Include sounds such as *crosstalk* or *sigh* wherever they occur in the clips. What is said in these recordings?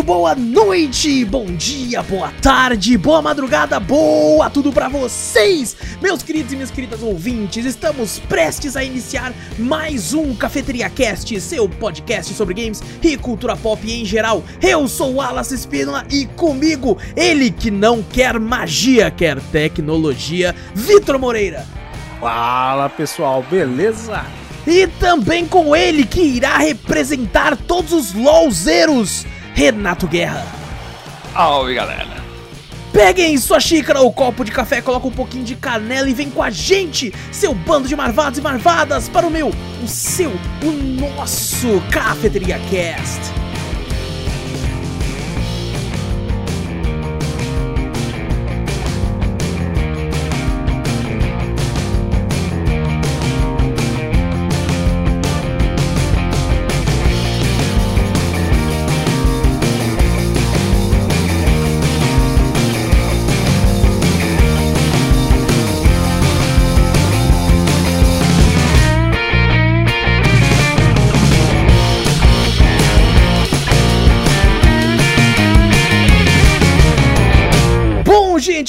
Muito boa noite, bom dia, boa tarde, boa madrugada, boa tudo pra vocês, meus queridos e minhas queridas ouvintes. Estamos prestes a iniciar mais um Cafeteria Cast, seu podcast sobre games e cultura pop em geral. Eu sou o Wallace Espínola e comigo, ele que não quer magia, quer tecnologia, Vitor Moreira. Fala pessoal, beleza? E também com ele que irá representar todos os LOLzeiros, Renato Guerra. Salve galera. Peguem sua xícara ou copo de café, coloca um pouquinho de canela e vem com a gente, seu bando de marvados e marvadas, para o meu, o seu, o nosso Cafeteria Cast.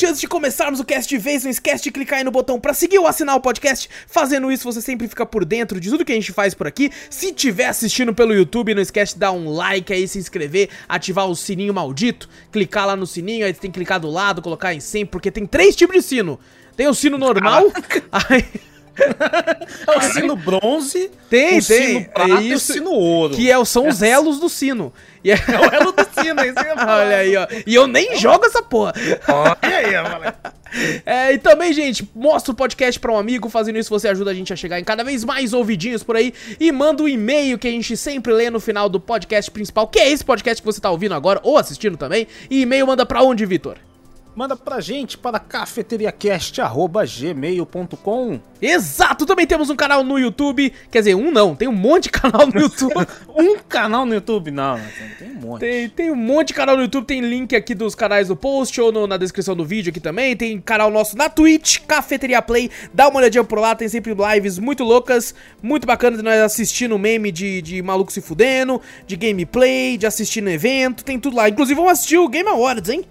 Gente, antes de começarmos o cast de vez, não esquece de clicar aí no botão pra seguir ou assinar o podcast. Fazendo isso, você sempre fica por dentro de tudo que a gente faz por aqui. Se tiver assistindo pelo YouTube, não esquece de dar um like aí, se inscrever, ativar o sininho maldito, clicar lá no sininho, aí você tem que clicar do lado, colocar em sempre, porque tem três tipos de sino. Tem o sino normal, *laughs* aí... *laughs* É o sino bronze, Tem, o tem, sino prata é e o isso, sino ouro. que é, são os elos do sino. E é... *laughs* É o elo do sino, é isso que eu ia falar. Olha aí, ó. E eu nem jogo essa porra. Olha aí. *laughs* É, e também, gente, mostra o podcast pra um amigo. Fazendo isso, você ajuda a gente a chegar em cada vez mais ouvidinhos por aí. E manda o um e-mail que a gente sempre lê no final do podcast principal, que é esse podcast que você tá ouvindo agora ou assistindo também. E e-mail manda pra onde, Vitor? Manda pra gente para cafeteriacast.gmail.com Exato! Também temos um canal no YouTube. Quer dizer, um não, tem um monte de *laughs* canal no YouTube. *laughs* Um canal no YouTube? Não, tem um monte. Tem, tem um monte de canal no YouTube, tem link aqui dos canais no post ou no- na descrição do vídeo aqui também. Tem canal nosso na Twitch, Cafeteria Play. Dá uma olhadinha por lá, tem sempre lives muito loucas, muito bacanas de nós assistindo meme de, de maluco se fudendo, de gameplay, de assistindo evento, tem tudo lá. Inclusive vamos assistir o Game Awards, hein?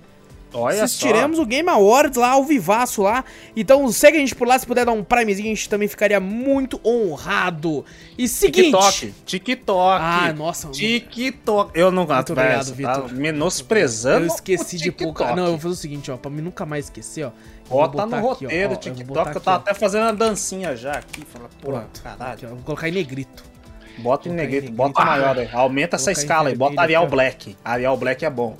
Olha Assistiremos o Game Awards lá ao vivaço lá. Então segue a gente por lá, se puder dar um primezinho, a gente também ficaria muito honrado. E seguinte... TikTok. TikTok. Ah, nossa, TikTok. Eu não Muito obrigado, Tá Vitor. menosprezando. Eu esqueci de. TikTok. Não, eu vou fazer o seguinte, ó, pra mim nunca mais esquecer, ó. eu Bota no aqui, ó, roteiro, ó, eu vou TikTok. Eu, aqui, tava ó. até fazendo a dancinha já aqui. Fala, porra, caralho. Aqui, ó, eu vou colocar em negrito. Bota em negrito, bota maior aí. Aumenta essa escala aí, bota Arial aqui, ó. Black. Arial Black é bom.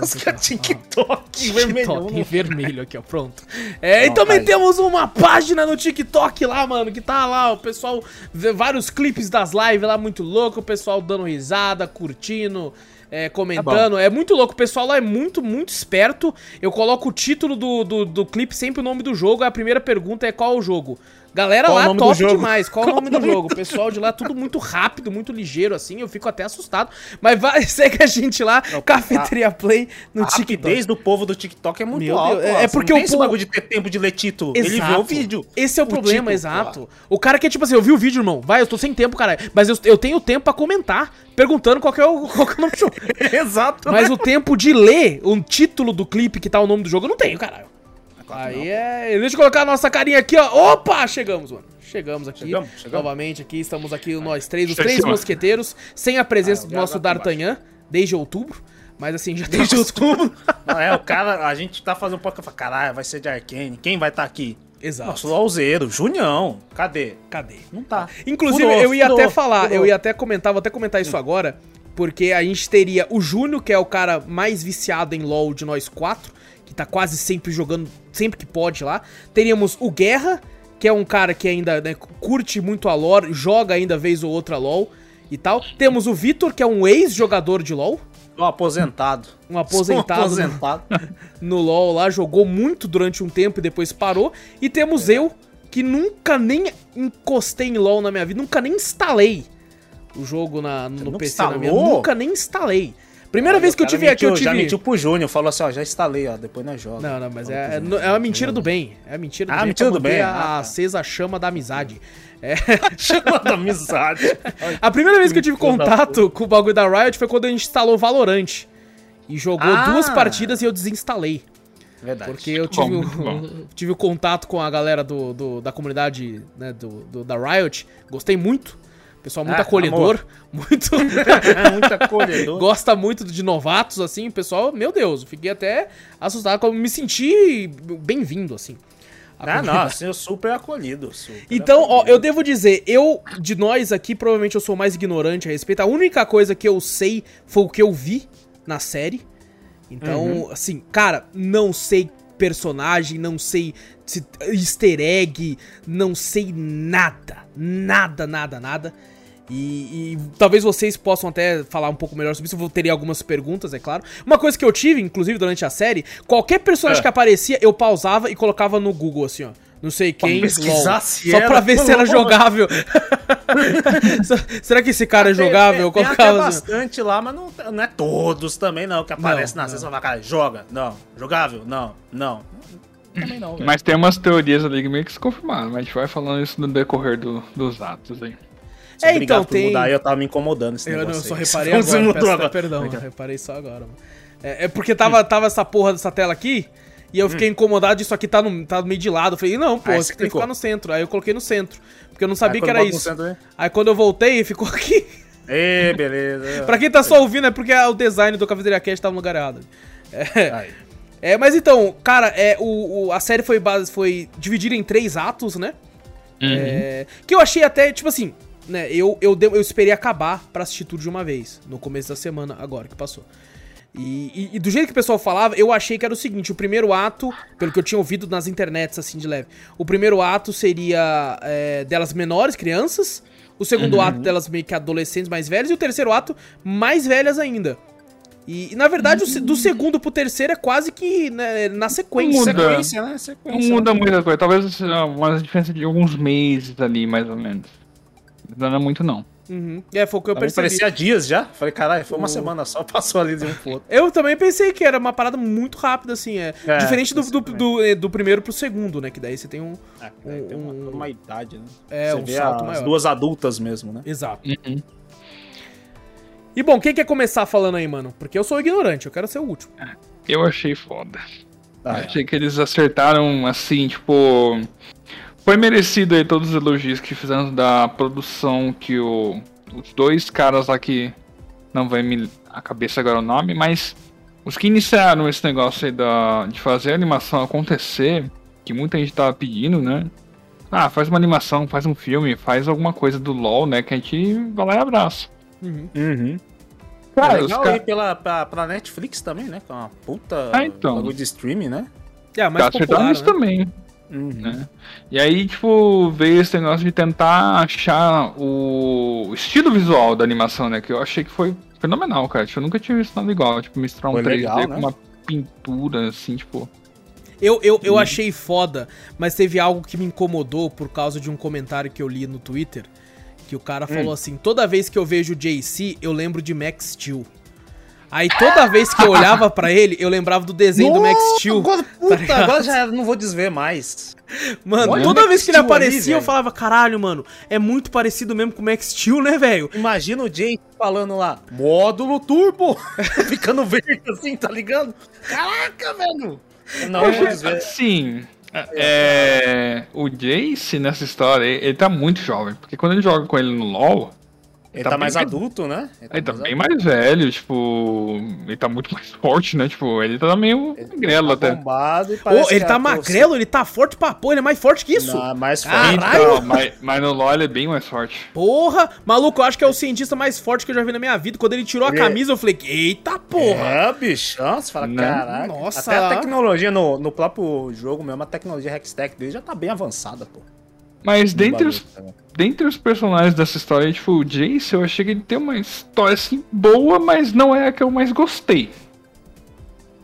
Nossa, aqui, ó. TikTok, vermelho. TikTok em vermelho aqui, ó, pronto. *laughs* É, e Não, também aí. temos uma página no TikTok lá, mano, que tá lá, o pessoal vê vários clipes das lives lá, muito louco, o pessoal dando risada, curtindo, é, comentando. É, muito louco, o pessoal lá é muito, muito esperto. Eu coloco o título do, do, do clipe, sempre o nome do jogo, a primeira pergunta é qual é o jogo. Galera Qual o lá, top demais. Qual, o nome do jogo? O pessoal de lá, tudo muito rápido, muito ligeiro, assim. Eu fico até assustado. Mas vai, *laughs* segue a gente lá, Cafeteria Play, no A TikTok. rapidez do povo do TikTok é muito Meu alta. Deus, é- é porque não o povo- bagulho de ter tempo de ler título. Ele vê o vídeo. Esse é o, problema, título, exato. O cara que é tipo assim, eu vi o vídeo, irmão. Vai, eu tô sem tempo, caralho. Mas eu, eu tenho tempo pra comentar, perguntando qual que é o, *laughs* qual que é o nome do jogo. *laughs* Exato. Mas o tempo de ler o título do clipe que tá o nome do jogo, eu não tenho, caralho. Aí é. Deixa eu colocar a nossa carinha aqui, ó. Opa! Chegamos, mano. Chegamos aqui. Chegamos, chegamos. Novamente aqui. Estamos aqui nós três, os três mosqueteiros, sem a presença Ah, do nosso D'Artagnan, desde outubro. Mas assim, já *laughs* Desde temos- outubro. *laughs* Não, é, o cara, a gente tá fazendo um podcast. fala, Caralho, vai ser de Arcane. Quem vai estar aqui? Exato. Nosso LOLzeiro, Junião. Cadê? Cadê? Não tá. Inclusive, Furou, eu ia furou, até falar, furou. eu ia até comentar, vou até comentar isso agora, porque a gente teria o Júnior, que é o cara mais viciado em LoL de nós quatro, que tá quase sempre jogando, sempre que pode lá. Teríamos o Guerra, que é um cara que ainda né, curte muito a lore, joga ainda vez ou outra LoL e tal. Temos o Vitor, que é um ex-jogador de LoL, Tô aposentado. um aposentado, Sou *laughs* aposentado. no LoL lá, jogou muito durante um tempo e depois parou. E temos eu, que nunca nem encostei em LoL na minha vida, nunca nem instalei o jogo na, no PC na minha instalou? Nunca nem instalei. Primeira vez que eu tive aqui, eu tive... Já mentiu pro Júnior, falou assim, ó, já instalei, ó, depois nós jogamos. Não, não, mas é, é, é uma mentira do bem. É a mentira do Ah, bem. mentira pra do bem. A, Ah, tá. acesa chama da amizade. É. *laughs* Chama da amizade. *laughs* A primeira vez que eu tive *laughs* contato com o bagulho da Riot foi quando a gente instalou Valorant. e jogou Ah. duas partidas e eu desinstalei. Verdade. Porque eu tive, o, bom. tive o contato com a galera do, do- da comunidade né, do, do- da Riot. Gostei muito. Pessoal muito Ah, acolhedor. *laughs* Muito. é *laughs* muito acolhedor. gosta muito de novatos, assim. O pessoal, meu Deus, eu fiquei até assustado. Como me senti bem-vindo, assim. Ah, não, assim, eu super acolhido. super Então, ó, acolhido. eu devo dizer, eu, de nós aqui, provavelmente eu sou mais ignorante a respeito. A única coisa que eu sei foi o que eu vi na série. Então, assim, cara, não sei personagem, não sei se, easter egg, não sei nada. Nada, nada, nada. E, e talvez vocês possam até falar um pouco melhor sobre isso. Eu vou teria algumas perguntas, é claro. Uma coisa que eu tive, inclusive, durante a série, qualquer personagem É. que aparecia, eu pausava e colocava no Google, assim, ó. Não sei quem, se Só era- pra ver se era jogável. *laughs* Será que esse cara é Tem- jogável? Eu Tem, tem até assim. bastante lá, mas não, não é todos também, não, que aparece Não, na sessão. Cara, joga, não. Jogável, não, não. Também não. Mas tem umas teorias ali que meio que se confirmaram, mas a gente vai falando isso no decorrer do- dos atos aí. Só É, então, tem- mudar aí, eu tava me incomodando esse Eu, não, eu negócio só reparei *laughs* você agora, mudou peço até agora. perdão, eu reparei só agora. mano. É, é porque tava, tava essa porra dessa tela aqui, e eu fiquei incomodado disso aqui tá, no, tá meio de lado. Eu falei, não, pô, isso aqui tem que ficar no centro. Aí eu coloquei no centro, porque eu não sabia Aí que era isso. centro? Aí quando eu voltei, *laughs* ficou aqui. Ê, beleza. *laughs* pra quem tá só ouvindo, é porque o design do Cafeteria Cast tá no lugar errado. É, Aí. é, mas então, cara, é, o, o- a série foi, base, foi dividida em três atos, né? É, que eu achei até, tipo assim, né? Eu, eu, eu esperei acabar pra assistir tudo de uma vez, no começo da semana, agora que passou. E, e- e do jeito que o pessoal falava, eu achei que era o seguinte: o primeiro ato, pelo que eu tinha ouvido nas internets, assim, de leve, o primeiro ato seria é, delas menores, crianças. O segundo ato delas meio que adolescentes mais velhas. E o terceiro ato, mais velhas ainda. E, e, na verdade, o se- do segundo pro terceiro é quase que né, na sequência. Muda. Sequência, né? Não Sequência. muda muita coisa, talvez seja uma diferença de alguns meses ali, mais ou menos. Não é muito, não. Uhum. É, foi o que eu Também percebi. parecia dias já. Falei, caralho, foi uma semana só, *laughs* passou ali de um pro outro. Eu também pensei que era uma parada muito rápida, assim, é. É, Diferente do, do, do, eh, do primeiro pro segundo, né? Que daí você tem um. É, é, tem uma, Um- uma idade, né? É, Você um vê salto as maior. duas adultas mesmo, né? Exato. Uhum. E bom, quem quer começar falando aí, mano? Porque eu sou ignorante, eu quero ser o último. Eu achei foda. Ah, Achei que eles acertaram, assim, tipo. Foi merecido aí todos os elogios que fizeram da produção que o, os dois caras lá que. Não vai me a cabeça agora o nome, mas os que iniciaram esse negócio aí da, de fazer a animação acontecer, que muita gente tava pedindo, né? Ah, faz uma animação, faz um filme, faz alguma coisa do LoL, né? Que a gente vai lá e abraça. Uhum. Uhum. Cara, é legal ca- aí pela, pra, pra Netflix também, né? Que é uma puta Ah, então. bagulho de streaming, né? É, mais acertaram popular, isso né? também. Uhum. né? E aí, tipo, veio esse negócio de tentar achar o estilo visual da animação, né? Que eu achei que foi fenomenal, cara. Tipo, eu nunca tinha visto nada igual. Tipo, misturar um Foi 3D legal, com né? uma pintura, assim, tipo. Eu, eu, Uhum. eu achei foda, mas teve algo que me incomodou por causa de um comentário que eu li no Twitter. Que o cara Hum. falou assim: toda vez que eu vejo o JC, eu lembro de Max Steel. Aí toda vez que eu olhava pra ele, eu lembrava do desenho do Max Nossa, Steel. Agora, tá puta, ligado? agora já não vou desver mais. Mano, Olha toda vez que ele Steel ali, aparecia, eu falava: caralho, mano, é muito parecido mesmo com o Max Steel, né, velho? Imagina o Jay falando lá, módulo turbo, *laughs* ficando verde assim, tá ligado? Caraca, velho! Não, eu vou desver. Assim. É, o Jace nessa história, ele tá muito jovem. Porque quando ele joga com ele no LoL, Ele tá tá, mais adulto, né? ele tá mais bem adulto. mais velho, tipo. Ele tá muito mais *laughs* forte, né? Tipo, ele tá meio magrelo Tá até. bombado e Ô, parece ele que tá a- magrelo, ele tá forte pra pôr, ele é mais forte que isso. Não, mais forte. Então, mas, mas no LoL ele é bem mais forte. Porra, maluco, eu acho que é o cientista mais forte que eu já vi na minha vida. Quando ele tirou a Ele- camisa, eu falei: eita porra! É, bichão, você fala, Né? caraca. Nossa. Até a tecnologia no, no próprio jogo mesmo, a tecnologia Hextech dele já tá bem avançada, pô. Mas dentre os, tá? dentre os personagens dessa história, tipo, o Jace, eu achei que ele tem uma história assim boa, mas não é a que eu mais gostei.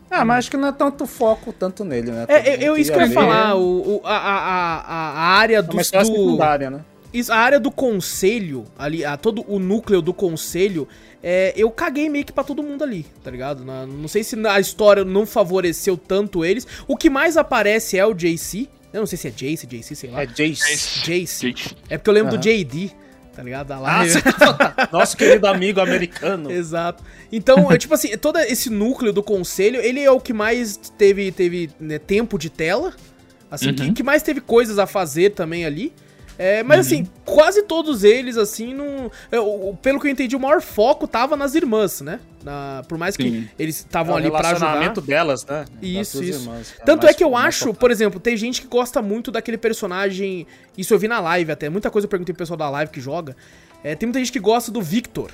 Ah, mas acho que não é tanto foco tanto nele, né? É, Todo eu, eu isso que eu ia ver. falar, o, o- a, a, a, a área É do, uma história do secundária, né? isso, a área do conselho ali, a, todo o núcleo do conselho, é, eu caguei meio que pra todo mundo ali, tá ligado? Na- não sei se a história não favoreceu tanto eles. O que mais aparece é o JC. Eu não sei se é Jace, JC, sei lá. É Jace. Jace. Jace. É porque eu lembro do Aham. JD. tá ligado? Da Ah, live. você tá- *laughs* Nosso querido amigo americano. Exato. Então, é tipo assim, todo esse núcleo do conselho, ele é o que mais teve, teve né, tempo de tela, assim, que, Uhum. que mais teve coisas a fazer também ali. É, mas assim, quase todos eles, assim, não. é, o- o- pelo que eu entendi, o maior foco tava nas irmãs, né? Na- por mais que Sim. eles É estavam o ali pra ajudar. relacionamento delas, né? Isso, isso. irmãs. Tanto é que eu mais acho, por exemplo, tem gente que gosta muito daquele personagem. Isso eu vi na live até. Muita coisa eu perguntei pro pessoal da live que joga. É, tem muita gente que gosta do Victor.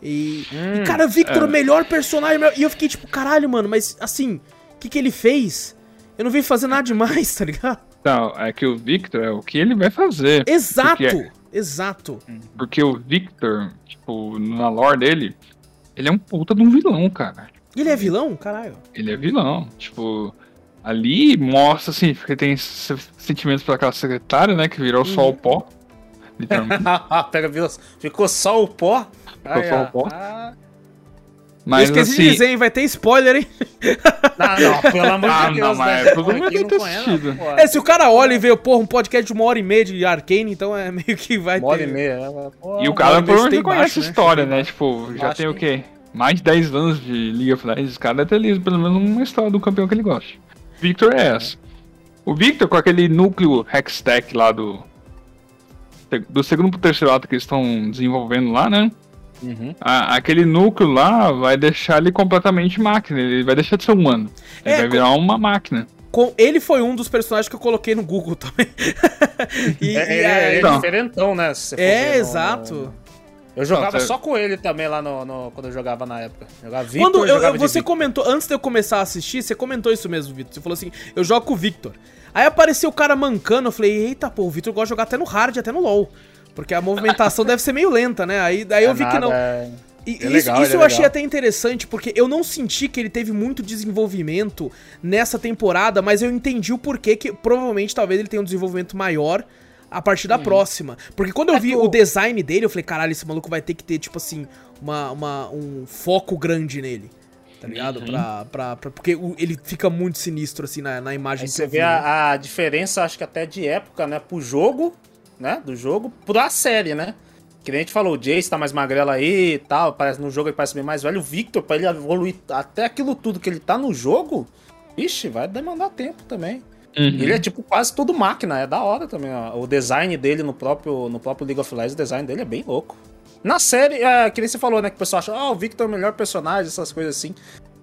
E, e, cara, Victor, é. o melhor personagem. E eu fiquei tipo, caralho, mano, mas assim, o que, que ele fez? Eu não vi fazer nada demais, *laughs* tá ligado? Não, é que o Victor é o que ele vai fazer. Exato, Porque- exato. Porque o Victor, tipo, na lore dele, ele é um puta de um vilão, cara. Ele é vilão? Caralho. Ele é vilão. Tipo, ali mostra, assim, porque tem sentimentos pra aquela secretária, né, que virou só Uhum. o pó. Literalmente. *laughs* Pega, viu? Ficou só o pó. Ficou só o pó. Ah, Mas eu esqueci assim. de dizer, hein? Vai ter spoiler, hein? não, não, pelo *laughs* amor Ah, de não, Deus, mas né? todo mundo não ter assistido. É, se o cara olha e vê, porra, um podcast de uma hora e meia de Arcane, então é meio que vai Uma hora ter. e meia. né? Pô, E o Uma cara hora provavelmente tem conhece baixo, a né? história, Tem né? Tipo, já Acho tem o que- quê? Mais de 10 anos de League of Legends. Esse cara deve ter lido pelo menos uma história do campeão que ele gosta. Victor é essa. O Victor, com aquele núcleo Hextech lá do. Do segundo pro terceiro ato que eles estão desenvolvendo lá, né? Uhum. A- aquele núcleo lá vai deixar ele completamente máquina. Ele vai deixar de ser humano. Ele É, vai virar uma máquina. Com- ele foi um dos personagens que eu coloquei no Google *laughs* também. e, É, e ele, aí- é Então. diferentão, né? É, exato. no- Eu jogava Não, você- só com ele também lá no, no- quando eu jogava na época. Jogava Victor, Quando eu- jogava você Victor. comentou, antes de eu começar a assistir, você comentou isso mesmo, Vitor. Você falou assim: eu jogo com o Victor. Aí apareceu o cara mancando, eu falei: eita, pô, o Victor gosta de jogar até no hard, até no LoL. Porque a movimentação *laughs* deve ser meio lenta, né? Aí daí eu É vi que nada, não. é- E É isso, legal, isso é eu achei até interessante, porque eu não senti que ele teve muito desenvolvimento nessa temporada, mas eu entendi o porquê que provavelmente talvez ele tenha um desenvolvimento maior a partir da próxima. Porque quando eu É vi que o design dele, eu falei, caralho, esse maluco vai ter que ter, tipo assim, uma, uma- um foco grande nele. Tá ligado? Uhum. Pra, pra, pra- porque ele fica muito sinistro, assim, na, na imagem Aí que você eu vi, vê né? a, a diferença, acho que até de época, né? Pro jogo, né? Do jogo pra série, né? Que nem a gente falou, o Jace tá mais magrelo aí e tal. Parece, no jogo ele parece bem mais velho. O Victor, pra ele evoluir até aquilo tudo que ele tá no jogo, ixi, vai demandar tempo também. Uhum. Ele é tipo quase tudo máquina, é da hora também. Ó. O design dele no próprio, no próprio League of Legends, o design dele é bem louco. Na série, é, que nem você falou, né? Que o pessoal acha, ah, o Victor é o melhor personagem, essas coisas assim.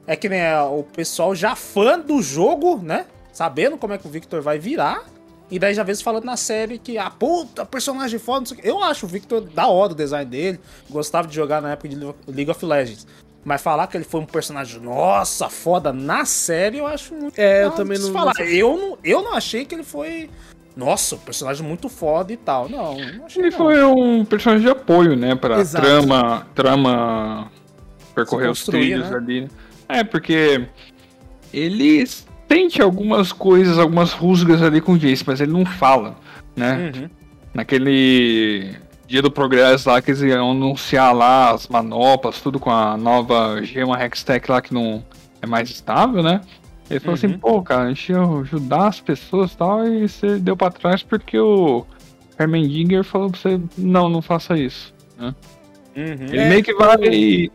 É que nem é, o pessoal já fã do jogo, né? Sabendo como é que o Victor vai virar. E daí já vezes falando na série que, ah, puta, personagem foda, não sei o quê. Eu acho o Victor da hora o design dele. Gostava de jogar na época de League of Legends. Mas falar que ele foi um personagem, nossa, foda, na série, eu acho muito. É, eu também não- Falar. não Eu, não, eu não achei que ele foi. Nossa, um personagem muito foda e tal. Não, não achei. Ele não. foi um personagem de apoio, né? Pra Exato. trama, trama percorrer os trilhos né? ali. É, porque ele sente algumas coisas, algumas rusgas ali com o Jace, mas ele não fala, né? Uhum. Naquele dia do progresso lá que eles iam anunciar lá as manoplas, tudo com a nova gema Hextech lá que não é mais estável, né? Ele falou assim, Uhum. pô, cara, a gente ia ajudar as pessoas e tal, e você deu pra trás porque o Hermendinger falou pra você, não, não faça isso. Uhum. Ele É, meio que vai,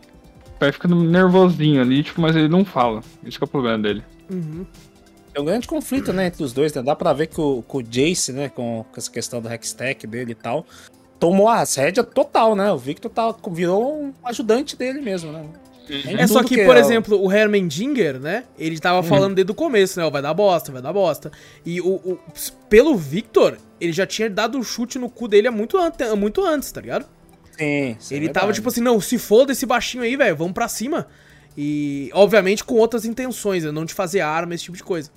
vai ficando nervosinho ali, tipo, mas ele não fala. Isso que é o problema dele. Uhum. Tem um grande conflito, né, entre os dois, né? Dá pra ver que o, que o Jace, né, com, com essa questão do Hextech dele e tal, tomou as rédeas total, né? O Victor tá, virou um ajudante dele mesmo, né? Em É só tudo que, por é- exemplo, o Hermendinger, né? Ele tava Uhum. falando desde o começo, né? ó, vai dar bosta, vai dar bosta. E o, o- pelo Victor, ele já tinha dado o chute no cu dele há muito, ante- muito antes, tá ligado? Sim, é ele tava verdade. tipo assim, não, se foda esse baixinho aí, velho, vamos pra cima. E, obviamente, com outras intenções, né? Não de fazer arma, esse tipo de coisa.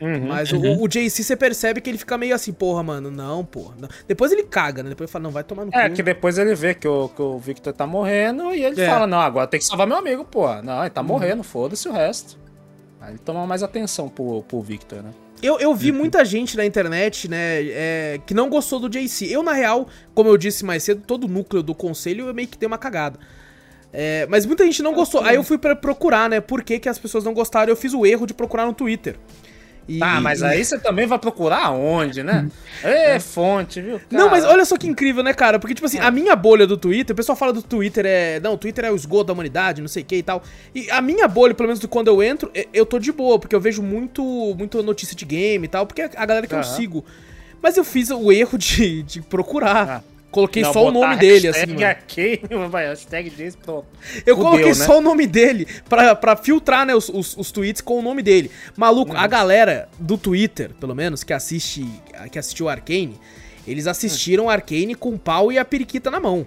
Uhum. Mas o, o JC, você percebe que ele fica meio assim, porra, mano, não, porra. não. Depois ele caga, né? Depois ele fala, não, vai tomar no É, cu. que depois ele vê que o, que o Victor tá morrendo e ele É. fala, não, agora tem que salvar meu amigo, pô. Não, ele tá Uhum. morrendo, foda-se o resto. Aí ele toma mais atenção pro, pro Victor, né? Eu, eu vi muita gente na internet, né, é, que não gostou do JC. Eu, na real, como eu disse mais cedo, todo o núcleo do conselho eu meio que dei uma cagada. É, mas muita gente não gostou. Aí eu fui pra procurar, né, por que, que as pessoas não gostaram. Eu fiz o erro de procurar no Twitter. E- Tá, mas aí você também vai procurar onde, né? É fonte, viu? Não, mas cara? olha só que incrível, né, cara? Porque, tipo assim, a minha bolha do Twitter, o pessoal fala do Twitter é. Não, o Twitter é o esgoto da humanidade, não sei o que e tal. E a minha bolha, pelo menos quando eu entro, e- eu tô de boa, porque eu vejo muito, muito notícia de game e tal, porque é a galera que eu Aham. sigo. Mas eu fiz o erro de, de procurar. Ah. Coloquei Não, só o nome dele, assim. hashtag mano. *laughs* vai, hashtag Jace, pronto. Eu Fudeu, coloquei né? só o nome dele pra, pra filtrar, né, os, os, os tweets com o nome dele. Maluco, Uhum. a galera do Twitter, pelo menos, que assiste. que assistiu Arcane, eles assistiram Arcane com o pau e a periquita na mão.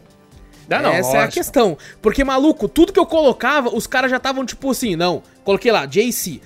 Dá não, Essa é a questão. Porque, maluco, tudo que eu colocava, os caras já estavam tipo assim, não. Coloquei lá, JC.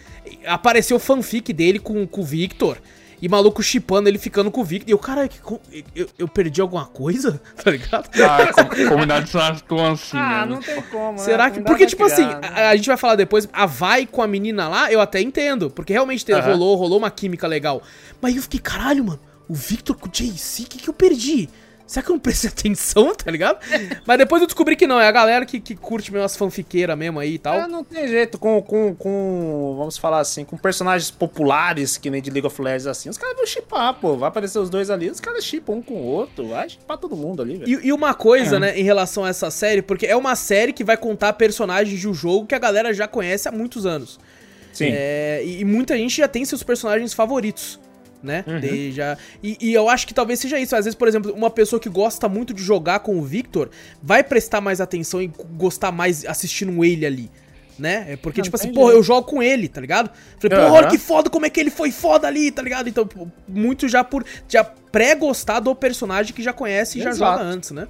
Apareceu fanfic dele com, com o Victor. E maluco chipando ele ficando com o Victor. E eu, caralho, que co- eu, eu perdi alguma coisa? *laughs* Tá ligado? Ah, com- comunidades atuam assim, Ah, né? não tem como, né? Será que. Não dá Porque, tipo criar, assim, né? a, a gente vai falar depois, a vai com a menina lá, eu até entendo. Porque realmente te- Aham. rolou, rolou uma química legal. Mas eu fiquei, caralho, mano, o Victor com o JC, o que, que eu perdi? Será que eu não prestei *laughs* atenção, tá ligado? Mas depois eu descobri que não, é a galera que, que curte meio umas fanfiqueiras mesmo aí e tal. É, não tem jeito, com, com, com, vamos falar assim, com personagens populares, que nem de League of Legends, assim, os caras vão chipar, pô, vai aparecer os dois ali, os caras chipam um com o outro, vai chipar todo mundo ali, velho. E, e uma coisa, né, em relação a essa série, porque é uma série que vai contar personagens de um jogo que a galera já conhece há muitos anos. Sim. É, e, e muita gente já tem seus personagens favoritos, né? Uhum. De- já, e, e eu acho que talvez seja isso. Às vezes, por exemplo, uma pessoa que gosta muito de jogar com o Victor vai prestar mais atenção e gostar mais assistindo ele ali. Né? É porque, Não, tipo assim, tem porra, jeito. eu jogo com ele, tá ligado? Falei, porra, Aham. olha que foda, como é que ele foi foda ali, tá ligado? Então, muito já por já pré-gostar do personagem que já conhece e já Exato. joga antes, né?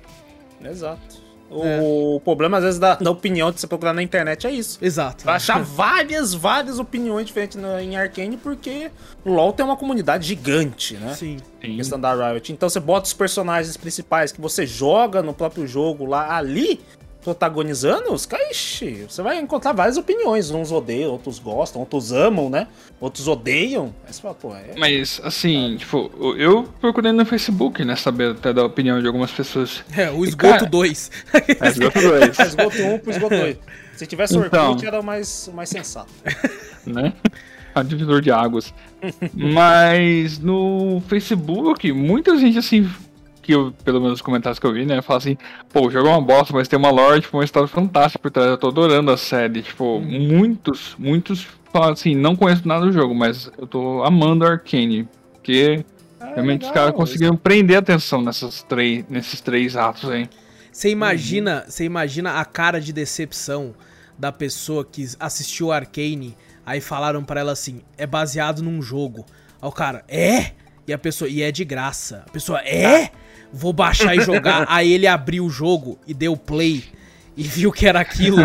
Exato. É. O problema, às vezes, da, da opinião de você procurar na internet é isso. Exato. Vai achar várias, várias opiniões diferentes no- em Arcane, porque o LoL tem uma comunidade gigante, né? Sim. Sim. questão da Riot. Então você bota os personagens principais que você joga no próprio jogo lá ali, protagonizando, os caras, ixi, você vai encontrar várias opiniões. Uns odeiam, outros gostam, outros amam, né? Outros odeiam. Aí você fala, pô, é. Mas, assim, tipo, eu procurei no Facebook, né, saber até da opinião de algumas pessoas. É, o esgoto cara, 2. É, esgoto dois, Ah, esgoto 1 *laughs* pro esgoto 2. Se tivesse Então. Orkut, era o mais, mais sensato. *laughs* né? A divisor de águas. Mas no Facebook, muita gente assim, que eu, pelo menos os comentários que eu vi, né, fala assim, pô, o jogo é uma bosta, mas tem uma lore, tipo, uma história fantástica por trás, eu tô adorando a série. Tipo, muitos, muitos falam assim, não conheço nada do jogo, mas eu tô amando Arcane. Porque realmente os legal, caras conseguiram prender a atenção nessas três, nesses três atos aí. Você imagina, você imagina a cara de decepção da pessoa que assistiu Arcane, aí falaram pra ela assim: "É baseado num jogo". Aí o cara: "É?" E a pessoa: "E é de graça". A pessoa: "É? Vou baixar e jogar". *laughs* aí ele abriu o jogo e deu play e viu que era aquilo.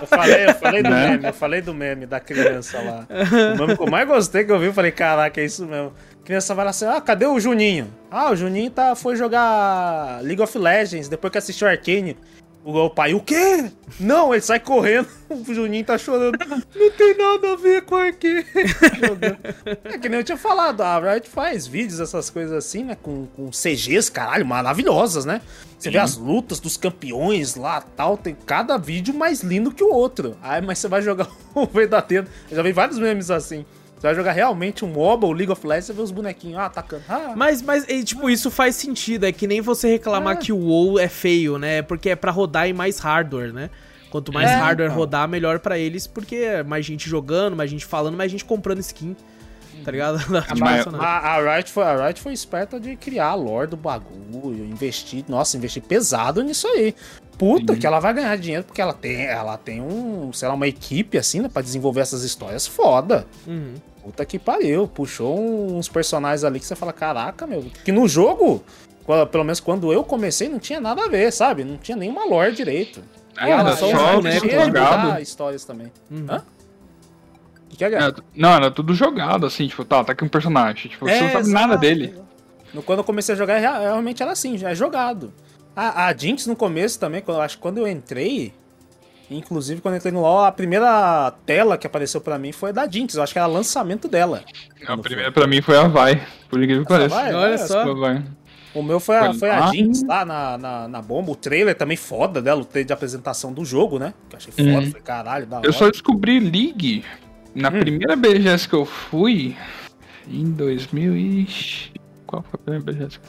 Eu falei, eu falei do Né? meme, eu falei do meme da criança lá. O meme que eu mais gostei que eu vi, eu falei, caraca, é isso mesmo. A criança vai lá assim, ah, cadê o Juninho? Ah, o Juninho tá, foi jogar League of Legends, depois que assistiu Arcane. O pai, o quê? Não, ele sai correndo, *laughs* o Juninho tá chorando. Não tem nada a ver com. Jogando. *laughs* é que nem eu tinha falado, a Riot faz vídeos, essas coisas assim, né? Com, com CGs, caralho, maravilhosas, né? Você vê as lutas dos campeões lá tal, tem cada vídeo mais lindo que o outro. Aí, mas você vai jogar *laughs* o verdadeiro. Eu já vi vários memes assim. Você vai jogar realmente um MOBA, o League of Legends, você vê os bonequinhos ah, atacando. Ah, Mas, mas e, tipo, isso faz sentido. É que nem você reclamar É. que o WoW é feio, né? Porque é pra rodar em mais hardware, né? Quanto mais É, hardware então. rodar, melhor pra eles, porque é mais gente jogando, mais gente falando, mais gente comprando skin. Tá ligado? *laughs* Tipo, mas- funcionando. A, a, Riot foi, a Riot foi esperta de criar a lore do bagulho, investir, nossa, investir pesado nisso aí. Puta, que ela vai ganhar dinheiro porque ela tem, ela tem um, sei lá, uma equipe assim, né, pra desenvolver essas histórias foda. Uhum. Puta que pariu, puxou uns personagens ali que você fala, caraca, meu, que no jogo, pelo menos quando eu comecei, não tinha nada a ver, sabe? Não tinha nenhuma lore direito. É, ela era só só de jogado. histórias também. Uhum. Hã? Que, que é, É, não, era tudo jogado, assim, tipo, tá, tá aqui um personagem. Tipo, você não sabe nada exato. dele. No- Quando eu comecei a jogar, rea- realmente era assim, já é jogado. A, a Jinx no começo também, quando, eu acho que quando eu entrei, inclusive quando eu entrei no LoL, a primeira tela que apareceu pra mim foi da Jinx, eu acho que era lançamento dela. A primeira foi. pra mim foi a Vai, por incrível que pareça. vai? Olha só. Foi. O meu foi a, Foi foi a lá. Jinx lá na, na, na bomba, o trailer também foda dela, o trailer de apresentação do jogo, né? Que eu achei foda, Uhum. falei, caralho, da hora. Eu só descobri League na Hum. primeira BGS que eu fui, em 2000 e... Qual foi a primeira BGS?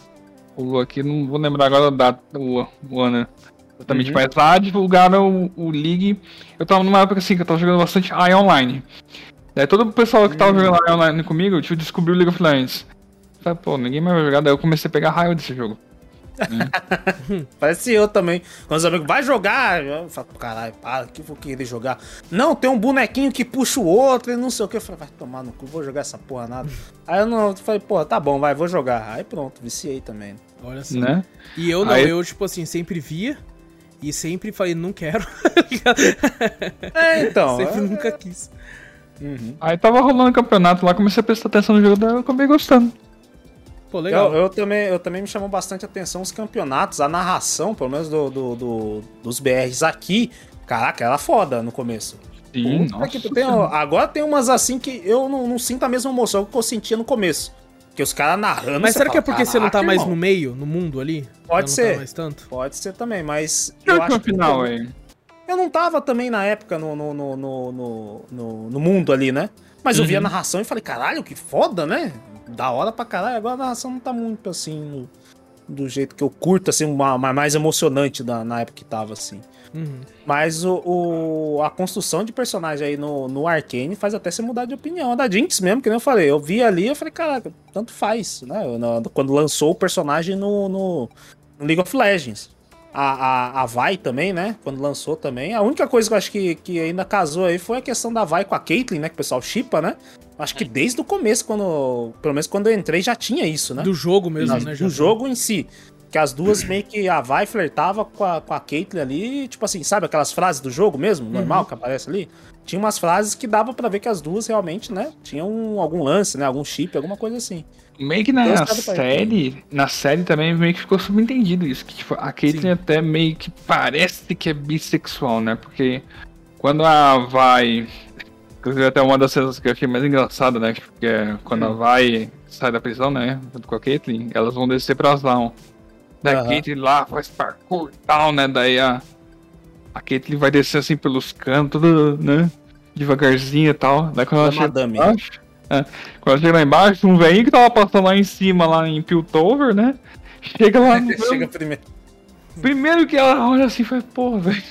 Pulou aqui, não vou lembrar agora a data, o, o ano exatamente, Uhum. mas lá divulgaram o, o League. Eu tava numa época assim que eu tava jogando bastante AI Online. Daí todo o pessoal que tava Hum. jogando AI Online comigo, tipo, descobriu o League of Legends. Falei, pô, ninguém mais vai jogar, daí eu comecei a pegar raiva desse jogo. *laughs* Parece eu também. Quando os amigos vai jogar, eu falo, caralho, para, que eu vou querer jogar. Não, tem um bonequinho que puxa o outro e não sei o que. Eu falei, vai tomar no cu, vou jogar essa porra nada. *laughs* Aí eu não, eu falei, pô, tá bom, vai, vou jogar. Aí pronto, viciei também. Olha só. Né? E eu não, Aí- eu, tipo assim, sempre via e sempre falei, não quero. *laughs* É, então. sempre é- nunca quis. Uhum. Aí tava rolando campeonato lá, comecei a prestar atenção no jogo, daí eu acabei gostando. Pô, legal. Eu, eu também, eu também me chamou bastante atenção os campeonatos, a narração, pelo menos do, do- do- dos BRs aqui. Caraca, era foda no começo. Sim, Puta nossa. tem- agora tem umas assim que eu não, não sinto a mesma emoção que eu sentia no começo. Que os caras narrando. Mas será que é fala, porque você não tá "Caraca, mais irmão." no meio, no mundo ali? Pode não ser. Tá mais tanto? Pode ser também, mas. Que eu última acho que final, eu, aí? eu não tava também na época no, no, no, no, no, no- mundo ali, né? Mas eu vi a Uhum. narração e falei, caralho, que foda, né? Da hora pra caralho. Agora a narração não tá muito assim, do jeito que eu curto, assim, uma, uma mais emocionante da, na época que tava, assim. Uhum. Mas o, o- a construção de personagem aí no, no Arcane faz até você mudar de opinião. A da Jinx mesmo, que nem eu falei. Eu vi ali eu falei, caraca, tanto faz, né? Quando lançou o personagem no, no- no League of Legends. A, a, a Vi também, né? Quando lançou também. A única coisa que eu acho que, que ainda casou aí foi a questão da Vi com a Caitlyn, né? Que o pessoal chipa, né? Acho que desde o começo, quando. Pelo menos quando eu entrei, já tinha isso, né? Do jogo mesmo, né? do já- jogo em si. Que as duas meio que a vai flertava com a, com a Caitlyn ali, tipo assim, sabe aquelas frases do jogo mesmo, normal, Uhum. que aparece ali? Tinha umas frases que dava pra ver que as duas realmente, né, tinham algum lance, né, algum chip, alguma coisa assim. Meio que na pra série, na série também meio que ficou subentendido isso, que tipo, a Caitlyn Sim. até meio que parece que é bissexual, né? Porque quando a vai. Inclusive até uma das cenas que eu achei mais engraçada, né? Que é quando Hum. a vai sai da prisão, né? Junto com a Caitlyn, elas vão descer pra Aslan. Daí a Aham. Caitlyn lá faz parkour e tal, né? Daí a. A Caitlyn vai descer assim pelos cantos, né? Devagarzinho e tal. Daí quando ela chega lá embaixo. É, quando ela chega lá embaixo, um velhinho que tava passando lá em cima, lá em Piltover, né? Chega lá. *laughs* Chega primeiro. Primeiro que ela olha assim e fala, pô, velho.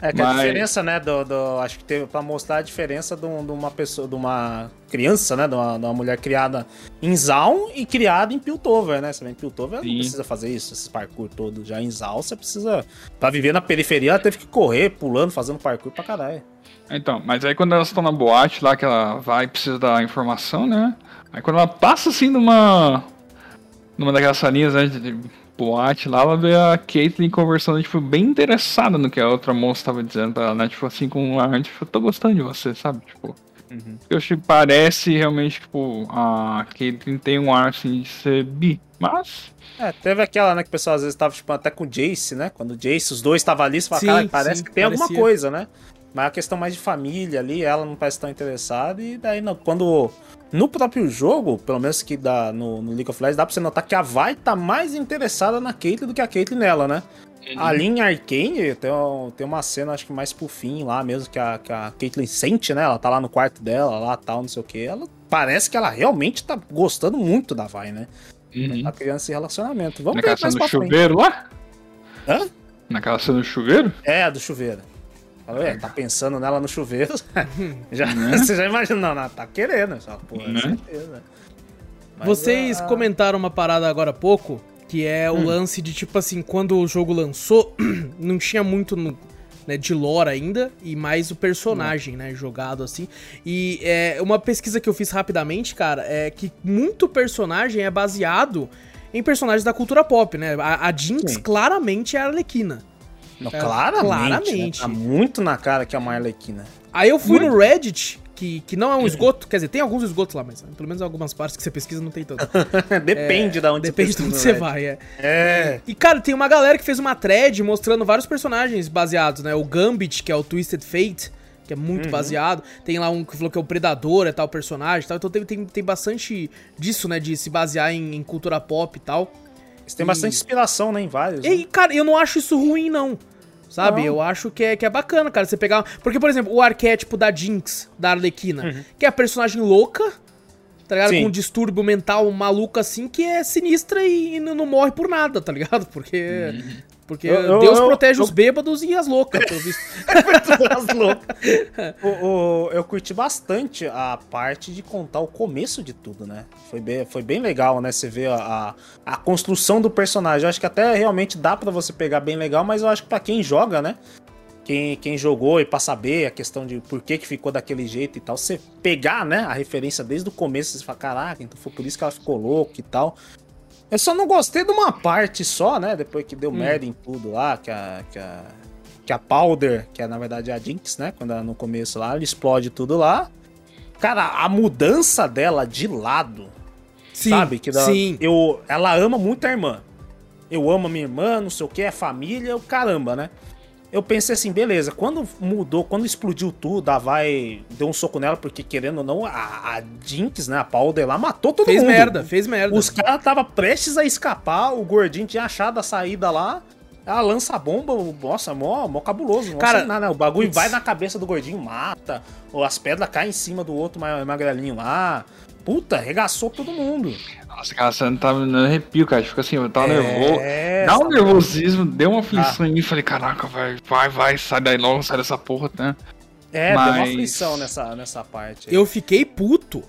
É que a Mas- diferença, né, do, do- acho que teve pra mostrar a diferença de, um- de uma pessoa, de uma criança, né, de uma, de uma mulher criada em Zaun e criada em Piltover, né? Você vê em Piltover não precisa fazer isso, esse parkour todo. Já em Zaun você precisa, pra viver na periferia, ela teve que correr, pulando, fazendo parkour pra caralho. Então, mas aí quando elas estão na boate lá, que ela vai e precisa da informação, né? Aí quando ela passa assim numa. numa daquelas salinhas né, de, de boate lá, ela vê a Caitlyn conversando, tipo, bem interessada no que a outra moça tava dizendo pra ela, né? Tipo assim, com um ar, tipo, eu tô gostando de você, sabe? Tipo. Eu acho que parece realmente, tipo, a Caitlyn tem um ar assim de ser bi. Mas. É, teve aquela, né, que o pessoal às vezes tava, tipo, até com o Jace, né? Quando o Jace, os dois estavam ali, você fala, Sim, cara, parece sim, que tem alguma parecia. coisa, né? Mas a questão mais de família ali, ela não parece tão interessada, e daí, não, quando. No próprio jogo, pelo menos que dá no, no League of Legends, dá pra você notar que a Vi tá mais interessada na Caitlyn do que a Caitlyn nela, né? Ali em Arcane, tem, tem uma cena, acho que mais pro fim lá mesmo, que a, que a Caitlyn sente, né? Ela tá lá no quarto dela, lá tal, não sei o que. Ela parece que ela realmente tá gostando muito da Vi, né? Uhum. Tá criando esse relacionamento. Vamos Naquela ver mais cena pra do frente. chuveiro lá? Hã? Naquela cena do chuveiro? É, do chuveiro. Falou, é, tá pensando nela no chuveiro. *laughs* já, Né? Você já imagina, não, não, tá querendo. Essa porra, Né? certeza. Mas, Vocês ah, comentaram uma parada agora há pouco, que é o Hum. lance de, tipo assim, quando o jogo lançou, *clears throat* não tinha muito no- né, de lore ainda, e mais o personagem, né, jogado assim. E é, uma pesquisa que eu fiz rapidamente, cara, é que muito personagem é baseado em personagens da cultura pop, né? A, a Jinx Sim. claramente é a Arlequina. Não, é, claramente. claramente. né? Tá muito na cara que é uma Arlequina. Aí eu fui Muito. no Reddit, que, que não é um esgoto, quer dizer, tem alguns esgotos lá, mas pelo menos algumas partes que você pesquisa não tem tanto. *laughs* Depende da onde Depende de onde você Reddit. vai, é. É. E, cara, tem uma galera que fez uma thread mostrando vários personagens baseados, né? O Gambit, que é o Twisted Fate, que é muito Uhum. baseado. Tem lá um que falou que é o Predador, é tal personagem e tal. Então tem, tem, tem bastante disso, né? De se basear em, em cultura pop e tal. Eles têm bastante inspiração, né, em vários. né? E, cara, eu não acho isso ruim, não. Sabe? Não. Eu acho que é, que é bacana, cara. Você pegar. Porque, por exemplo, o arquétipo da Jinx, da Arlequina, que é a personagem louca, tá ligado? Sim. Com um distúrbio mental maluco assim, que é sinistra e, não não morre por nada, tá ligado? Porque. Porque Eu- eu- Deus eu- protege eu- os bêbados e as loucas, pelo visto. *laughs* As loucas. *laughs* O- o- eu curti bastante a parte de contar o começo de tudo, né? Foi bem, foi bem legal, né? Você vê a, a, a construção do personagem. Eu acho que até realmente dá pra você pegar bem legal, mas eu acho que pra quem joga, né? Quem, quem jogou e pra saber a questão de por que, que ficou daquele jeito e tal, você pegar, né, a referência desde o começo, você fala, caraca, então foi por isso que ela ficou louca e tal. Eu só não gostei de uma parte só, né? Depois que deu merda em tudo lá, que a, que a, que a Powder, que é na verdade a Jinx, né? Quando ela no começo lá, ela explode tudo lá. Cara, a mudança dela de lado, Sim, sabe? Que dá- sim. Eu, ela ama muito a irmã. Eu amo a minha irmã, não sei o que, é família, o caramba, né? Eu pensei assim, beleza, quando mudou, quando explodiu tudo, a Vai deu um soco nela, porque querendo ou não, a, a Jinx, né, a Powder lá, matou todo Fez mundo. merda, fez merda. Os caras tava prestes a escapar, o gordinho tinha achado a saída lá. Ela lança a bomba, o- nossa, mó, mó cabuloso. Não Cara, sei nada, né? O bagulho vai na cabeça do gordinho, mata. Ou as pedras caem em cima do outro ma- magrelinho lá. Puta, arregaçou todo mundo. Nossa, cara, você não tava no arrepio, cara. Fica assim, eu tava É, nervoso. Dá um sabe? nervosismo, deu uma Ah. aflição em mim. Falei, caraca, vai, vai, vai, sai daí logo, sai dessa porra, né? É, deu uma Mas- aflição nessa, nessa parte. aí. Eu fiquei puto.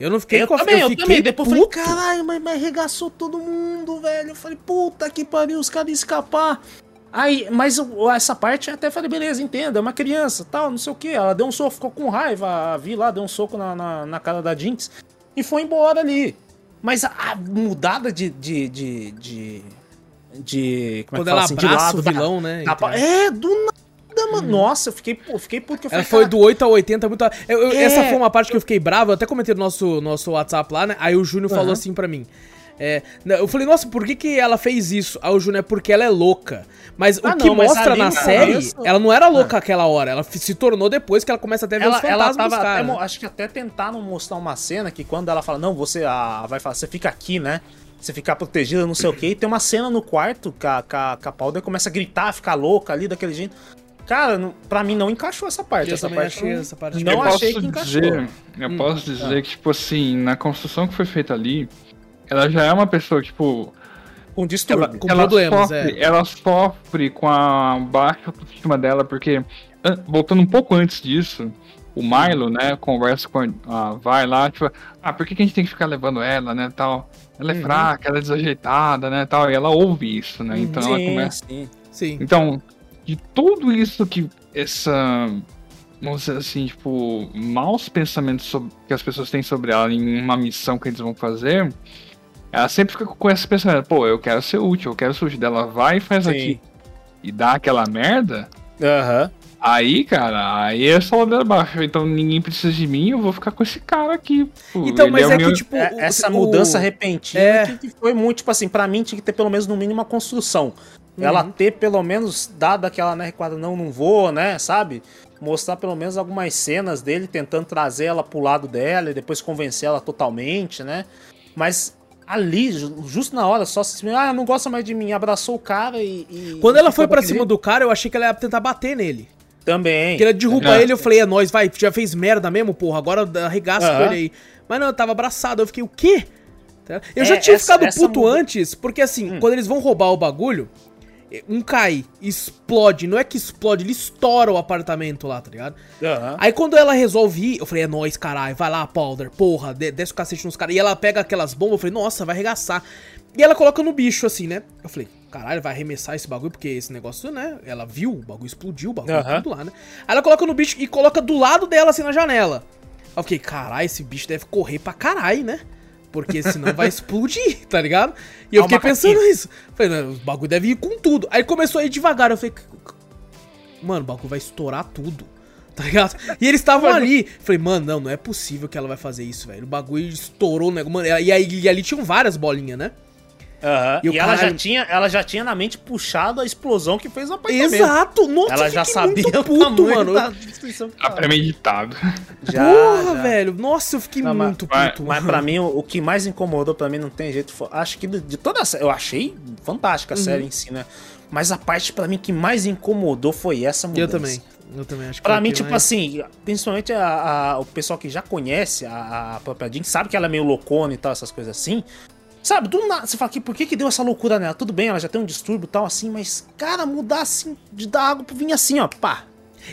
Eu não fiquei eu com também, eu, fiquei também. Depois eu puto. falei, caralho, mas, mas arregaçou todo mundo, velho. Eu falei, puta que pariu, os caras iam escapar. Aí, mas essa parte eu até falei, beleza, entenda, é uma criança, tal, não sei o que. Ela deu um soco, ficou com raiva, Vi lá deu um soco na, na, na cara da Jinx e foi embora ali. Mas a, a mudada de. de, de, de, de- como é Quando que ela fala assim, de lado o da- vilão, né? da- então. é, do nada, mano. Nossa, eu fiquei, eu fiquei puto que eu Ela falei, foi cara, do 8 ao 80, muito. eu- eu- É. Essa foi uma parte que eu fiquei bravo, eu até comentei no nosso, nosso WhatsApp lá, né? Aí o Júnior falou Aham. assim pra mim. é, não, eu falei, nossa, por que, que ela fez isso? Aí o Júnior é porque ela é louca. Mas o Ah, que não, mostra na série, começo- ela não era louca aquela hora. Ela se tornou depois que ela começa até a ver ela, os ela fantasmas tava dos até, acho que até tentaram mostrar uma cena que quando ela fala, não, você a, vai falar, você fica aqui, né? Você ficar protegida, não sei o que. E tem uma cena no quarto que a, que a, que a Powder começa a gritar, ficar louca ali daquele jeito. Cara, não- pra mim não encaixou essa parte. Eu essa parte achei não, essa parte não eu achei posso que encaixou. dizer, eu posso dizer que, tipo assim, na construção que foi feita ali, ela já é uma pessoa, tipo, Com ela, distúrbio. Com ela problemas, sofre, é. ela sofre com a baixa autoestima dela, porque, an- voltando um pouco antes disso, o Milo, né, conversa com a, a vai lá, tipo, ah, por que, que a gente tem que ficar levando ela, né, tal? Ela é Uhum. fraca, ela é desajeitada, né, tal, e ela ouve isso, né, então ela sim, começa... sim. Sim. Então, de tudo isso que essa. Vamos dizer assim, tipo, maus pensamentos sobre- que as pessoas têm sobre ela em uma missão que eles vão fazer, ela sempre fica com esse pensamento, pô, eu quero ser útil, eu quero ser útil dela, vai e faz Sim. aqui. E dá aquela merda, Aham. Aí, cara, aí é só ladeira abaixo. Então ninguém precisa de mim, eu vou ficar com esse cara aqui. pô. Então, Ele mas é meu- que, tipo. É, essa o- mudança repentina é. que, foi muito, tipo assim, pra mim tinha que ter pelo menos no mínimo uma construção. Uhum. Ela ter pelo menos dado aquela, né, recuada, não, não vou, né, sabe? Mostrar pelo menos algumas cenas dele tentando trazer ela pro lado dela e depois convencer ela totalmente, né? Mas ali, ju- justo na hora, só se ah, não gosta mais de mim, abraçou o cara e. e- Quando ela foi pra daquele cima do cara, eu achei que ela ia tentar bater nele. Também. Porque ela derruba É. ele, eu falei, é nóis, vai, já fez merda mesmo, porra, agora arregaça com Aham. ele aí. Mas não, eu tava abraçado, eu fiquei, o quê? Tá? Eu É, já tinha essa- ficado puto muda- antes, porque assim, Hum. quando eles vão roubar o bagulho, um cai, explode, não é que explode, ele estoura o apartamento lá, tá ligado? Aham. Aí quando ela resolve ir, eu falei, é nóis, caralho, vai lá, Powder, porra, de- desce o cacete nos caras. E ela pega aquelas bombas, eu falei, nossa, vai arregaçar. E ela coloca no bicho, assim, né? Eu falei, caralho, vai arremessar esse bagulho, porque esse negócio, né? Ela viu, o bagulho explodiu, o bagulho Aham. tudo lá, né? Aí ela coloca no bicho e coloca do lado dela, assim, na janela. Aí eu fiquei, caralho, esse bicho deve correr pra caralho, né? Porque senão vai *laughs* explodir, tá ligado? E eu o fiquei pensando nisso. Falei, não, o bagulho deve ir com tudo. Aí começou a ir devagar, eu falei, mano, o bagulho vai estourar tudo. Tá ligado? E eles estavam ali. Falei, mano, não, não é possível que ela vai fazer isso, velho. O bagulho estourou o negócio. Mano, e, aí, e ali tinham várias bolinhas, né? Aham, E E, ela, já tinha, ela já tinha na mente puxado a explosão que fez o apartamento. Exato! Nossa, Ela já sabia muito o puto, tamanho mano. da destruição Tá premeditado. Já, Porra, já. velho. Nossa, eu fiquei Não, mas- muito mas, puto. mas mano. pra mim, o, o que mais incomodou pra mim não tem jeito. foi- acho que de, de toda a série. Eu achei fantástica a Uhum. série em si, né? Mas a parte pra mim que mais incomodou foi essa mudança. Eu também. Eu também acho que Pra mim, tipo mais- assim, principalmente a- a- o pessoal que já conhece a, a própria Jean, sabe que ela é meio loucona e tal, essas coisas assim. Sabe, do nada, você fala que por que, que deu essa loucura nela? Tudo bem, ela já tem um distúrbio e tal, assim, mas, cara, mudar assim, de dar água pro vinho assim, ó, pá.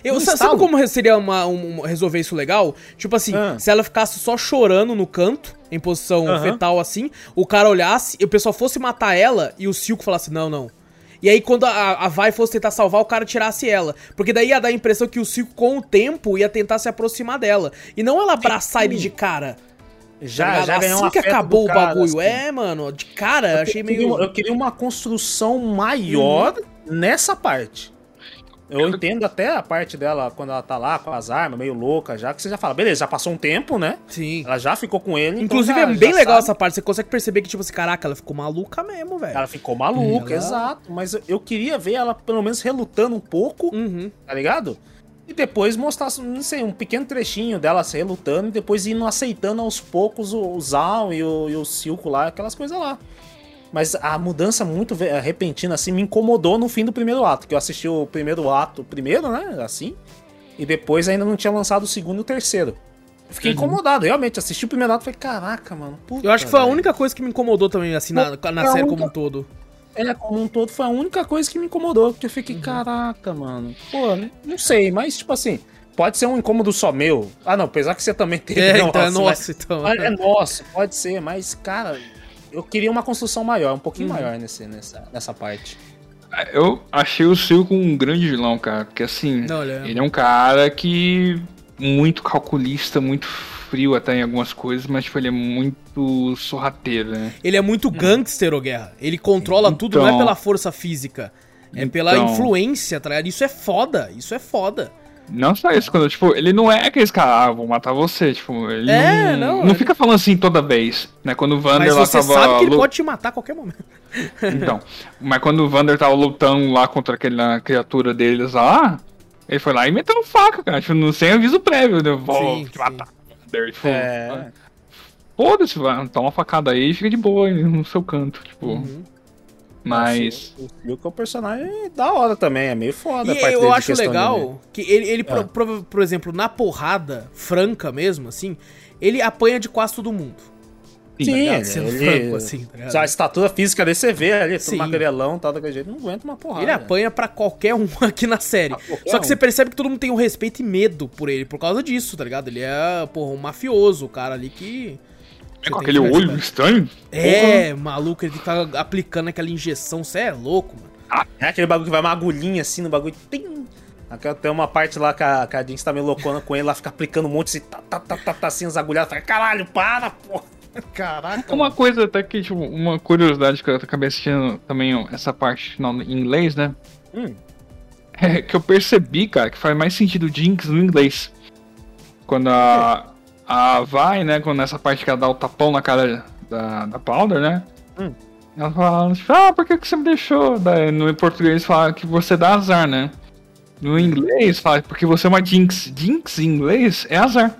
Eu, estalo. sabe como seria uma, um- resolver isso legal? Tipo assim, Ah. se ela ficasse só chorando no canto, em posição Aham. fetal assim, o cara olhasse e o pessoal fosse matar ela e o Silco falasse, não, não. E aí quando a, a Vai fosse tentar salvar, o cara tirasse ela. Porque daí ia dar a impressão que o Silco, com o tempo, ia tentar se aproximar dela. E não ela abraçar ele de cara. Tá Já, ligado? já ganhou assim que acabou o cara, bagulho. assim. É, mano, de cara, eu achei meio... Uhum. eu queria uma construção maior nessa parte. Eu entendo até a parte dela quando ela tá lá com as armas, meio louca já, que você já fala, beleza, já passou um tempo, né? Sim. Ela já ficou com ele. então Inclusive já- é bem legal sabe. essa parte, você consegue perceber que, tipo assim, caraca, ela ficou maluca mesmo, velho. Ela ficou maluca, Ela- exato. Mas eu- eu queria ver ela pelo menos relutando um pouco, Uhum. tá ligado? E depois mostrar, não sei, um pequeno trechinho dela se relutando e depois indo aceitando aos poucos o, o Zal e o, e o Silco lá, aquelas coisas lá. Mas a mudança muito repentina, assim, me incomodou no fim do primeiro ato. Que eu assisti o primeiro ato, primeiro, né? Assim. E depois ainda não tinha lançado o segundo e o terceiro. Eu Fiquei incomodado, realmente. Assisti o primeiro ato e falei, caraca, mano. puta, Eu acho que foi a velho." única coisa que me incomodou também, assim, na, na série não- como um todo. É, como um todo, foi a única coisa que me incomodou. Porque eu fiquei, Uhum. caraca, mano. Pô, não sei, mas tipo assim, pode ser um incômodo só meu. Ah, não, apesar que você também teve. *laughs* É, não, então é mas- nossa, então. mas É nosso, pode ser, mas, cara, eu queria uma construção maior, um pouquinho Uhum. maior nesse, nessa, nessa parte. Eu achei o Silco um grande vilão, cara. Porque assim, Não, ele é um cara que. muito calculista, muito frio até em algumas coisas, mas tipo, ele é muito sorrateiro, né? Ele é muito gangster, ô Guerra. Ele controla tudo, não é Então. pela força física. É pela Então. influência, tá ligado? Isso é foda, isso é foda. Não só isso, quando, tipo, ele não é aquele cara, ah, vou matar você, tipo, ele É, não, não, não ele- fica falando assim toda vez, né? Quando o Vander Mas lá você tava sabe que ele pode te matar a qualquer momento. *laughs* Então, mas quando o Vander tava lutando lá contra aquela criatura deles lá, ele foi lá e meteu faca, cara, tipo, não- sem aviso prévio, né? Vou Sim, te sim. matar. Tipo, É. Foda-se, vai, toma uma facada aí e fica de boa no seu canto, tipo. Uhum. Mas. O Silco é um personagem da hora também, é meio foda. a E parte eu acho legal que ele, ele por, Ah. por- por exemplo, na porrada franca mesmo, assim, ele apanha de quase todo mundo. Sim, ele, Sendo ele- franco, assim, tá ligado? a estatura física dele você vê ali, Sim. magrelão, tal, daquele jeito, não aguenta uma porrada. Ele apanha pra qualquer um *laughs* aqui na série. Ah, Só que um. você percebe que todo mundo tem um respeito e medo por ele, por causa disso, tá ligado? Ele é, porra, um mafioso, o cara ali que. É com aquele que olho estranho? É, maluco, ele estar aplicando aquela injeção, você é louco, mano. É aquele bagulho que vai uma agulhinha assim no bagulho. Tim! Aquela- Tem uma parte lá que a, que a Jinx tá meio loucona com ele, ela fica aplicando um monte assim, tá, tá, tá, tá, tá assim, as agulhadas. Fala, caralho, para, pô. *laughs* Caraca. Uma coisa até que, tipo, uma curiosidade que eu acabei assistindo também, ó, essa parte final em inglês, né? Hum. *laughs* É que eu percebi, cara, que faz mais sentido Jinx no inglês. Quando a. A vai, né? Quando nessa parte que ela dá o tapão na cara da, da Powder, né? Hum. Ela fala, tipo, ah, por que, que você me deixou? Daí, no português fala que você dá azar, né? No inglês fala porque você é uma Jinx. Jinx em inglês é azar.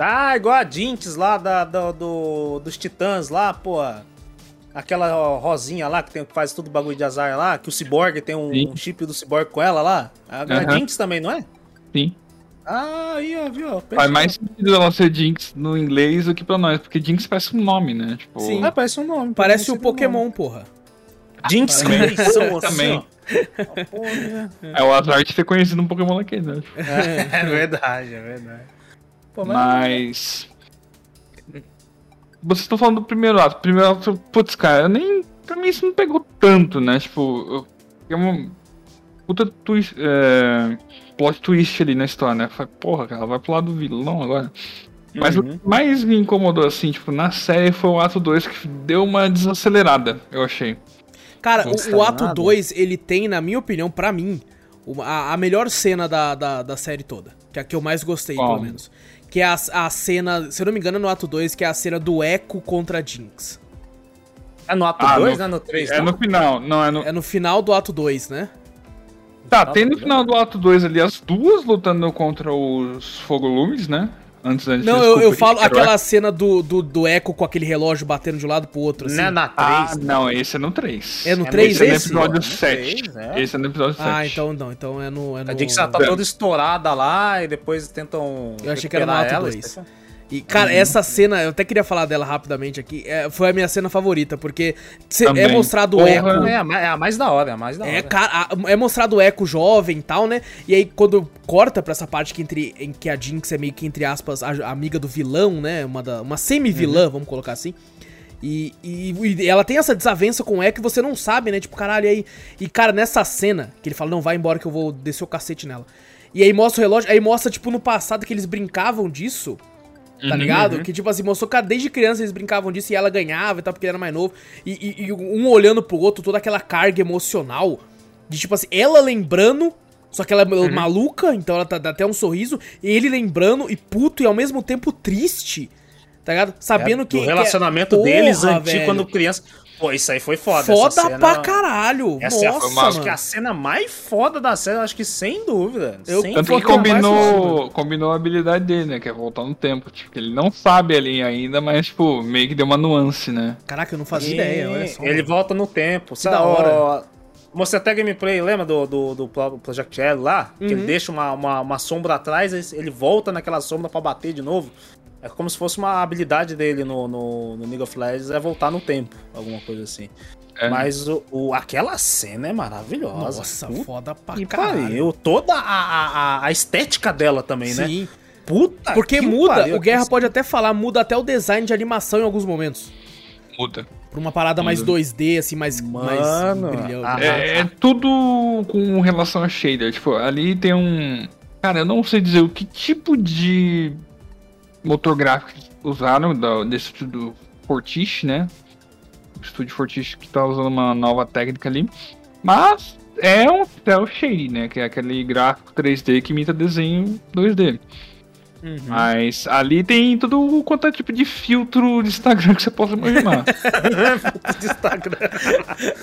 Ah, igual a Jinx lá da, da- do, dos Titãs lá, pô. Aquela ó, rosinha lá que, tem, que faz tudo bagulho de azar lá, que o Cyborg tem um, um chip do Cyborg com ela lá. A, a Aham. Jinx também, não é? Sim. Ah, aí, ó, viu? Faz mais sentido ela ser Jinx no inglês do que pra nós, porque Jinx parece um nome, né? Tipo, Sim. Ah, parece um nome. Parece o Pokémon, porra. nome. Jinx assim, Também. ó. *laughs* Ah, porra, né? é o azar de ter conhecido um Pokémon daquele, né? É verdade, é verdade. Pô, Mas. Vocês estão falando do primeiro ato. O primeiro ato, putz, cara, eu nem. Pra mim isso não pegou tanto, né? Tipo, eu- é uma puta twist, é, plot twist ali na história, né? Falei, porra, cara, ela vai pro lado do vilão agora. Mas o Uhum. que mais me incomodou, assim, tipo, na série foi o ato 2 que deu uma desacelerada, eu achei. Cara, o, o ato nada. 2, ele tem, na minha opinião, pra mim, uma- a, a melhor cena da, da, da série toda. Que é a que eu mais gostei, Qual? pelo menos. Que é a, a cena, se eu não me engano, é no ato 2, que é a cena do Echo contra Jinx. É no ato Ah, 2, no- né? No 3. É no final, não, é no. É no final do ato 2, né? Tá, tem no final do ato 2 ali as duas lutando contra os Fogolumes, né? Antes da gente Não, eu, eu falo aquela cena do, do, do Echo com aquele relógio batendo de um lado pro outro, assim. Não é na Ah, 3. não, esse é no 3. É no É 3 Esse é no esse? episódio No 7. três, é. Esse é no episódio 7. Ah, então não, então é no. É no... A ela tá toda estourada lá e depois tentam. Eu achei que era no ato ela, dois. isso E, cara, essa cena, eu até queria falar dela rapidamente aqui, é, foi a minha cena favorita, porque cê- é mostrado o. Echo. É a, é a mais da hora, é a mais da hora. É, cara, a- é mostrado o Echo jovem e tal, né? E aí, quando corta pra essa parte que, entre, em que a Jinx é meio que, entre aspas, a, a amiga do vilão, né? Uma, da- uma semi-vilã, Uhum. vamos colocar assim. E, e- e ela tem essa desavença com o Echo e você não sabe, né? Tipo, caralho, e aí. E, cara, nessa cena, que ele fala, não, vai embora que eu vou descer o cacete nela. E aí mostra o relógio, aí mostra, tipo, no passado que eles brincavam disso. Tá Uhum, ligado? Que, tipo assim, mostrou que desde criança eles brincavam disso e ela ganhava e tal, porque ele era mais novo. E, e- e um olhando pro outro, toda aquela carga emocional. De, tipo assim, ela lembrando, só que ela é Uhum. maluca, então ela tá, dá até um sorriso. E ele lembrando e puto e ao mesmo tempo triste. Tá ligado? Sabendo É, que. O que relacionamento é- deles Porra, antigo velho. quando criança. Pô, isso aí foi foda. Foda essa cena- pra caralho. Essa é a, Nossa, acho que é a cena mais foda da série, acho que sem dúvida. Eu- sem Tanto que o que combinou, combinou a habilidade dele, né? Que é voltar no tempo. Tipo, ele não sabe ali ainda, mas, tipo, meio que deu uma nuance, né? Caraca, eu não fazia E ideia, olha só. Ele mano. volta no tempo. Sabe, da hora. ó, Mostrei até gameplay, lembra do, do, do Pro- Project L lá? Que Uhum. ele deixa uma, uma, uma sombra atrás, ele volta naquela sombra pra bater de novo. É como se fosse uma habilidade dele no, no, no League of Legends, é voltar no tempo, alguma coisa assim. É. Mas o, o- aquela cena é maravilhosa. Nossa, Puta foda pra caralho. pariu. Toda a, a, a- estética dela também, né? Sim. Puta Porque que muda, pariu. o Guerra pode até falar, muda até o design de animação em alguns momentos. Muda. Pra uma parada mais Muda. 2D, assim, mais, Mano, mais brilhante. É, é tudo com relação a shader. Tipo, ali tem um. Cara, eu não sei dizer o que tipo de motor gráfico eles usaram da, desse estúdio Fortiche, né? O estúdio Fortiche que tá usando uma nova técnica ali. Mas é um cel shade, né? Que é aquele gráfico 3D que imita desenho 2D. Uhum. Mas ali tem tudo quanto é tipo de filtro de Instagram que você possa imaginar. *laughs* de Instagram.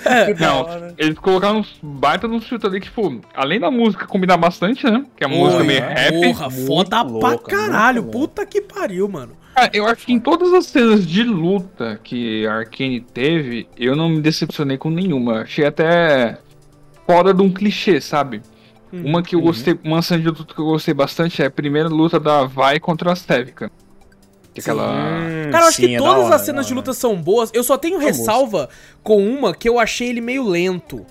É, Não, eles colocaram uns baita nos filtros ali que, tipo, além da música combinar bastante, né? Que a música é meio rap. Porra, foda louca, pra caralho. Puta que pariu, mano. Cara, eu acho que em todas as cenas de luta que a Arkane teve, eu não me decepcionei com nenhuma. Achei até fora de um clichê, sabe? Hum. Uma que eu gostei, uma cena de luta que eu gostei bastante é a primeira luta da Vai contra a. Que Sim. aquela. Cara, eu acho sim, que é da todas hora, as é cenas da de luta são boas. Eu só tenho São ressalva com uma que eu achei ele meio lento.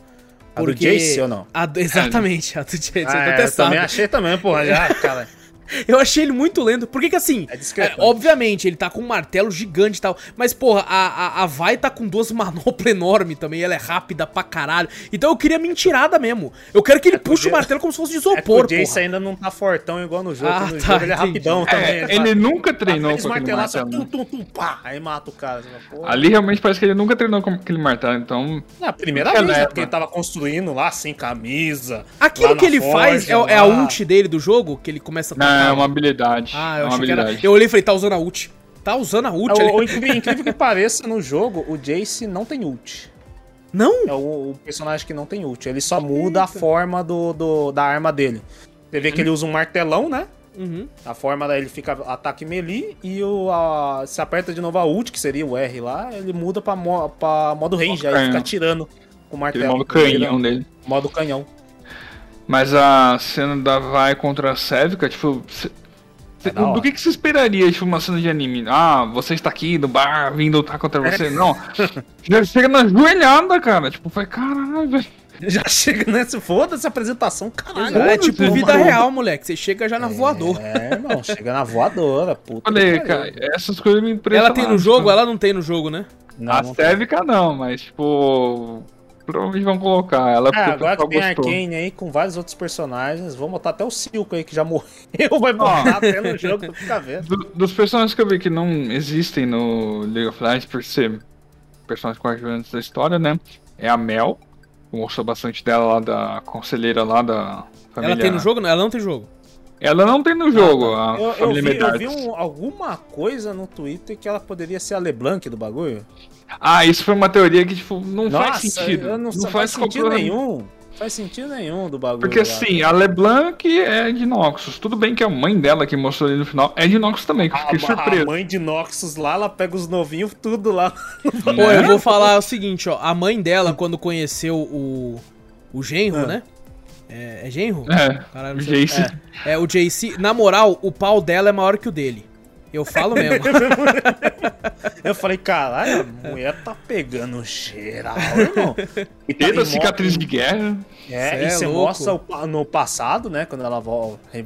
A do Jace ou não? A do- *laughs* exatamente, a do Jace. eu tô Ah, é, até eu também achei também, porra, já, cara. *laughs* *laughs* Eu achei ele muito lento. Por que que assim? É é, discrepante. obviamente, ele tá com um martelo gigante e tal. Mas, porra, a, a, a Vai tá com duas *laughs* manoplas enormes também. Ela é rápida pra caralho. Então eu queria mentirada mesmo. Eu quero que ele É que o puxe o Ja- martelo como se fosse de É que isopor, o Jace porra. ainda não tá fortão igual no jogo. Ah, no tá, jogo ele é entendi. rapidão também. É, ele nunca treinou com aquele martelo. tum, né? tum, tum, pá, aí mata o cara. Pô. Ali realmente parece que ele nunca treinou com aquele martelo, então. É a primeira vez, né? Porque ele tava construindo lá sem camisa. Aquilo lá que na ele faz é, forja, é a ult dele do jogo? Que ele começa a Não, tacar? é uma habilidade. Ah, é eu uma achei que era... habilidade. Eu olhei e falei, tá usando a ult. Tá usando a ult É, ali. o, o incrível, incrível que pareça, no jogo, o Jace não tem ult. Não? É o, o personagem que não tem ult. Ele só muda a forma do, do- da arma dele. Você vê que ele usa um martelão, né? Uhum. A forma dele fica ataque melee e o, a, se aperta de novo a ult, que seria o R lá, ele muda pra, mo, pra modo range, aí fica atirando com o martelo. Aquele modo canhão dele. Modo canhão. Mas a cena da Vai contra a Sevica, tipo. cê- cê- É do que, que você esperaria, tipo, uma cena de anime? Ah, você está aqui no bar, vindo lutar contra você. Não. Já chega na joelhada, cara. Tipo, foi caralho, velho. Já chega nesse. Foda-se apresentação, caralho. É tipo Foda-se, vida mano. real, moleque. Você chega já na voadora. É, irmão, chega na voadora, puta. Falei, cara, essas coisas me impressionam. Ela tem no jogo? Ela não tem no jogo, né? Não, a não. Sevica não, mas, tipo. Provavelmente vão colocar ela É, agora que tem a. Arkane aí com vários outros personagens, vou botar até o Silco aí que já morreu, vai botar até no jogo, tu fica vendo. Do- dos personagens que eu vi que não existem no League of Legends por ser personagens coadjuvantes da história, né? É a Mel. Gostou bastante dela lá da conselheira lá da família. Ela tem no jogo? Não, ela não tem jogo. Ela não tem no jogo, a Eu, eu vi, eu vi um- alguma coisa no Twitter que ela poderia ser a LeBlanc do bagulho. Ah, isso foi uma teoria que, tipo, não faz sentido. não, não faz, faz sentido nenhum. Faz sentido nenhum do bagulho. Porque lá. assim, a LeBlanc é de Noxus. Tudo bem que a mãe dela que mostrou ali no final é de Noxus também, que eu a, fiquei ma- surpreso. a mãe de Noxus lá, ela pega os novinhos tudo lá. Pô, Né? eu vou falar o seguinte, ó. A mãe dela, quando conheceu o. O genro, Ah. né? É, é genro? É, Caralho, sei. Jace. É, o JC. Na moral, o pau dela é maior que o dele. Eu falo mesmo. *laughs* Eu falei, caralho, a mulher tá pegando geral, irmão. E tá- Teve e a cicatriz de guerra. É, Cê e é você louco. mostra o no passado, né? Quando ela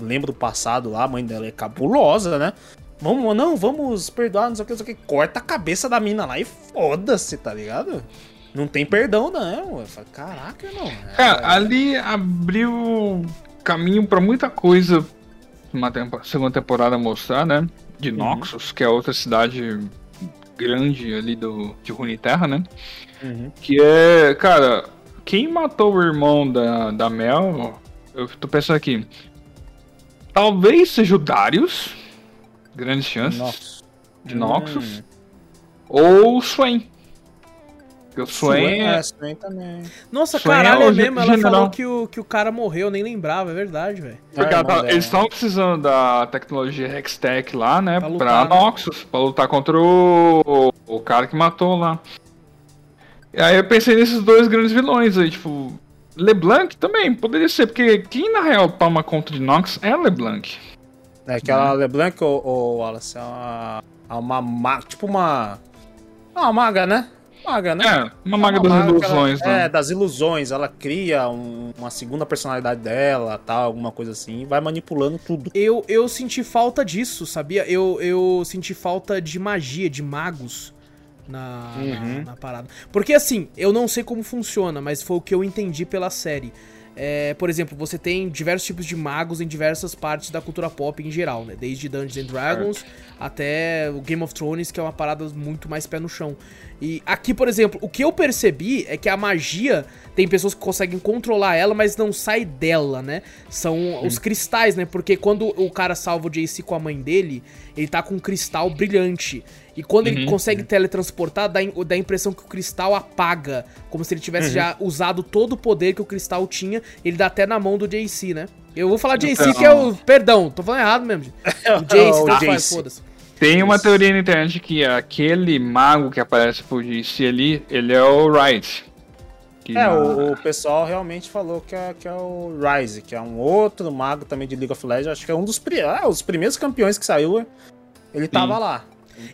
lembra do passado lá, a mãe dela é cabulosa, né? Vamos, não, vamos perdoar, não sei o que, não sei o que. Corta a cabeça da mina lá e foda-se, tá ligado? Não tem perdão, não. Eu falei, caraca, irmão. É, Cara, ali abriu caminho pra muita coisa uma tempo- segunda temporada mostrar, né? De Noxus, que é outra cidade grande ali do, de Runeterra, né? Uhum. Que é, cara, quem matou o irmão da, da Mel, eu tô pensando aqui, talvez seja o Darius, grandes chances, Nossa. de Noxus, Hum. ou o Swain. O Swain é, é, Swain também. Nossa, Sonha caralho, o é mesmo. Ela general. falou que o, que o cara morreu, eu nem lembrava, é verdade, velho. Porque É, tá- eles estavam precisando da tecnologia Hextech lá, né? Pra Pra, lutar, né? Noxus, pra lutar contra o, o cara que matou lá. E aí eu pensei nesses dois grandes vilões aí, tipo. LeBlanc também, poderia ser, porque quem na real toma conta de Nox é a LeBlanc. É aquela LeBlanc ou, ou Wallace? É uma, é uma ma- Tipo uma. é Uma maga, né? Maga, né? É, uma maga das maga ilusões, ela, né? É, das ilusões. Ela cria um- uma segunda personalidade dela, tal, alguma coisa assim, e vai manipulando tudo. Eu, eu senti falta disso, sabia? Eu, eu senti falta de magia, de magos na, na- Uhum. na parada. Porque assim, eu não sei como funciona, mas foi o que eu entendi pela série. É, por exemplo, você tem diversos tipos de magos em diversas partes da cultura pop em geral, né? Desde Dungeons and Dragons até o Game of Thrones, que é uma parada muito mais pé no chão. E aqui, por exemplo, o que eu percebi é que a magia tem pessoas que conseguem controlar ela, mas não sai dela, né? São os cristais, né? Porque quando o cara salva o JC com a mãe dele, ele tá com um cristal brilhante. E quando ele Uhum. consegue teletransportar, dá, dá a impressão que o cristal apaga. Como se ele tivesse já usado todo o poder que o cristal tinha. Ele dá até na mão do JC, né? Eu vou falar JC, Então- que é o. Perdão, tô falando errado mesmo. *laughs* O JC, O tá? Foda-se. Tem uma Isso. teoria na internet que aquele mago que aparece por DC ali, ele é o Wright. Que É, o, o pessoal realmente falou que é, que é o Ryze, que é um outro mago também de League of Legends. Acho que é um dos pri- ah, os primeiros campeões que saiu. Ele tava lá.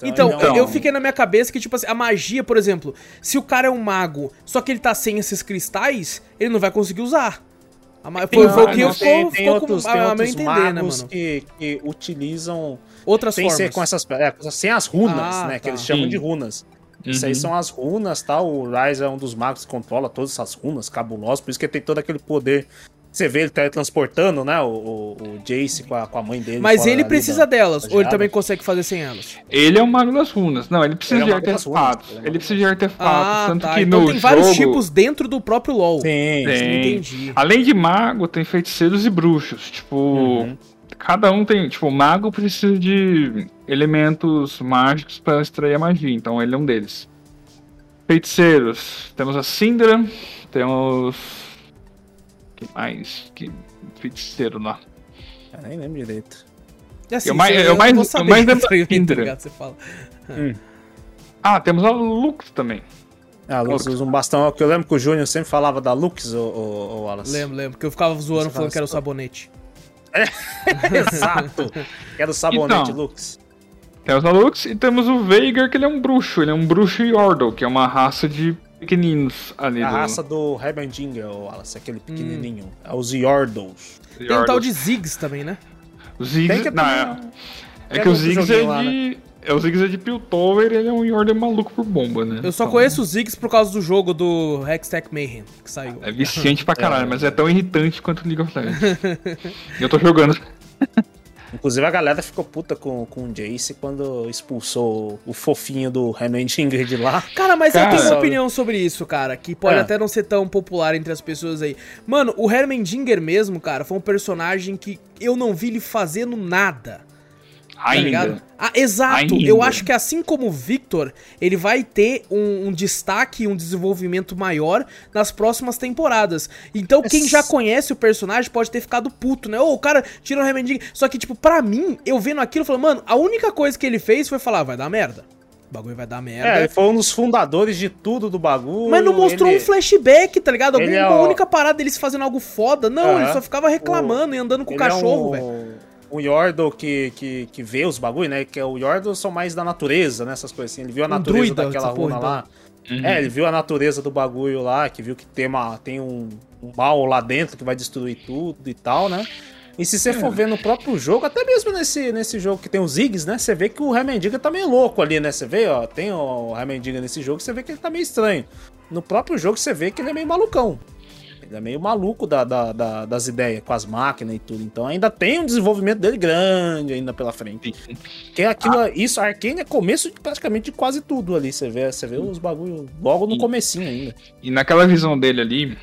Então, Então- eu fiquei na minha cabeça que, tipo assim, a magia, por exemplo, se o cara é um mago, só que ele tá sem esses cristais, ele não vai conseguir usar. A ma- Foi, Não, foi o que ficou, tem, tem outros, com tem a, a meu outros entender, né, magos mano? que, que utilizam Outras sem formas. ser com essas é, sem as runas, Ah, né? Que tá. eles chamam Sim. de runas. Isso aí Uhum. são as runas, tá? O Ryze é um dos magos que controla todas essas runas cabulosas, por isso que ele tem todo aquele poder. Você vê ele teletransportando, né? O, o, o Jace com a, com a mãe dele. Mas ele precisa da- delas, ou ele também consegue fazer sem elas? Ele é o mago das runas. Não, ele precisa Ele é de runas, artefatos. ele é o Ele precisa de artefatos. Ah, tanto tá. que Então no tem vários jogo, tipos dentro do próprio LoL. Tem, Tem. Entendi. Além de mago, tem feiticeiros e bruxos. Tipo, Uhum. cada um tem. Tipo, o mago precisa de elementos mágicos para extrair a magia. Então ele é um deles. Feiticeiros. Temos a Syndra. Temos. Que mais? Que feiticeiro lá. Eu nem lembro direito. Assim, Eu mais- eu não mais- eu saber mais tá lembro da Indra. ligado? Você fala. Ah, temos a Lux também. Ah, Lux usa um bastão. Que eu lembro que o Júnior sempre falava da Lux, o, o, o Wallace. Lembro, lembro. Porque eu ficava zoando Você falando fala que era o sabonete. *laughs* Exato. Que era o sabonete Então. Lux. Temos a Lux e temos o Veigar, que ele é um bruxo. Ele é um bruxo Yordle, que é uma raça de pequeninos ali A do raça do Hebendinger, Wallace, aquele pequenininho. É os Yordles. Tem um tal de Ziggs também, né? O Ziggs, que não, é, né? é que o Ziggs é lá, de... É, o Ziggs é de Piltover ele é um Yordle maluco por bomba, né? Eu só Então, conheço o Ziggs por causa do jogo do Hextech Mayhem, que saiu. É viciante pra caralho, mas é tão irritante quanto League of Legends. E eu tô jogando. *laughs* Inclusive a galera ficou puta com, com o Jace quando expulsou o fofinho do Heimendinger de lá. Cara, mas Cara, eu tenho uma opinião sobre isso, cara, que pode É. até não ser tão popular entre as pessoas aí. Mano, o Hermendinger mesmo, cara, foi um personagem que eu não vi ele fazendo nada. Tá ligado? Ainda. Ah, exato. Ainda. Eu acho que assim como o Victor, ele vai ter um, um destaque e um desenvolvimento maior nas próximas temporadas. Então, quem já conhece o personagem pode ter ficado puto, né? Ô, o cara tirou o Remending. Só que, tipo, pra mim, eu vendo aquilo, eu falo, mano, a única coisa que ele fez foi falar, vai dar merda. O bagulho vai dar merda. É, ele foi um dos fundadores de tudo do bagulho. Mas não mostrou ele- um flashback, tá ligado? Alguma é o- única parada deles fazendo algo foda. Não, Aham. ele só ficava reclamando e andando com o ele é cachorro, um- velho. Um Yordle que, que, que vê os bagulho, né? Que é o Yordle são mais da natureza, né? Essas coisas assim. Ele viu a Um natureza druida, daquela runa então. lá. Uhum. É, ele viu a natureza do bagulho lá, que viu que tem, uma, tem um, um mal lá dentro que vai destruir tudo e tal, né? E se você É. for ver no próprio jogo, até mesmo nesse, nesse jogo que tem os Ziggs, né? Você vê que o Remendiga tá meio louco ali, né? Você vê, ó, tem o Remendiga nesse jogo, você vê que ele tá meio estranho. No próprio jogo você vê que ele é meio malucão. Ele é meio maluco da, da- da- das ideias, com as máquinas e tudo. Então ainda tem um desenvolvimento dele grande ainda pela frente. Que é aquilo, isso, a Arkane é começo de, praticamente de quase tudo ali. Você vê, você vê os bagulho logo no E- comecinho ainda. E naquela visão dele ali,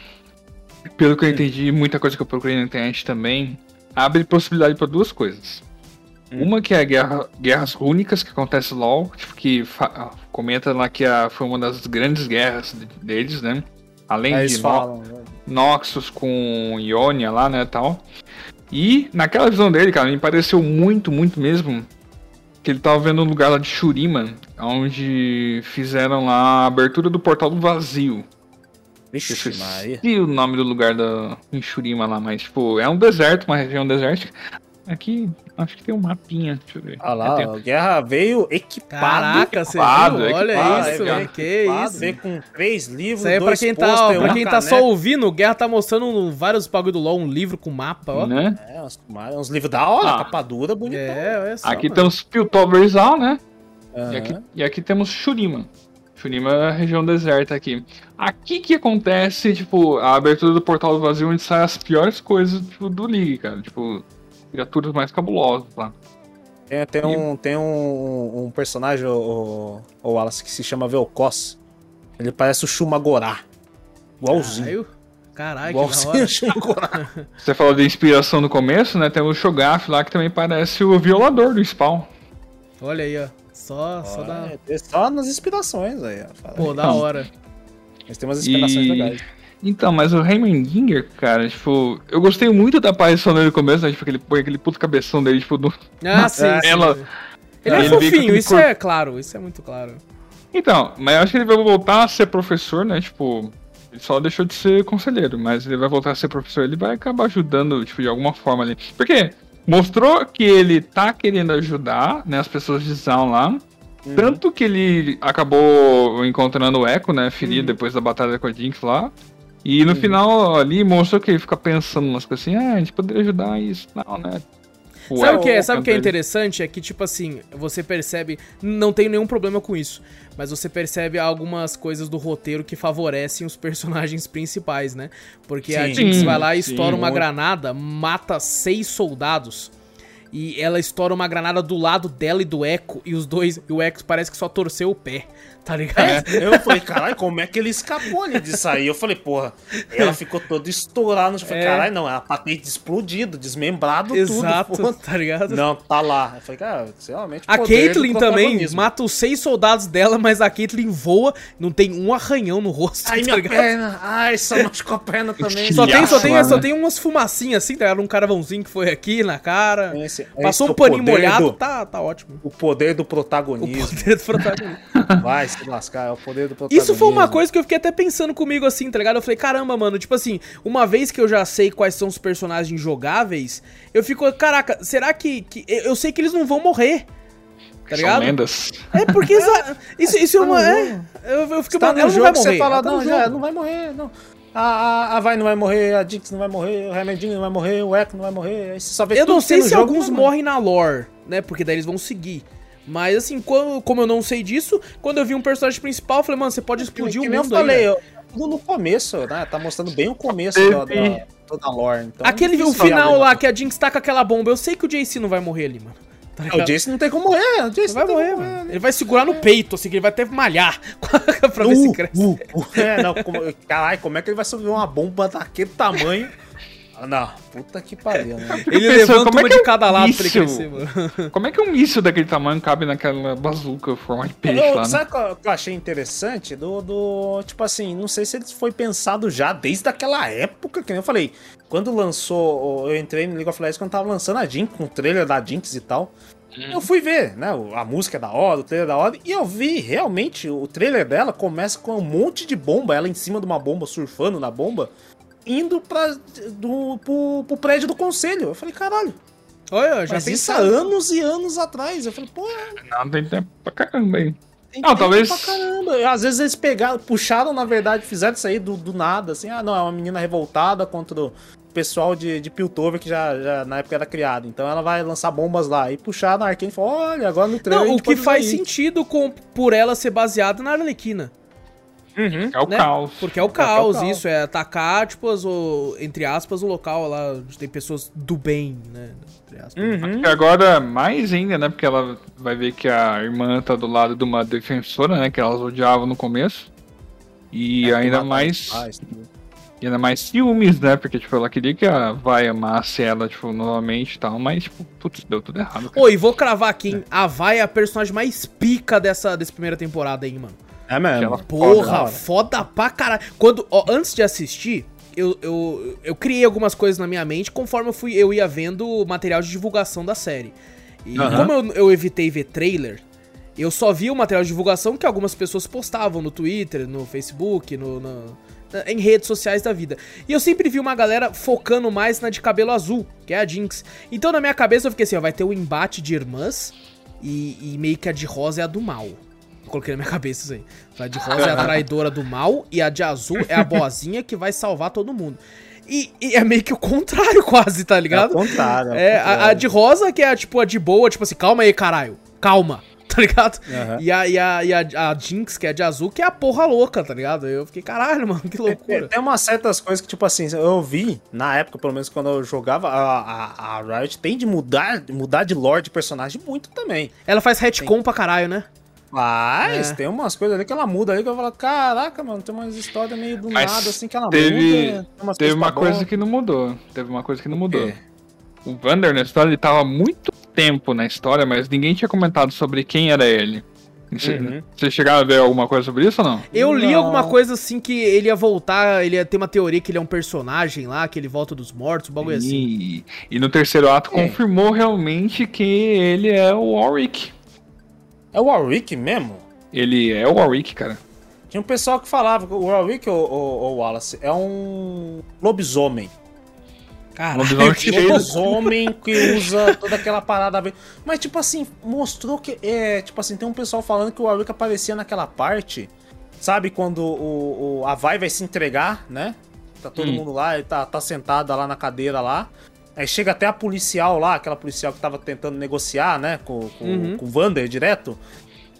pelo que eu entendi, muita coisa que eu procurei na internet também, abre possibilidade para duas coisas. Hum. Uma que é a guerra, guerras rúnicas que acontece lá, tipo, que comenta lá que a, foi uma das grandes guerras de- deles, né? Além Aí de eles falam. né? Noxus com Ionia lá, né, tal. E naquela visão dele, cara, me pareceu muito, muito mesmo que ele tava vendo um lugar lá de Shurima, onde fizeram lá a abertura do portal do vazio. Vixe, Esqueci Maria. o nome do lugar da em Shurima lá, mas tipo, é um deserto, uma região desértica. Aqui, acho que tem um mapinha, deixa eu ver. Olha lá, É, tem- guerra veio equipado. Caraca, você equipado, viu? Olha equipado, isso, é, né? Que equipado, isso. Veio com três livros, Isso aí é pra dois quem tá, pôster, pra quem tá só ouvindo, o Guerra tá mostrando vários bagulho do LoL, um livro com mapa, ó. né? É, uns, uns livros da hora, Ah. capa dura, bonitão. É, olha só. Aqui mano. temos Piltoversal, né? Aham. E, aqui, e aqui temos Shurima. Shurima é a região deserta aqui. Aqui que acontece, tipo, a abertura do portal do vazio onde saem as piores coisas tipo, do League, cara. Tipo, criaturas mais cabulosas lá. Tem, tem um, tem um, um personagem, o, o Wallace, que se chama Vel'Koz. Ele parece o Shumagorá. Igualzinho. Caralho, Igualzinho *laughs* o Shumagorá. Você falou de inspiração no começo, né? Tem o Shogaf lá que também parece o violador do Spawn. Olha aí, ó. Só, só da... É, só nas inspirações aí. ó. Fala Pô, aí. da hora. Mas tem umas inspirações E- legais. Então, mas o Heimendinger, cara, tipo, eu gostei muito da aparição dele no começo, né? Tipo, que ele põe aquele puto cabeção dele, tipo, do... Ah, sim, *laughs* sim. Ela- Ele é Ele veio com fofinho, aquele isso corpo- é claro, isso é muito claro. Então, mas eu acho que ele vai voltar a ser professor, né? Tipo, ele só deixou de ser conselheiro, mas ele vai voltar a ser professor, ele vai acabar ajudando, tipo, de alguma forma ali. Porque mostrou que ele tá querendo ajudar, né, as pessoas de Zaun lá. Uhum. Tanto que ele acabou encontrando o Echo, né, ferido Uhum. depois da batalha com a Jinx lá. E no final ali mostrou que ele fica pensando umas coisas assim, ah, a gente poderia ajudar isso, não, né? Sabe o que, é, Echo sabe o que é dele. interessante? É que, tipo assim, você percebe. Não tenho nenhum problema com isso. Mas você percebe algumas coisas do roteiro que favorecem os personagens principais, né? Porque a Sim. Jinx Sim, vai lá e sim, estoura uma muito. granada, mata seis soldados. E ela estoura uma granada do lado dela e do Echo. E os dois. E o Echo parece que só torceu o pé. Tá ligado? Eu falei, caralho, como é que ele escapou ali disso aí? Eu falei, porra, ela ficou toda estourada. Eu falei, É. caralho, não, ela tá meio explodido, desmembrado Exato, tudo. *laughs* tá ligado? Não, tá lá. Eu falei, cara, é realmente A Caitlyn também mata os seis soldados dela, mas a Caitlyn voa, não tem um arranhão no rosto, Ai, tá minha ligado? perna. Ai, só machucou a perna *laughs* também. Só tem, só, tem, só tem umas fumacinhas assim, tá ligado? Um caravãozinho que foi aqui na cara. Esse- esse Passou é um o paninho molhado, do- tá, tá ótimo. O poder do O protagonismo. poder do protagonista. *laughs* Vai se lascar, é o poder do protagonismo. Isso foi uma coisa que eu fiquei até pensando comigo assim, tá ligado? Eu falei, caramba, mano, tipo assim, uma vez que eu já sei quais são os personagens jogáveis, eu fico, caraca, será que. que eu sei que eles não vão morrer. Tá São ligado? lendas. É porque *laughs* isso, isso é uma. É, eu, eu fiquei, Tá no não jogo, você fala, tá não, já, não vai morrer, não. A, a, a Vai não vai morrer, a Dix não vai morrer, o Remendinho não vai morrer, o Echo não vai morrer. Aí você só vê Eu tudo não que sei se jogo, alguns morrem na lore, né? Porque daí eles vão seguir. Mas assim, quando- como eu não sei disso, quando eu vi um personagem principal, eu falei, mano, você pode morrer. explodir Que o nem eu mundo falei, aí. né? tudo no começo, né? Tá mostrando bem o começo da, da- toda a lore. Então, Aquele o falar final lá que a Jinx taca aquela bomba, eu sei que o JC não vai morrer ali, mano. Tá É, O? Jace não tem como morrer, o Jace Não vai morrer, como mano. Ele vai segurar no peito, assim, que ele vai até malhar pra ver se Uh, cresce. uh, uh. *laughs* É, não, como, caralho, como é que ele vai subir uma bomba daquele tamanho? Não, puta que pariu, né? *laughs* Ele Pensou, levanta como é uma que de é cada um lado pra ele crescer, mano. *laughs* Como é que um míssil daquele tamanho cabe naquela bazuca forma de peixe Eu- lá, né? sabe o que eu- que eu achei interessante? Do, do. Tipo assim, não sei se ele foi pensado já desde aquela época, que nem eu falei. Quando lançou. Eu entrei no League of Legends quando tava lançando a Jinx, com o trailer da Jinx e tal. Eu fui ver, né? A música é da hora, o trailer é da hora. E eu vi realmente o trailer dela começa com um monte de bomba, ela em cima de uma bomba, surfando na bomba, indo pra, do, pro, pro prédio do conselho. Eu falei, caralho, Olha, já mas isso há anos e anos atrás. Eu falei, pô, Não, tem tempo pra caramba aí. tem Não, tempo talvez- Pra caramba. Às vezes eles pegaram, puxaram, na verdade, fizeram isso aí do, do nada, assim. Ah, não, é uma menina revoltada contra o pessoal de, de Piltover que já, já na época era criado. Então ela vai lançar bombas lá. E puxaram a Arkane e falou: olha, agora no trailer. a Não, o que pode faz usar isso." sentido com, por ela ser baseada na Arlequina. Uhum. É o né? caos. Porque é o que é o caos, caos. isso, é atacar, tipo, as, o, entre aspas, o local lá onde tem pessoas do bem, né? Entre aspas. Uhum. E agora, mais ainda, né? Porque ela vai ver que a irmã tá do lado de uma defensora, né? Que elas odiavam no começo. E É, ainda mais. E ainda mais ciúmes, né? Porque, tipo, ela queria que a Vai amasse ela, tipo, novamente e tal. Mas, tipo, putz, deu tudo errado. cara. Oi, vou cravar aqui, hein? A Vai é a personagem mais pica dessa, dessa primeira temporada aí, mano. É mesmo. Porra, hora. foda pra caralho. Quando, ó, antes de assistir, eu, eu, eu criei algumas coisas na minha mente conforme eu, fui, eu ia vendo material de divulgação da série. E Aham. como eu, eu evitei ver trailer, eu só vi o material de divulgação que algumas pessoas postavam no Twitter, no Facebook, no, no- em redes sociais da vida. E eu sempre vi uma galera focando mais na de cabelo azul, que é a Jinx. Então na minha cabeça eu fiquei assim, ó, vai ter um embate de irmãs e, e meio que a de rosa é a do mal. Coloquei na minha *laughs* cabeça isso aí. A de rosa é a *laughs* traidora do mal e a de azul é a boazinha que vai salvar todo mundo. E, e é meio que o contrário *laughs* quase, tá É o ligado? contrário. É, a, a de rosa que é tipo a de boa, tipo assim, calma aí, caralho. Calma, tá ligado? Aham. E, a, e, a, e a, a Jinx, que é de azul, que é a porra louca, tá ligado? Eu fiquei, caralho, mano, que É, loucura. Tem umas certas coisas que, tipo assim, eu vi, na época, pelo menos quando eu jogava, a, a, a Riot tem de mudar, mudar de lore de personagem muito também. Ela faz retcon pra caralho, né? Mas É. tem umas coisas ali que ela muda ali que eu falo, caraca, mano, tem umas histórias meio do Mas nada, assim, que ela teve- muda. umas Teve uma tá coisa bom. que não mudou. Teve uma coisa que não mudou. quê? O Vander na história, ele tava há muito tempo na história, mas ninguém tinha comentado sobre quem era ele. Você- Uhum. Vocês chegaram a ver alguma coisa sobre isso ou não? Eu li Não. alguma coisa assim que ele ia voltar, ele ia ter uma teoria que ele é um personagem lá, que ele volta dos mortos, um bagulho assim. E, e no terceiro ato É. confirmou realmente que ele é o Warwick. É o Warwick mesmo? Ele é o Warwick, cara. Tinha um pessoal que falava que o Warwick, o, o, o Wallace, é um lobisomem. Caralho, Lobisomem *laughs* que cheio. Lobisomem que usa toda aquela parada. Mas, tipo assim, mostrou que. É, tipo assim, tem um pessoal falando que o Warwick aparecia naquela parte. Sabe quando o, o- a Vai vai se entregar, né? Tá todo Hum. mundo lá, ele tá, tá sentada lá na cadeira lá. Aí chega até a policial lá, aquela policial que tava tentando negociar, né? Com, com, Uhum. com o Vander direto.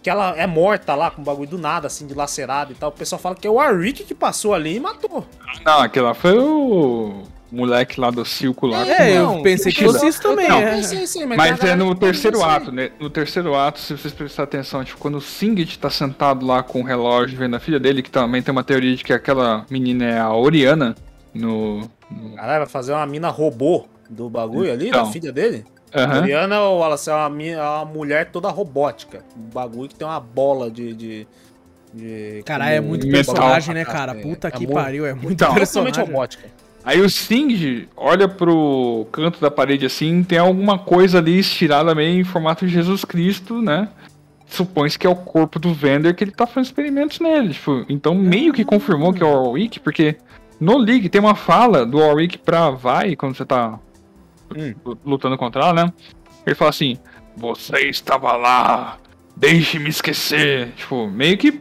Que ela é morta lá, com um bagulho do nada, assim, dilacerado e tal. O pessoal fala que é o Warwick que passou ali e matou. Não, aquele lá foi o moleque lá do circo lá. É, eu Não, pensei que eu- fosse isso também, eu- é. eu sei, sei, Mas a é no terceiro ato, né? No terceiro ato, se vocês prestarem atenção, tipo, quando o Singed tá sentado lá com o relógio vendo a filha dele, que também tem uma teoria de que aquela menina é a Oriana no. no- Caralho, vai fazer uma mina robô do bagulho ali, Então. da filha dele? Mariana ou Wallace é uma, é uma mulher toda robótica. Um bagulho que tem uma bola de. de, de Caralho, é muito Metal. personagem, né, cara? É, Puta é que muito- pariu, é muito Então, personagem. robótica. Aí o Singed olha pro canto da parede assim, tem alguma coisa ali estirada meio em formato de Jesus Cristo, né? Supõe-se que é o corpo do Vander que ele tá fazendo experimentos nele. Tipo, então meio que confirmou que é o Warwick, porque no League tem uma fala do Warwick pra Vai, quando você tá Hum. lutando contra ela, né? Ele fala assim: Você estava lá, deixe-me esquecer. Tipo, meio que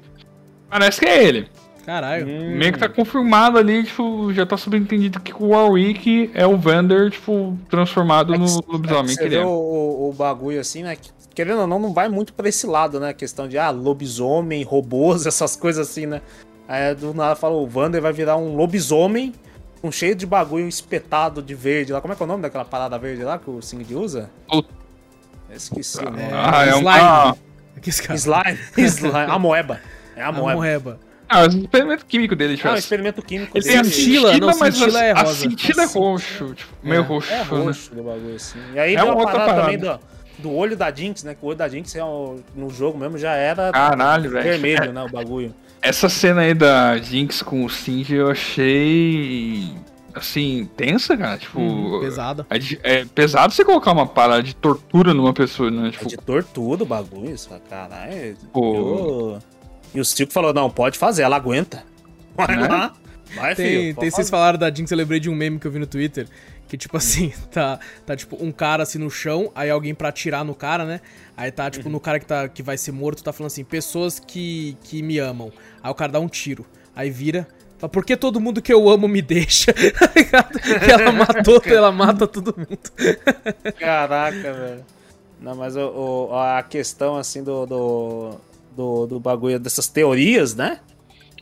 parece que é ele. Caralho. Hum. Meio que tá confirmado ali, tipo, já tá subentendido que o Warwick é o Vander, tipo, transformado É que no lobisomem Você que ele vê é. o, o- o bagulho assim, né? que, Querendo ou não, não vai muito pra esse lado, né? A questão de, ah, lobisomem, robôs, *laughs* essas coisas assim, né? Aí do nada fala, o Vander vai virar um lobisomem com cheio de bagulho espetado de verde lá. Como é que é o nome daquela parada verde lá que o Singed usa? Esqueci o nome. Ah, é um. slime. Ah, caras. Slime. *laughs* Slime. A moeba. É a A moeba. ah, o experimento químico dele, tipo, Ah, o experimento químico ele tem tem a a cintila, não, mas cintila a, é a rosa. cintila é roxo, tipo, meio roxo. É né? roxo do bagulho, assim. E aí É deu uma a parada, parada. também do, do olho da Jinx, né? Que o olho da Jinx é o- no jogo mesmo já era Caralho, velho. vermelho, né? O bagulho. Essa cena aí da Jinx com o Singed eu achei. Assim, tensa, cara. Tipo. Hum, pesada. É, é pesado você colocar uma parada de tortura numa pessoa, né? É Tipo, de tortura o bagulho, isso, caralho. Pô. Eu- E o Cico falou, não, pode fazer, ela aguenta. *laughs* Vai Né? lá. Vai, Tem, filho. tem vocês falaram da Jinx, eu lembrei de um meme que eu vi no Twitter. Que tipo assim, *laughs* tá, tá tipo um cara assim no chão, aí alguém pra atirar no cara, né? Aí tá tipo no cara que, tá, que vai ser morto, tá falando assim, pessoas que, que me amam. Aí o cara dá um tiro. Aí vira. Fala, por que todo mundo que eu amo me *laughs* deixa? Tá ligado? Ela matou, ela mata todo mundo. Caraca, velho. Não, mas o, o- a questão, assim, do, do, do, do bagulho, dessas teorias, né?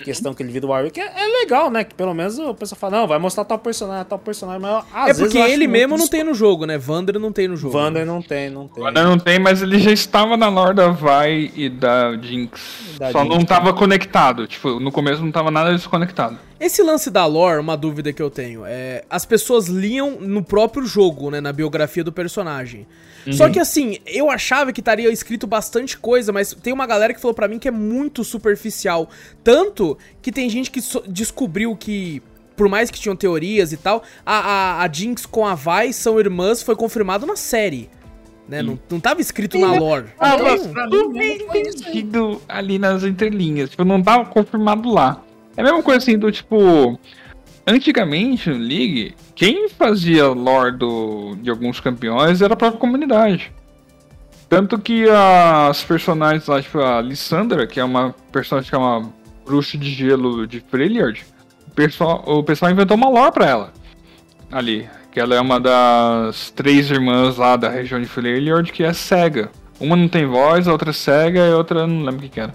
Questão que ele vira o Warwick é, é legal, né? Que pelo menos o pessoal fala, não, vai mostrar tal personagem, tal personagem, mas às é vezes porque ele mesmo não tem no jogo, né? Vander não tem no jogo. Vander não tem, não tem. Ainda não tem, mas ele já estava na lore da Vi e da Jinx. Da Só Jinx, não tava conectado. Tipo, no começo não tava nada desconectado. Esse lance da lore, uma dúvida que eu tenho, é as pessoas liam no próprio jogo, né, na biografia do personagem. Só que assim, eu achava que estaria escrito bastante coisa, mas tem uma galera que falou pra mim que é muito superficial, tanto que tem gente que so- descobriu que por mais que tinham teorias e tal, a, a, a Jinx com a Vi são irmãs, foi confirmado na série. Né? Não, não tava escrito na lore. Ah, Então, aí. entendido ali nas entrelinhas. Tipo, não tava confirmado lá. É a mesma coisa assim do tipo. Antigamente no League, quem fazia lore do, de alguns campeões era a própria comunidade. Tanto que as personagens lá, tipo a Lissandra, que é uma personagem que é uma bruxa de gelo de Freljord, o pessoal, o pessoal inventou uma lore pra ela. Ali. Que ela é uma das três irmãs lá da região de Freljord, que é cega. Uma não tem voz, a outra é cega e a outra não lembro o que, que era.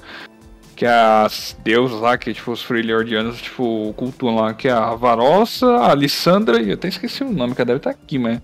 Que é as deusas lá, que tipo, os Freljordianos tipo, cultuam lá, que é a Varossa, a Alissandra, e eu até esqueci o nome, que ela deve estar aqui, mas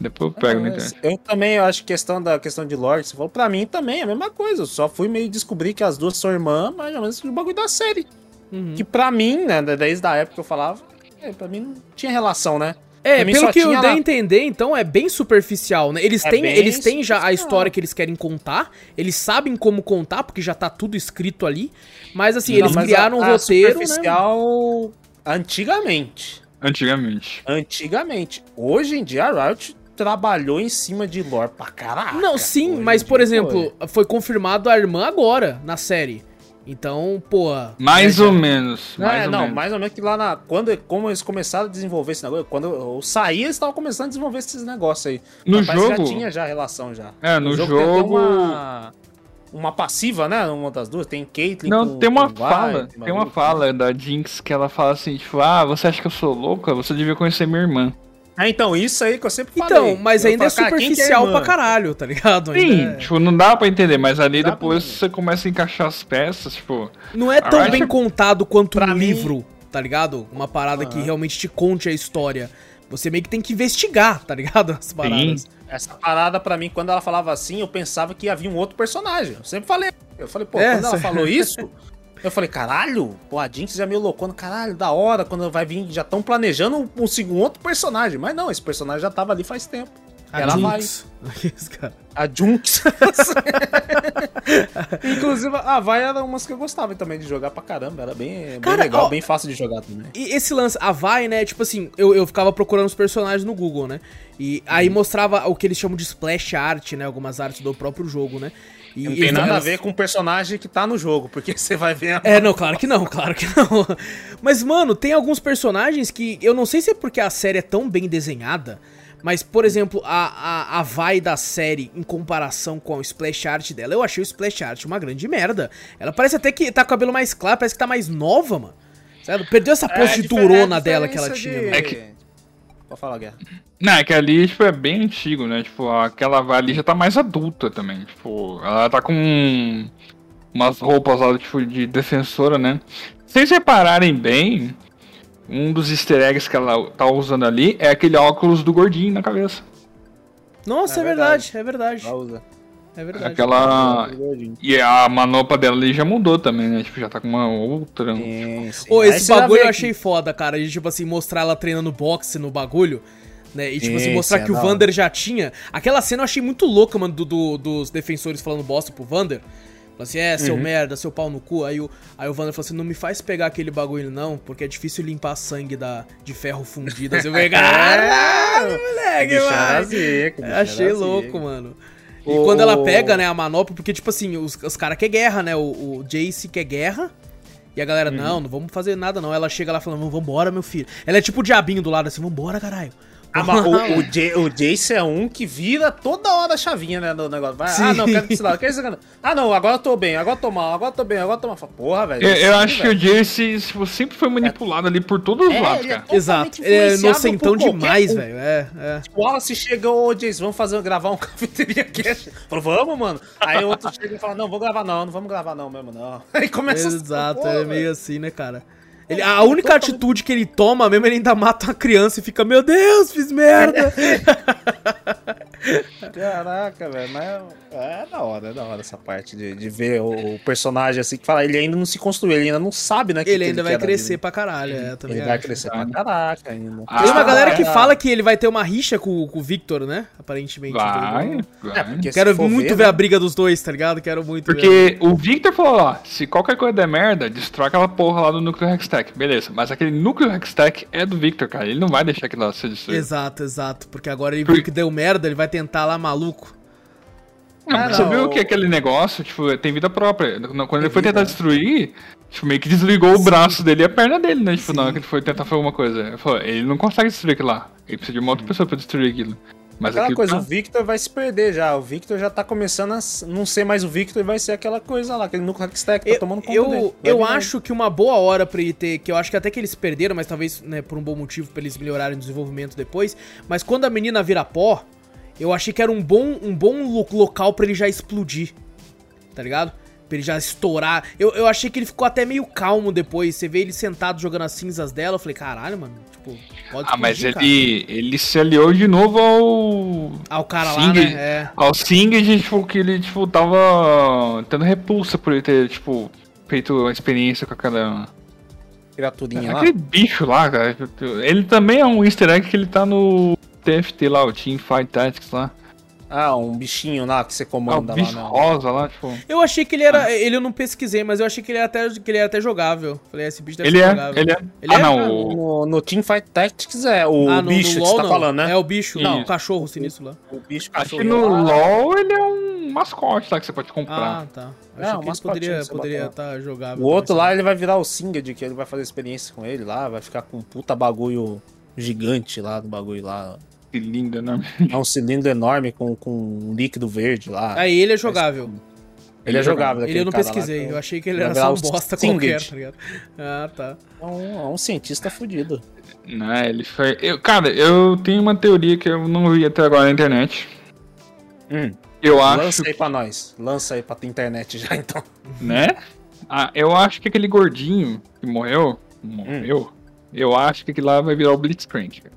depois eu pego na Mas internet. Eu também eu acho que questão da questão de lore, você falou, pra mim também é a mesma coisa. Eu só fui meio descobrir que as duas são irmãs, mais ou menos o bagulho da série. Uhum. Que pra mim, né, desde a época que eu falava, é, pra mim não tinha relação, né? É, pelo que eu dei a lá- entender, então é bem superficial, né? Eles É têm, eles têm já a história que eles querem contar, eles sabem como contar, porque já tá tudo escrito ali, mas assim, Não, eles mas criaram a- um roteiro, né? superficial antigamente. Antigamente. Antigamente. Hoje em dia a Riot trabalhou em cima de lore pra caralho. Não, sim, Hoje mas por exemplo, foi confirmado a irmã agora na série. Então, pô. Mais né, ou já- menos. Não, mais é, ou não, menos. mais ou menos que lá na. Quando como eles começaram a desenvolver esse negócio, quando eu saí, eles estavam começando a desenvolver esses negócios aí. No que jogo- já tinha já relação já. É, no tem até jogo- uma, uma passiva, né? Uma das duas. Tem Caitlyn. Não, com- tem uma fala, tem uma bagulho. fala da Jinx que ela fala assim, tipo, ah, você acha que eu sou louca? Você devia conhecer minha irmã. Ah, então, isso aí que eu sempre falei. Então, mas Eu ainda é cara, que superficial irmã? pra caralho, tá ligado? Ainda Sim, é- tipo, não dá pra entender, mas ali Dá depois pra você começa a encaixar as peças, tipo. Não é tão bem contado quanto mim- livro, tá ligado? Uma parada que realmente te conte a história. Você meio que tem que investigar, tá ligado? *laughs* As paradas. Essa parada, pra mim, quando ela falava assim, eu pensava que havia um outro personagem. Eu sempre falei. Eu falei, pô, É, quando ela *laughs* falou isso, eu falei, caralho, pô, a Jinx já meio loucona, caralho, da hora, quando vai vir, já estão planejando um, um segundo outro personagem. Mas não, esse personagem já tava ali faz tempo. A ela vai. Jinx. *laughs* Cara. A Junks. *laughs* Inclusive, a Vai era umas que eu gostava também de jogar pra caramba. Era bem, Cara, bem legal, ó, bem fácil de jogar também. E esse lance, a Vai, né? Tipo assim, eu, eu ficava procurando os personagens no Google, né? E aí mostrava o que eles chamam de splash art, né? Algumas artes do próprio jogo, né? E Não tem nada a ver com o personagem que tá no jogo, porque *laughs* você vai ver. a- É, não, claro que não, claro que não. Mas, mano, tem alguns personagens que eu não sei se é porque a série é tão bem desenhada, mas, por exemplo, a, a, a vai da série em comparação com o splash art dela, eu achei o splash art uma grande merda. Ela parece até que tá com o cabelo mais claro, parece que tá mais nova, mano. Sabe? Perdeu essa pose É, de durona dela que ela tinha. de- mano. É que- Pode falar, Guerra. Não, é que ali, tipo, é bem antigo, né? Tipo, aquela vai ali já tá mais adulta também. Tipo, ela tá com umas roupas lá, tipo, de defensora, né? Se vocês repararem bem, um dos easter eggs que ela tá usando ali é aquele óculos do gordinho na cabeça. Nossa, é, É verdade, é verdade. Ela usa. É verdade. Aquela. E a manopla dela ali já mudou também, né? Tipo, já tá com uma outra. Sim, sim. Ô, esse bagulho eu achei foda, cara. De, tipo assim, mostrar ela treinando boxe no bagulho. Né? E, tipo assim, Sim, mostrar sim, é que o. Vander já tinha. Aquela cena eu achei muito louca, mano, do, do- dos defensores falando bosta pro Vander. Falando assim, é, Uhum. seu merda, seu pau no cu. Aí o, aí o Vander falou assim: não me faz pegar aquele bagulho, não, porque é difícil limpar sangue da, de ferro fundido. Assim, eu falei, caralho, moleque, mano. bicho Achei louco, mano. E O- quando ela pega, né, a manopla, porque, tipo assim, os, os caras querem guerra, né? O, o Jace quer guerra. E a galera, Uhum. não, não vamos fazer nada, não. Ela chega lá falando, vambora, meu filho. Ela é tipo o diabinho do lado, assim, vambora, caralho. Ah, mas o, *laughs* o, Jay- o Jace é um que vira toda hora a chavinha, né, do negócio. Vai, ah, não, quero esse lado, quero esse lado. Ah, não, agora eu tô bem, agora eu tô mal, agora eu tô bem, agora eu tô mal. Porra, velho. Eu, eu sim, acho que o Jace sempre foi manipulado ali por todos os É, lados, é cara. totalmente Exato. Ele é inocentão demais, um. velho. É, é. O Wallace chega, ô Jace, vamos fazer, gravar um *laughs* cafeteria cast. Falou, vamos, mano. Aí o outro chega e fala, não, vou gravar não, não vamos gravar não mesmo, não. *laughs* Aí começa Exato, Porra, é velho. meio assim, né, cara? Ele, a única atitude que ele toma mesmo, ele ainda mata uma criança e fica, meu Deus, fiz merda. *laughs* Caraca, velho, mas é da hora, é da hora essa parte de, de ver o, o personagem assim, que fala, ele ainda não se construiu, ele ainda não sabe, né? que ele que ainda quer vai crescer pra caralho, é, também Ele vai acho. crescer pra caraca ainda. Ah, Tem uma galera que fala que ele vai ter uma rixa com, com o Victor, né? Aparentemente. Vai, Então, vai. É, Quero muito ver, né, a briga dos dois, tá ligado? Quero muito ver. Porque o Victor falou, ó, se qualquer coisa der merda, destrói aquela porra lá do núcleo Hextech. Beleza, mas aquele núcleo Hextech é do Victor, cara. Ele não vai deixar aquilo lá ser destruído. Exato, exato. Porque agora ele Por- viu que deu merda, ele vai tentar lá maluco. Não, você viu o- que aquele negócio, tipo, tem vida própria. Quando ele foi vida, tentar destruir, tipo, meio que desligou o braço dele e a perna dele, né? Tipo, na hora que ele foi tentar fazer alguma coisa. Ele falou, ele não consegue destruir aquilo lá. Ele precisa de uma outra pessoa pra destruir aquilo. Mas Aquela aquilo coisa, o Victor vai se perder já. O Victor já tá começando a não ser mais o Victor e vai ser aquela coisa lá, aquele núcleo Hextech que tá Eu, tomando conta eu, dele. Vai eu acho que uma boa hora pra ele ter, que eu acho que até que eles perderam, mas talvez né, por um bom motivo pra eles melhorarem o desenvolvimento depois. Mas quando a menina vira pó, eu achei que era um bom, um bom lo- local pra ele já explodir. Tá ligado? Pra ele já estourar. Eu, eu achei que ele ficou até meio calmo depois. Você vê ele sentado jogando as cinzas dela. Eu falei, caralho, mano. Tipo, pode Ah, mas explodir, cara. ele, ele se aliou de novo ao. Ah, o cara lá, né? É. Ao Singed, tipo, que ele, tipo, tava tendo repulsa por ele ter, tipo, feito uma experiência com aquela. Criaturinha lá. Aquele bicho lá, cara. Ele também é um easter egg que ele tá no TFT lá, o Team Fight Tactics lá. Ah, um bichinho lá que você Ah, o comanda bicho lá. Não. rosa lá, tipo. Eu achei que ele era. Ele eu não pesquisei, mas eu achei que ele era até, que ele era até jogável. Falei, esse bicho deve Ele ser é, jogável. ele é. Ele ah, é? não, Ah, o... No, no Teamfight Tactics é o Ah, no, bicho no que você tá não. falando, né? É o bicho, Não. o cachorro sinistro lá. O bicho acho que cachorro no. LoL ele é um mascote lá que você pode comprar. Ah, tá. É, Achei um que ele poderia você poderia estar jogável. O outro lá, ele vai virar o Singed, que ele vai fazer experiência com ele lá, vai ficar com um puta bagulho gigante lá do bagulho lá. Lindo, né? É um cilindro enorme com, com um líquido verde lá. Aí ele é jogável. ele é jogável. Ele eu não cara lá, pesquisei. que Eu achei que ele era só um bosta qualquer, tá ligado? Ah, tá. É um, é um cientista fudido. Não, ele foi. Eu, cara, eu tenho uma teoria que eu não vi até agora na internet. Hum, Eu acho, lança aí pra nós. Lança aí pra internet já, então. né? Ah, eu acho que aquele gordinho que morreu, morreu. Eu acho que aquele lá vai virar o Blitzcrank. cara.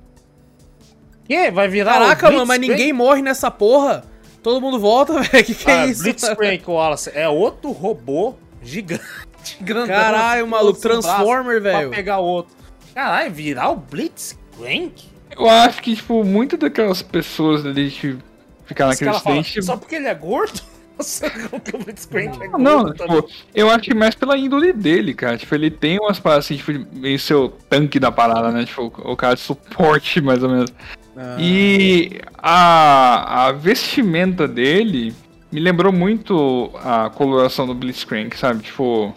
Que? Vai virar Caraca, o mano, mas ninguém morre nessa porra. Todo mundo volta, *laughs* velho. Que que Ah, é isso? Blitzcrank, Wallace, é outro robô gigante. *laughs* grandão, Caralho, maluco, Transformer, Pra velho. pegar outro. Caralho, virar o Blitzcrank? Eu acho que, tipo, muitas daquelas pessoas ali que ficaram Os naquele acidente. só porque ele é gordo? *laughs* Nossa, como que o Blitzcrank é gordo? Não, também? tipo, eu acho que mais pela índole dele, cara. Tipo, ele tem umas paradas assim, tipo, meio seu tanque da parada, né? Tipo, o cara de suporte, mais ou menos. Ah, E a, a vestimenta dele me lembrou muito a coloração do Blitzcrank, sabe? Tipo.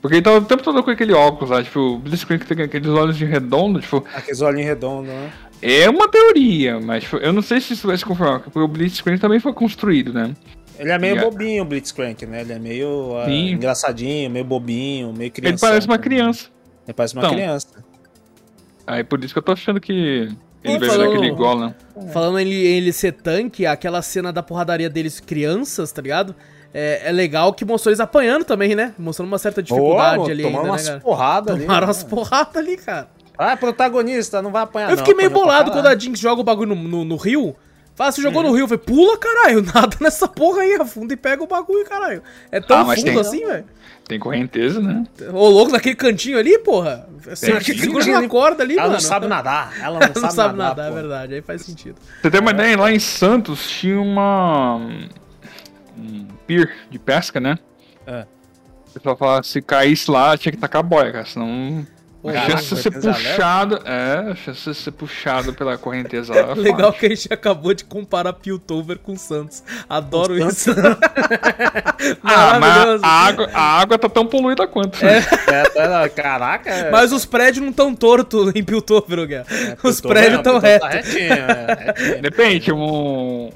Porque ele tava o tempo todo com aquele óculos lá, tipo, o Blitzcrank tem aqueles olhos de redondo, tipo, Aqueles olhinhos redondos, né? é uma teoria, mas tipo, eu não sei se isso vai se confirmar, porque o Blitzcrank também foi construído, né? Ele é meio Yeah. bobinho, o Blitzcrank, né? Ele é meio Sim. engraçadinho, meio bobinho, meio criança. Ele parece uma criança. Ele parece uma Então. criança. Aí por isso que eu tô achando que ele vai falou- virar aquele igual, né? Falando em ele, ele ser tanque, aquela cena da porradaria deles crianças, tá ligado? É, é legal que mostrou eles apanhando também, né? Mostrando uma certa dificuldade ali tomando ainda, umas né, porradas ali. Tomaram né? umas porradas ali, cara. Ah, protagonista, não vai apanhar Eu não, fiquei meio apanhou pra bolado quando a Jinx joga o bagulho no, no, no rio. Fala, você jogou Uhum. no rio? Falei, pula, caralho, *laughs* nada nessa porra aí, afunda e pega o bagulho, caralho. É tão Ah, fundo tem- assim, velho. Tem correnteza, né? Ô, louco, naquele cantinho ali, porra. Segura uma corda ali, Ela mano. não sabe nadar. *laughs* Ela não, Ela não sabe, sabe nadar, nadar, é verdade, aí faz sentido. Você tem uma ideia, lá em Santos tinha uma. um pier de pesca, né? É. O pessoal falava se caísse lá, tinha que tacar a boia, cara. Senão. A Caraca, chance de ser leva? puxado. É, chance de ser puxado pela correnteza lá. é *laughs* Legal forte. que a gente acabou de comparar Piltover com Santos. Adoro Com isso. *laughs* Ah, mas a água, a água tá tão poluída quanto. É. É, tá- caraca. é- Mas os prédios não tão tortos em Piltover, Guerra. Os Piltover prédios não, tão Piltover tá retos. retinho, é, retinho. Depende, um.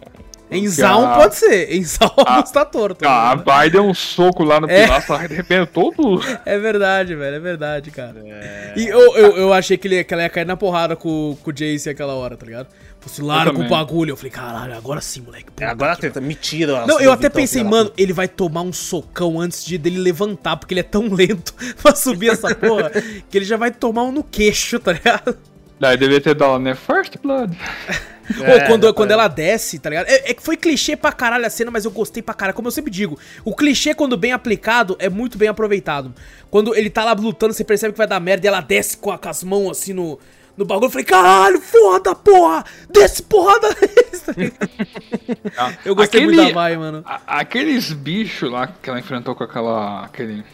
Em Zaun Ah. pode ser, em Zaun Ah. *laughs* está torto. Ah, a né? Vai deu um soco lá no É. pilastro, arrebentou tudo. É verdade, velho, é verdade, cara. É. E eu, eu, eu achei que, ele, que ela ia cair na porrada com, com o Jace aquela hora, tá ligado? Fosse larga o também. bagulho. Eu falei, caralho, agora sim, moleque. É, Agora que tenta, me tira. Não, eu até pensei, mano, ele vai tomar um socão antes de dele levantar, porque ele é tão lento *laughs* pra subir essa porra, que ele já vai tomar um no queixo, tá ligado? Daí devia ter dado, né? First Blood. *laughs* puta. Ou É, quando, quando ela desce, tá ligado? É, é que foi clichê pra caralho a cena, mas eu gostei pra caralho. Como eu sempre digo, o clichê, quando bem aplicado, é muito bem aproveitado. Quando ele tá lá lutando, você percebe que vai dar merda e ela desce com, a- com as mãos assim no, no bagulho. Eu falei, caralho, foda, porra! Desce porrada! *laughs* *laughs* Eu gostei muito da vai, mano. a- aqueles bichos lá que ela enfrentou com aquela. aquele.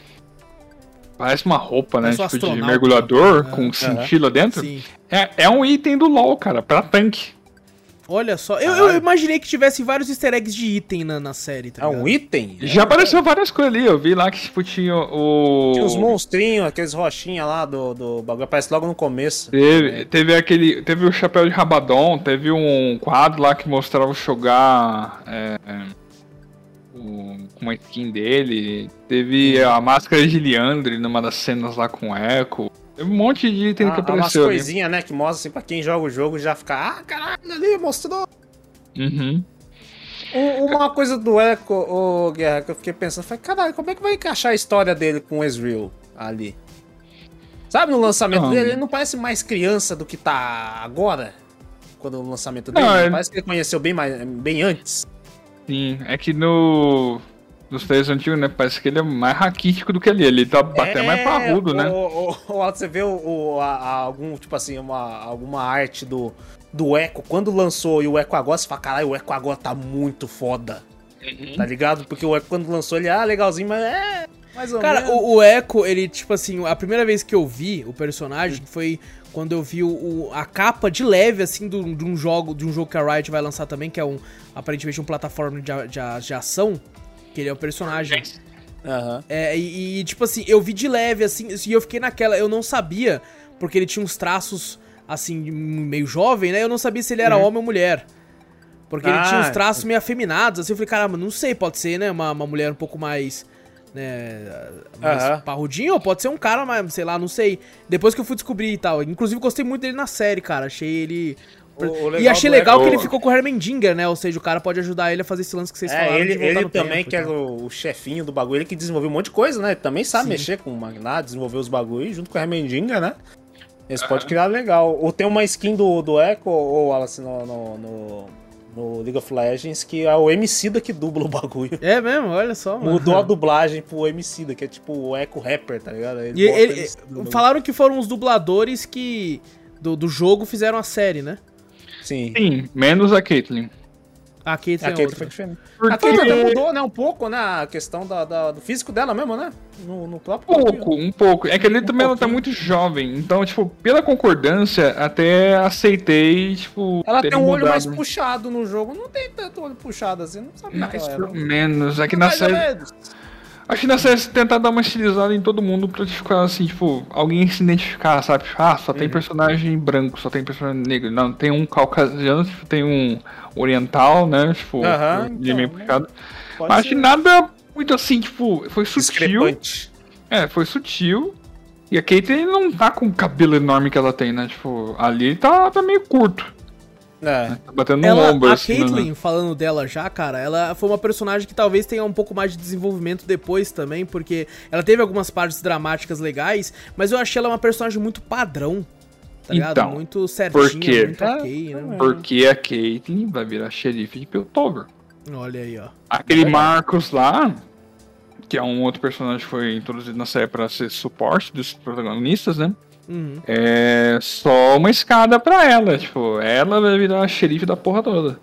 Parece uma roupa, né? Tipo de mergulhador É. com cintila dentro. Sim. É, é um item do LoL, cara, pra tanque. Olha só, eu, eu imaginei que tivesse vários easter eggs de item na, na série, tá É ligado? um item? Já apareceu várias coisas ali. Eu vi lá que tipo, tinha o. Tinha uns monstrinhos, aqueles rochinha lá do, do bagulho. Aparece logo no começo. Teve, teve aquele. Teve o chapéu de Rabadon, teve um quadro lá que mostrava o Shogar é, é, o- com uma skin dele. Teve a máscara de Liandre numa das cenas lá com o Echo. Um monte de item que Ah, umas apareceu ali. coisinhas, né? Que mostra assim pra quem joga o jogo já fica. Ah, caralho, ali mostrou. Uhum. Um- uma coisa do Echo, ô Guerra, que eu fiquei pensando, falei, caralho, como é que vai encaixar a história dele com o Ezreal ali? Sabe, no lançamento Não. dele, ele não parece mais criança do que tá agora? Quando o lançamento dele, Não, ele- parece que ele conheceu bem, mais, bem antes. Sim, é que no. Nos três antigos, né? Parece que ele é mais raquítico do que ele. Ele tá até mais parrudo, o, né? O, o, o- você vê o, o- a- a- algum, tipo assim, uma, alguma arte do, do Echo, quando lançou e o Echo agora, você fala, caralho, o Echo agora tá muito foda. Uhum. Tá ligado? Porque o Echo quando lançou, ele, ah, legalzinho, mas é. Mais ou Cara, menos. o, o Echo, ele, tipo assim, a primeira vez que eu vi o personagem foi quando eu vi o, o- a capa de leve, assim, do- de um jogo, de um jogo que a Riot vai lançar também, que é um, aparentemente, um plataforma de, de, de ação, que ele é o personagem. Aham. É, e, e, tipo assim, eu vi de leve, assim, e eu fiquei naquela, eu não sabia, porque ele tinha uns traços, assim, meio jovem, né? Eu não sabia se ele era homem ou mulher. Porque ele tinha Ah, uns traços meio afeminados, assim, eu falei, caramba, não sei, pode ser, né, uma, uma mulher um pouco mais, né, mais Aham. parrudinho, ou pode ser um cara mais, sei lá, não sei. Depois que eu fui descobrir e tal, inclusive gostei muito dele na série, cara, achei ele... O- o e achei legal que ele ficou com o Hermendinger, né, ou seja, o cara pode ajudar ele a fazer esse lance que vocês É, falaram ele, ele também, tempo que era tal. o, o chefinho do bagulho, ele que desenvolveu um monte de coisa, né? Ele também sabe Sim. mexer com o Magnat, desenvolver os bagulhos junto com a Remendinga, né? Eles podem criar legal. Ou tem uma skin do, do Echo, ou assim, no, no, no, no League of Legends, que é o Emicida que dubla o bagulho. É mesmo, olha só, mano. Mudou a dublagem pro Emicida, que é tipo o Echo Rapper, tá ligado? Ele E ele, falaram que foram os dubladores que do, do jogo fizeram a série, né? Sim. Sim, menos a Caitlyn. A Kate A é foi diferente. Porque A até mudou, né? Um pouco, né? A questão da, da- do físico dela mesmo, né? No, no próprio. Um pouco, um pouco. É que ele também ela tá muito jovem. Então, tipo, pela concordância, até aceitei, tipo. Ela tem um olho mais mudado. puxado no jogo. Não tem tanto olho puxado assim. Não sabe Mais que ela ou era. menos. É que na Mais série. Acho que na série tentar dar uma estilizada em todo mundo pra ficar assim, tipo, alguém se identificar, sabe? Tipo, ah, só Uhum. tem personagem branco, só tem personagem negro. Não, tem um caucasiano, tipo, tem um oriental, né? Tipo, Aham, de então, meio né? puxado. Mas acho que nada muito assim, tipo, foi sutil. É, foi sutil. E a Kate não tá com o cabelo enorme que ela tem, né? Tipo, ali tá, tá meio curto. É. Tá batendo no Ela, ombro, a assim, Caitlyn, né? falando dela já, cara, ela foi uma personagem que talvez tenha um pouco mais de desenvolvimento depois também, porque ela teve algumas partes dramáticas legais, mas eu achei ela uma personagem muito padrão. Tá ligado? Então, muito certinha, por quê? muito ok, né? Porque a Caitlyn vai virar xerife de Piltover. Olha aí, ó. Aquele Marcos lá, que é um outro personagem que foi introduzido na série pra ser suporte dos protagonistas, né? Uhum. É só uma escada pra ela. Tipo, ela vai virar a xerife da porra toda.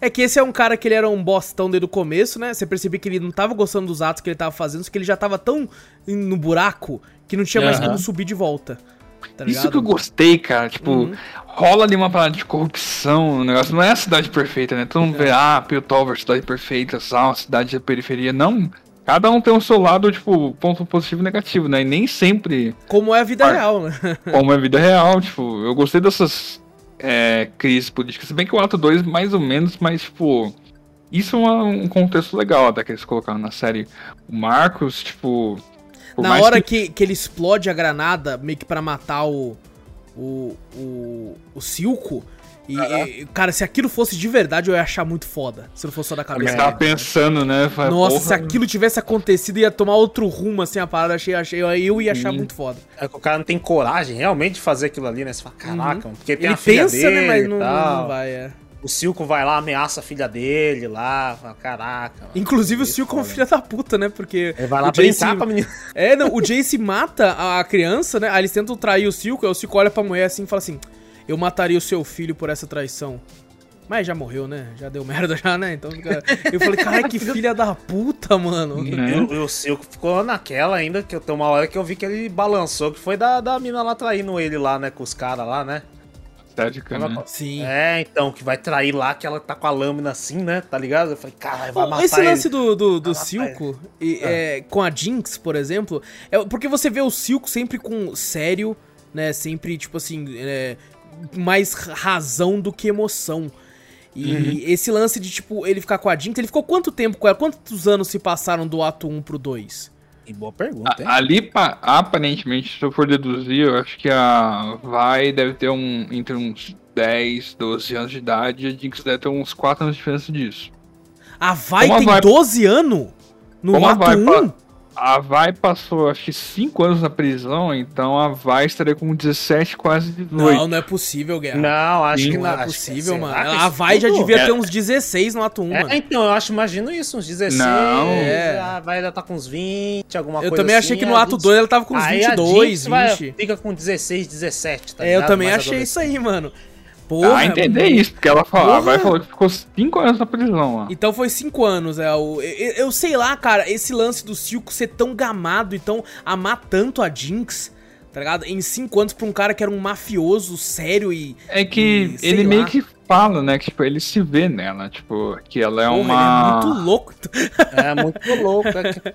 É que esse é um cara que ele era um bostão desde o começo, né? Você percebia que ele não tava gostando dos atos que ele tava fazendo, que ele já tava tão no buraco que não tinha mais Aham. como subir de volta. Tá Isso que eu gostei, cara. Tipo, Uhum. rola ali uma parada de corrupção. O negócio não é a cidade perfeita, né? Todo mundo vê, ah, Piltover, cidade perfeita, tal, cidade da periferia. Não. Cada um tem o seu lado, tipo, ponto positivo e negativo, né? E nem sempre Como é a vida Ah. real, né? *laughs* como é a vida real. Tipo, eu gostei dessas é, crises políticas. Se bem que o ato 2, mais ou menos, mas, tipo. Isso é um contexto legal até que eles colocaram na série. O Marcos, tipo. Na hora que... Que, ele explode a granada, meio que pra matar o. O. O, o Silco. E, e, cara, se aquilo fosse de verdade, eu ia achar muito foda. Se não fosse só da Eu cabeça. tava dele. pensando, né? Falei, Nossa, porra, se aquilo tivesse acontecido, ia tomar outro rumo, assim, a parada. Achei, achei, eu ia achar Sim. muito foda. É que o cara não tem coragem realmente de fazer aquilo ali, né? Você fala, caraca, mano, porque tem Ele a filha pensa, dele né? Mas não, não vai, é. O Silco vai lá, ameaça a filha dele lá. Fala, caraca. mano, Inclusive o Silco é um filho da puta, né? Porque. Ele vai lá o Jace- brincar com a menina. É, não, o Jace mata a criança, né? Aí eles tentam trair o Silco, aí o Silco olha pra mulher assim e fala assim: Eu mataria o seu filho por essa traição. Mas já morreu, né? Já deu merda já, né? Então fica... Eu falei, caralho, que filha da puta, mano. Né? E o, e o Silco ficou naquela ainda, que eu tem uma hora que eu vi que ele balançou, que foi da, da mina lá traindo ele lá, né? Com os caras lá, né? estética, né? Sim. É, então, que vai trair lá, que ela tá com a lâmina assim, né? Tá ligado? Eu falei, caralho, vai matar esse ele. lance do, do, do matar Silco e, é, com a Jinx, por exemplo, é porque você vê o Silco sempre com sério, né? Sempre, tipo assim, é, mais razão do que emoção. E Uhum. esse lance de, tipo, ele ficar com a Jinx, ele ficou quanto tempo com ela? Quantos anos se passaram do ato 1 pro 2? Que boa pergunta, hein? A- Ali, pa- aparentemente, se eu for deduzir, eu acho que a Vai deve ter um entre uns 10, 12 anos de idade e a Jinx deve ter uns 4 anos de diferença disso. A Vai Como a tem Vai- 12 anos? No Como a ato Vai 1? pa- A Vai passou, acho que 5 anos na prisão, então a Vai estaria com 17, quase 18. Não, não é possível, Guerra. Não, acho Sim. que Não não. é que- possível, mano. que A Vai já devia É, ter uns 16 no ato 1, É, então, eu acho, imagino isso, uns 16. Não. É. A vai já tá com uns 20, alguma Eu coisa também assim, achei que a no ato Jinx- 2 ela tava com uns Aí a 22, Jinx vai- 20. fica com 16, 17, tá É, eu ligado? também Mais achei isso aí, mano. Porra, a entender isso, porque ela falou, a Vai falou que ficou 5 anos na prisão lá. Então foi 5 anos, é. O, eu, eu sei lá, cara, esse lance do Silco ser tão gamado e tão amar tanto a Jinx, tá ligado? Em 5 anos pra um cara que era um mafioso sério e. É que e ele lá. meio que fala, né, que tipo, ele se vê nela, tipo, que ela é Porra, uma... ele é muito louco. É muito louco. É que-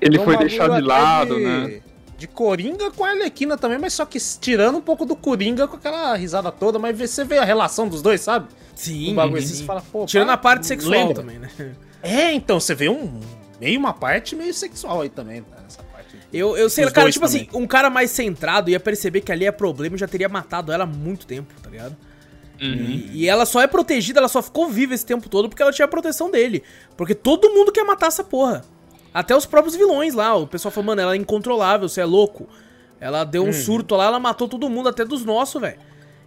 Ele é um foi deixado de lado, de- né? De Coringa com a Arlequina também, mas só que tirando um pouco do Coringa com aquela risada toda, mas você vê a relação dos dois, sabe? Sim, Um bagulho assim, sim. você fala, pô, Tirando para- a parte sexual lembra? também, né? É, então, você vê um meio uma parte meio sexual aí também, tá? Essa parte. Eu, eu sei, cara, tipo também. assim, um cara mais centrado ia perceber que ali é problema e já teria matado ela há muito tempo, tá ligado? Uhum. E, e ela só é protegida, ela só ficou viva esse tempo todo porque ela tinha a proteção dele. Porque todo mundo quer matar essa porra. Até os próprios vilões lá. O pessoal falou, mano, ela é incontrolável, você é louco. Ela deu um surto lá, ela matou todo mundo, até dos nossos, velho.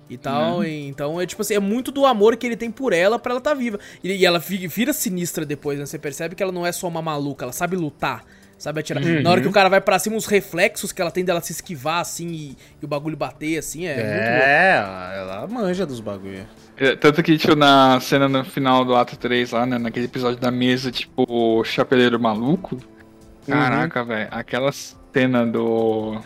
E tal, e- então é tipo assim, é muito do amor que ele tem por ela pra ela tá viva. E, e ela vi- vira sinistra depois, né? Você percebe que ela não é só uma maluca, ela sabe lutar, sabe atirar. Na hora que o cara vai pra cima, os reflexos que ela tem dela se esquivar assim e, e o bagulho bater assim, é, muito louco. É, ela manja dos bagulho. É, Tanto que, tipo, na cena no final do ato 3 lá, né, naquele episódio da mesa, tipo, o chapeleiro maluco. Caraca, velho, aquela cena do...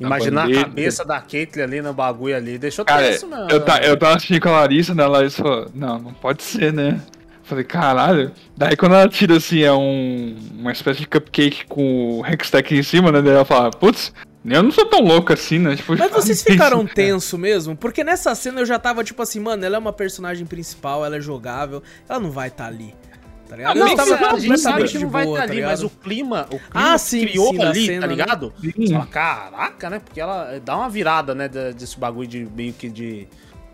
Imaginar a cabeça da Caitlyn ali no bagulho ali, deixou Cara, tenso, mano. eu, tá, eu tava assistindo com a Larissa, né, a Larissa falou, não, não pode ser, né? Falei, caralho. Daí quando ela tira, assim, é um, uma espécie de cupcake com o Hextech em cima, né, daí ela fala, putz, eu não sou tão louco assim, né? Tipo, Mas vocês isso, *laughs* ficaram cara. *laughs* tenso mesmo? Porque nessa cena eu já tava tipo assim, mano, ela é uma personagem principal, ela é jogável, ela não vai estar ali. Tá ligado? Ah, não, eu tava a gente sabe que não vai estar tá ali, ligado? mas o clima, o clima Ah, sim, criou sim, ali, cena, tá ligado? Você fala, caraca, né? Porque ela dá uma virada, né, desse bagulho de meio que de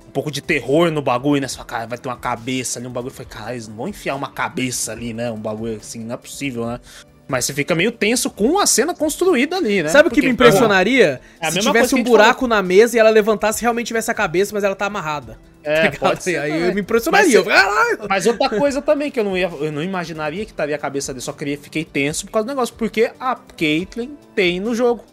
um pouco de terror no bagulho, né? Fala, cara, vai ter uma cabeça ali, um bagulho. Eu falei, cara, eles não vão enfiar uma cabeça ali, né? Um bagulho assim, não é possível, né? Mas você fica meio tenso com a cena construída ali, né? Sabe o que me Porque, impressionaria? É Se tivesse um buraco na mesa e ela levantasse e realmente tivesse a cabeça, mas ela tá amarrada. É, *laughs* Tá pode ser Aí eu me impressionaria. Mas! Mas outra coisa também que eu não, ia, eu não imaginaria que estaria a cabeça dele, só queria, fiquei tenso por causa do negócio, porque a Caitlyn tem no jogo.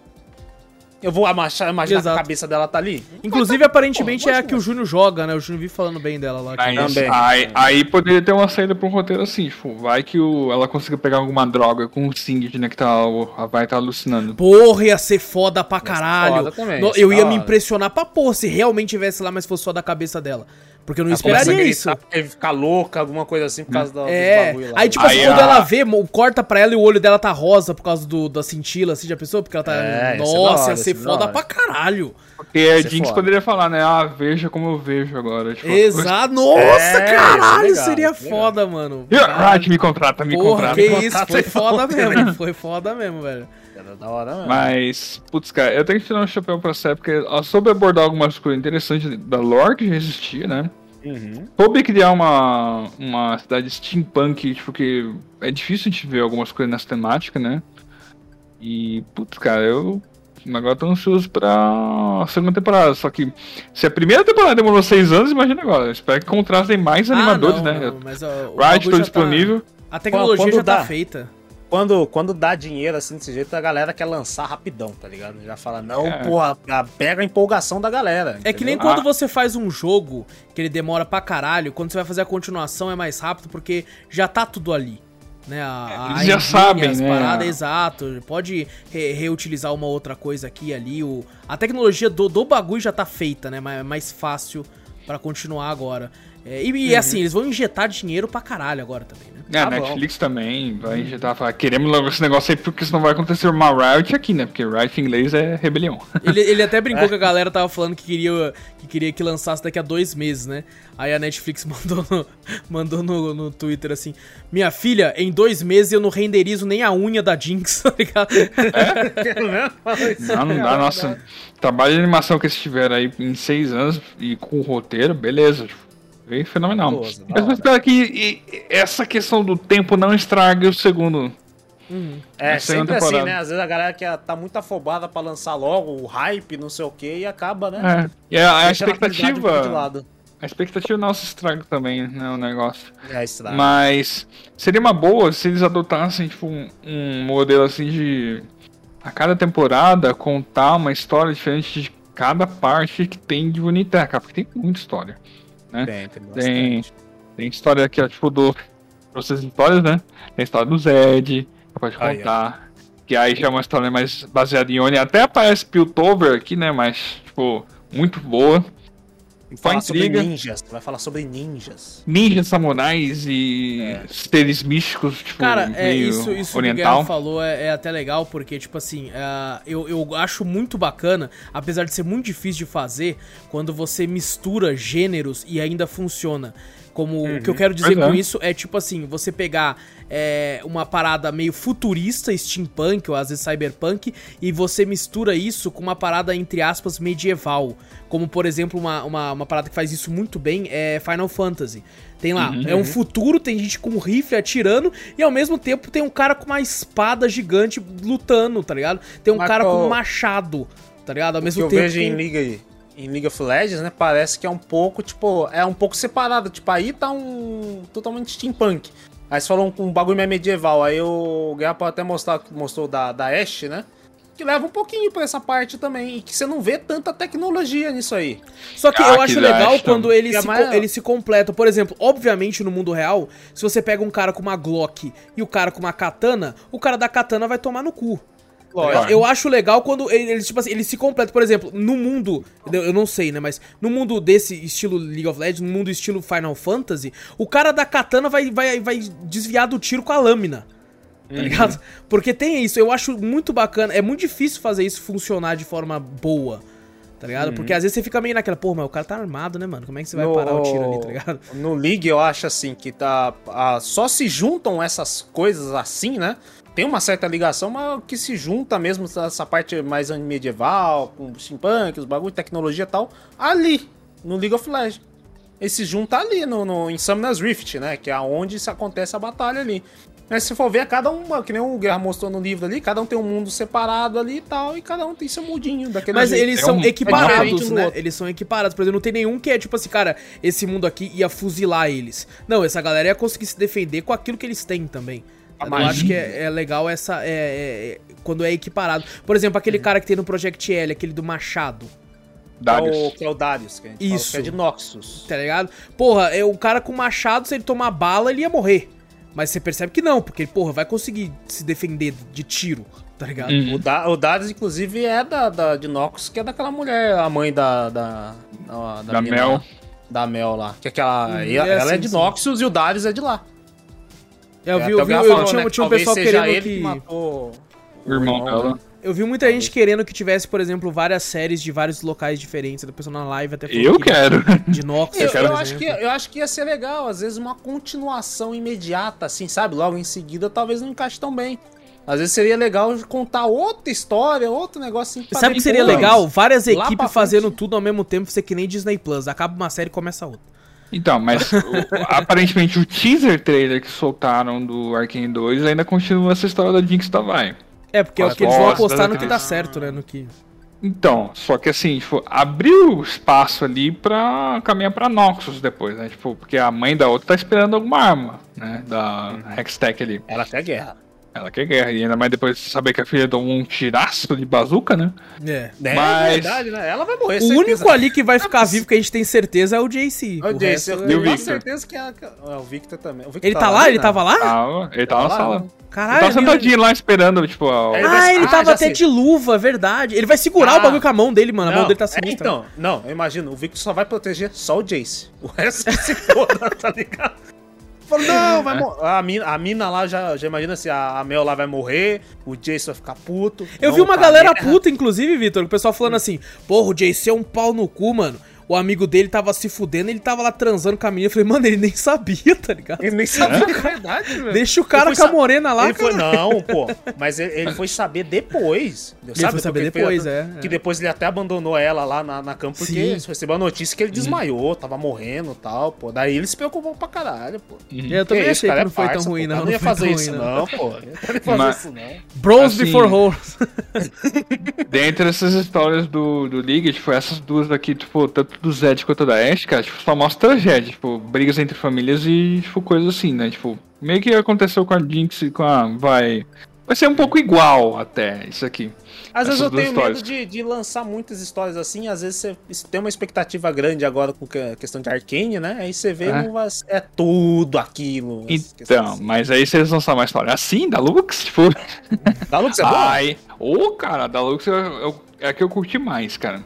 Eu vou amachar- imaginar que Exato. a cabeça dela tá ali. Inclusive, aparentemente Pô, é a que o Júnior joga, né? O Júnior vive falando bem dela lá. que- Mas Também. aí, aí poderia ter uma saída pra um roteiro assim, tipo, vai que o, ela consiga pegar alguma droga com o Singed, né, que tá, o- a vai tá alucinando. Porra, ia ser foda pra caralho. foda também, No- eu ia me impressionar pra porra se realmente tivesse lá, mas fosse só da cabeça dela. Porque eu não Ela esperaria isso. gritar porque ficar louca, alguma coisa assim, por causa da, É, bagulho lá. aí tipo assim, quando a- ela vê, corta pra ela e o olho dela tá rosa por causa do, da cintila, assim, já pensou? Porque ela tá. É, da Nossa, ia ser da foda pra caralho. Porque a Jinx foda. poderia falar, né, ah, veja como eu vejo agora. Tipo, Exato. *laughs* Nossa, É, caralho, é legal, seria é legal. foda, mano. Riot me contrata, me Porra, contrata. que me isso, contrata foi foda foda. *laughs* mesmo. Foi foda mesmo, velho. Era da hora mesmo. Mas, putz, cara, eu tenho que tirar um chapéu pra série, porque soube abordar algumas coisas interessantes da lore que já existia, né? Uhum. Soube criar uma, uma cidade steampunk, tipo, que é difícil de ver algumas coisas nessa temática, né? E, putz, cara, eu agora tô ansioso pra segunda temporada. Só que se a primeira temporada demorou seis anos, imagina agora. Eu espero que contrastem mais animadores, Ah, não, né? não, mas, ó, o Riot tô tá- disponível. A tecnologia Quando já tá dá. feita. Quando, quando dá dinheiro assim desse jeito, a galera quer lançar rapidão, tá ligado? Já fala, não, É. porra, a- pega a empolgação da galera. É que nem entendeu? quando Ah. você faz um jogo que ele demora pra caralho, quando você vai fazer a continuação é mais rápido porque já tá tudo ali. Né, a, Eles já sabem, as né? paradas, exato. Pode re- reutilizar uma outra coisa aqui e ali. O, a tecnologia do, do bagulho já tá feita, né? Mas é mais fácil pra continuar agora. É, e, Uhum. e, assim, eles vão injetar dinheiro pra caralho agora também, né? É, a Tá bom. Netflix também vai injetar, falar, queremos logo esse negócio aí, porque senão vai acontecer uma Riot aqui, né? Porque Riot em inglês é rebelião. *laughs* Ele, ele até brincou *laughs* É. que a galera tava falando que queria, que queria que lançasse daqui a dois meses, né? Aí a Netflix *laughs* mandou no, mandou no, no Twitter assim: Minha filha, em dois meses eu não renderizo nem a unha da Jinx, tá ligado? Não, não dá, nossa. Trabalho de animação que eles tiveram aí em seis anos e com o roteiro, beleza. Tipo, veio fenomenal. Mas eu espero que e- e essa questão do tempo não estrague o segundo. É, Na segunda sempre assim, né? Às vezes a galera quer, tá muito afobada pra lançar logo, o hype, não sei o que, e acaba, né? É. E a, a expectativa. lado. A expectativa não se estraga também, né? O negócio. É, estraga. Mas seria uma boa se eles adotassem tipo, um, um modelo assim de a cada temporada contar uma história diferente de cada parte que tem de Uniteca, porque tem muita história. Né? Tem, tem Tem, tem história aqui, tipo, do. Essas histórias, né? Tem a história do Zed, que pode Aí, contar. Que aí já é uma história mais baseada em Oni. Até aparece Piltover aqui, né? Mas, tipo, muito boa. Falar sobre intriga. ninjas, vai falar sobre ninjas. Ninjas, samurais e É. seres místicos, tipo, Cara, é meio isso, isso que o oriental. Falou é, é até legal, porque, tipo assim, é, eu, eu acho muito bacana, apesar de ser muito difícil de fazer, quando você mistura gêneros e ainda funciona. Como o que eu quero dizer Pois é. com isso é tipo assim, você pegar é, uma parada meio futurista, steampunk ou às vezes cyberpunk, e você mistura isso com uma parada, entre aspas, medieval. Como, por exemplo, uma, uma, uma parada que faz isso muito bem é Final Fantasy. Tem lá, Uhum. é um futuro, tem gente com um rifle atirando, e ao mesmo tempo tem um cara com uma espada gigante lutando, tá ligado? Tem um Mas cara com um machado, tá ligado? Ao O que mesmo eu tempo. vejo em com- Liga, em League of Legends, né? Parece que é um pouco, tipo, é um pouco separado. Tipo, aí tá um totalmente steampunk. Aí você falou um, um bagulho mais medieval. Aí o Guerra pode até mostrar, mostrou da, da Ashe, né? Que leva um pouquinho pra essa parte também. E que você não vê tanta tecnologia nisso aí. Só que Ah, eu que acho legal Ashton. quando ele Que é se, mais- ele se completa. Por exemplo, obviamente no mundo real, se você pega um cara com uma Glock e o cara com uma katana, o cara da katana vai tomar no cu. Lógico. Eu acho legal quando ele- eles, tipo assim, eles se completam. Por exemplo, no mundo. Eu não sei, né? Mas no mundo desse estilo League of Legends, no mundo estilo Final Fantasy, o cara da katana vai, vai, vai desviar do tiro com a lâmina. Tá ligado? Porque tem isso, eu acho muito bacana. É muito difícil fazer isso funcionar de forma boa. Tá ligado? Porque às vezes você fica meio naquela, pô, mas o cara tá armado, né, mano? Como é que você vai No- parar o tiro ali, tá ligado? No League eu acho assim que tá. ah, só se juntam essas coisas assim, né? Tem uma certa ligação, mas que se junta mesmo essa parte mais medieval, com steampunk, os bagulho, tecnologia e tal, ali, no League of Legends. Ele se junta ali no, no, em Summoner's Rift, né? Que é onde se acontece a batalha ali. Mas se for ver, cada um, que nem o Guerra mostrou no livro ali, cada um tem um mundo separado ali e tal, e cada um tem seu mundinho daquele Mas jeito. eles É são um- é equiparados, do né? outro. Eles são equiparados. Por exemplo, não tem nenhum que é tipo assim, cara, esse mundo aqui ia fuzilar eles. Não, essa galera ia conseguir se defender com aquilo que eles têm também. A Eu magia. acho que é, é legal essa. é- é- é- quando é equiparado. Por exemplo, aquele cara que tem no Project L, aquele do Machado. Que é o, Darius. que é o Darius, que a gente Isso. fala, que é de Noxus. Tá ligado? Porra, é o cara com machado, se ele tomar bala, ele ia morrer. Mas você percebe que não, porque, porra, vai conseguir se defender de tiro, tá ligado? Hum. O, da, o Darius, inclusive, é da, da, de Noxus, que é daquela mulher, a mãe da. Da, da, Da mina Mel. lá. Da Mel lá. Que é aquela. Hum, ela é ela é assim, de sim. Noxus e o Darius é de lá. Eu É, vi, eu vi, eu falou, tinha, né, que tinha um pessoal querendo ele que. matou O irmão dela. Eu vi muita gente querendo que tivesse, por exemplo, várias séries de vários locais diferentes. Da pessoa na live até falou Eu que- quero. De Nox, Eu, eu acho que, eu acho que ia ser legal, às vezes uma continuação imediata, assim, sabe? Logo em seguida, talvez não encaixe tão bem. Às vezes seria legal contar outra história, outro negócio assim. Sabe o que seria legal? Várias equipes frente. fazendo tudo ao mesmo tempo, você que nem Disney Plus. Acaba uma série e começa outra. Então, mas *laughs* o- aparentemente o teaser trailer que soltaram do Arkane 2 ainda continua essa história da Jinx da Vai. É, porque é o As que eles vão apostar no que dá certo, né? No que... Então, só que assim, tipo, abriu espaço ali pra caminhar pra Noxus depois, né? Tipo, porque a mãe da outra tá esperando alguma arma, né? Da Hextech ali. Ela quer guerra. Ela quer guerra. E ainda mais depois de saber que a filha tomou um tiraço de bazuca, né? É. É Mas- verdade, né? Ela vai morrer, O certeza. único ali que vai ficar vivo que a gente tem certeza é o JC. É o Jace, resto eu é- o tenho certeza que é, é o Victor também. O Victor Ele tá lá, lá? Ele né? tava lá? Tava, ele tava na lá, sala. né? Caralho. Ele tava ele- sentadinho lá esperando, tipo, a- Ele Ah, vai- ele Ah, tava já até sei. de luva, verdade. Ele vai segurar Ah. o bagulho com a mão dele, mano. A mão dele tá é, sinistra. então, não, eu imagino, o Victor só vai proteger só o Jace. O resto que *laughs* se foda, tá ligado? Falou, não, vai *laughs* morrer. A mina, a mina lá já, já imagina se a, a Mel lá vai morrer, o Jace vai ficar puto. Eu vi uma galera guerra. puta, inclusive, Vitor, o pessoal falando assim: Porra, o JC é um pau no cu, mano. O amigo dele tava se fudendo, ele tava lá transando com a menina. Eu falei, mano, ele nem sabia, tá ligado? Ele nem sabia é verdade, velho. Deixa o cara com foi a morena lá, ele foi, não, pô. Mas ele, ele foi saber depois. Ele foi saber depois, é, é. Que depois ele até abandonou ela lá na, na campo porque Sim. recebeu a notícia que ele desmaiou, tava morrendo e tal, pô. Daí ele se preocupou pra caralho, pô. Eu também Que achei que não é foi parça, tão ruim, não. Eu não ia foi fazer isso, não, pô. Eu não ia fazer *laughs* isso, não. Bros Assim- before hoes. Dentre essas histórias do, do League, tipo, essas duas daqui, tipo, tanto do Zed quanto da Ash, cara, tipo, só mostra tragédia, tipo, brigas entre famílias e, tipo, coisas assim, né? Tipo, meio que aconteceu com a Jinx e com a Vai. Vai ser um pouco igual até isso aqui. Às vezes eu tenho histórias. medo de, de lançar muitas histórias assim, às vezes você tem uma expectativa grande agora com a questão de Arcane, né? Aí você vê, É. vai- é tudo aquilo. Então, assim. mas aí eles lançar uma história assim, da Lux, tipo. Da Lux é boa? Ai, ô, cara, da Lux é a que eu curti mais, cara.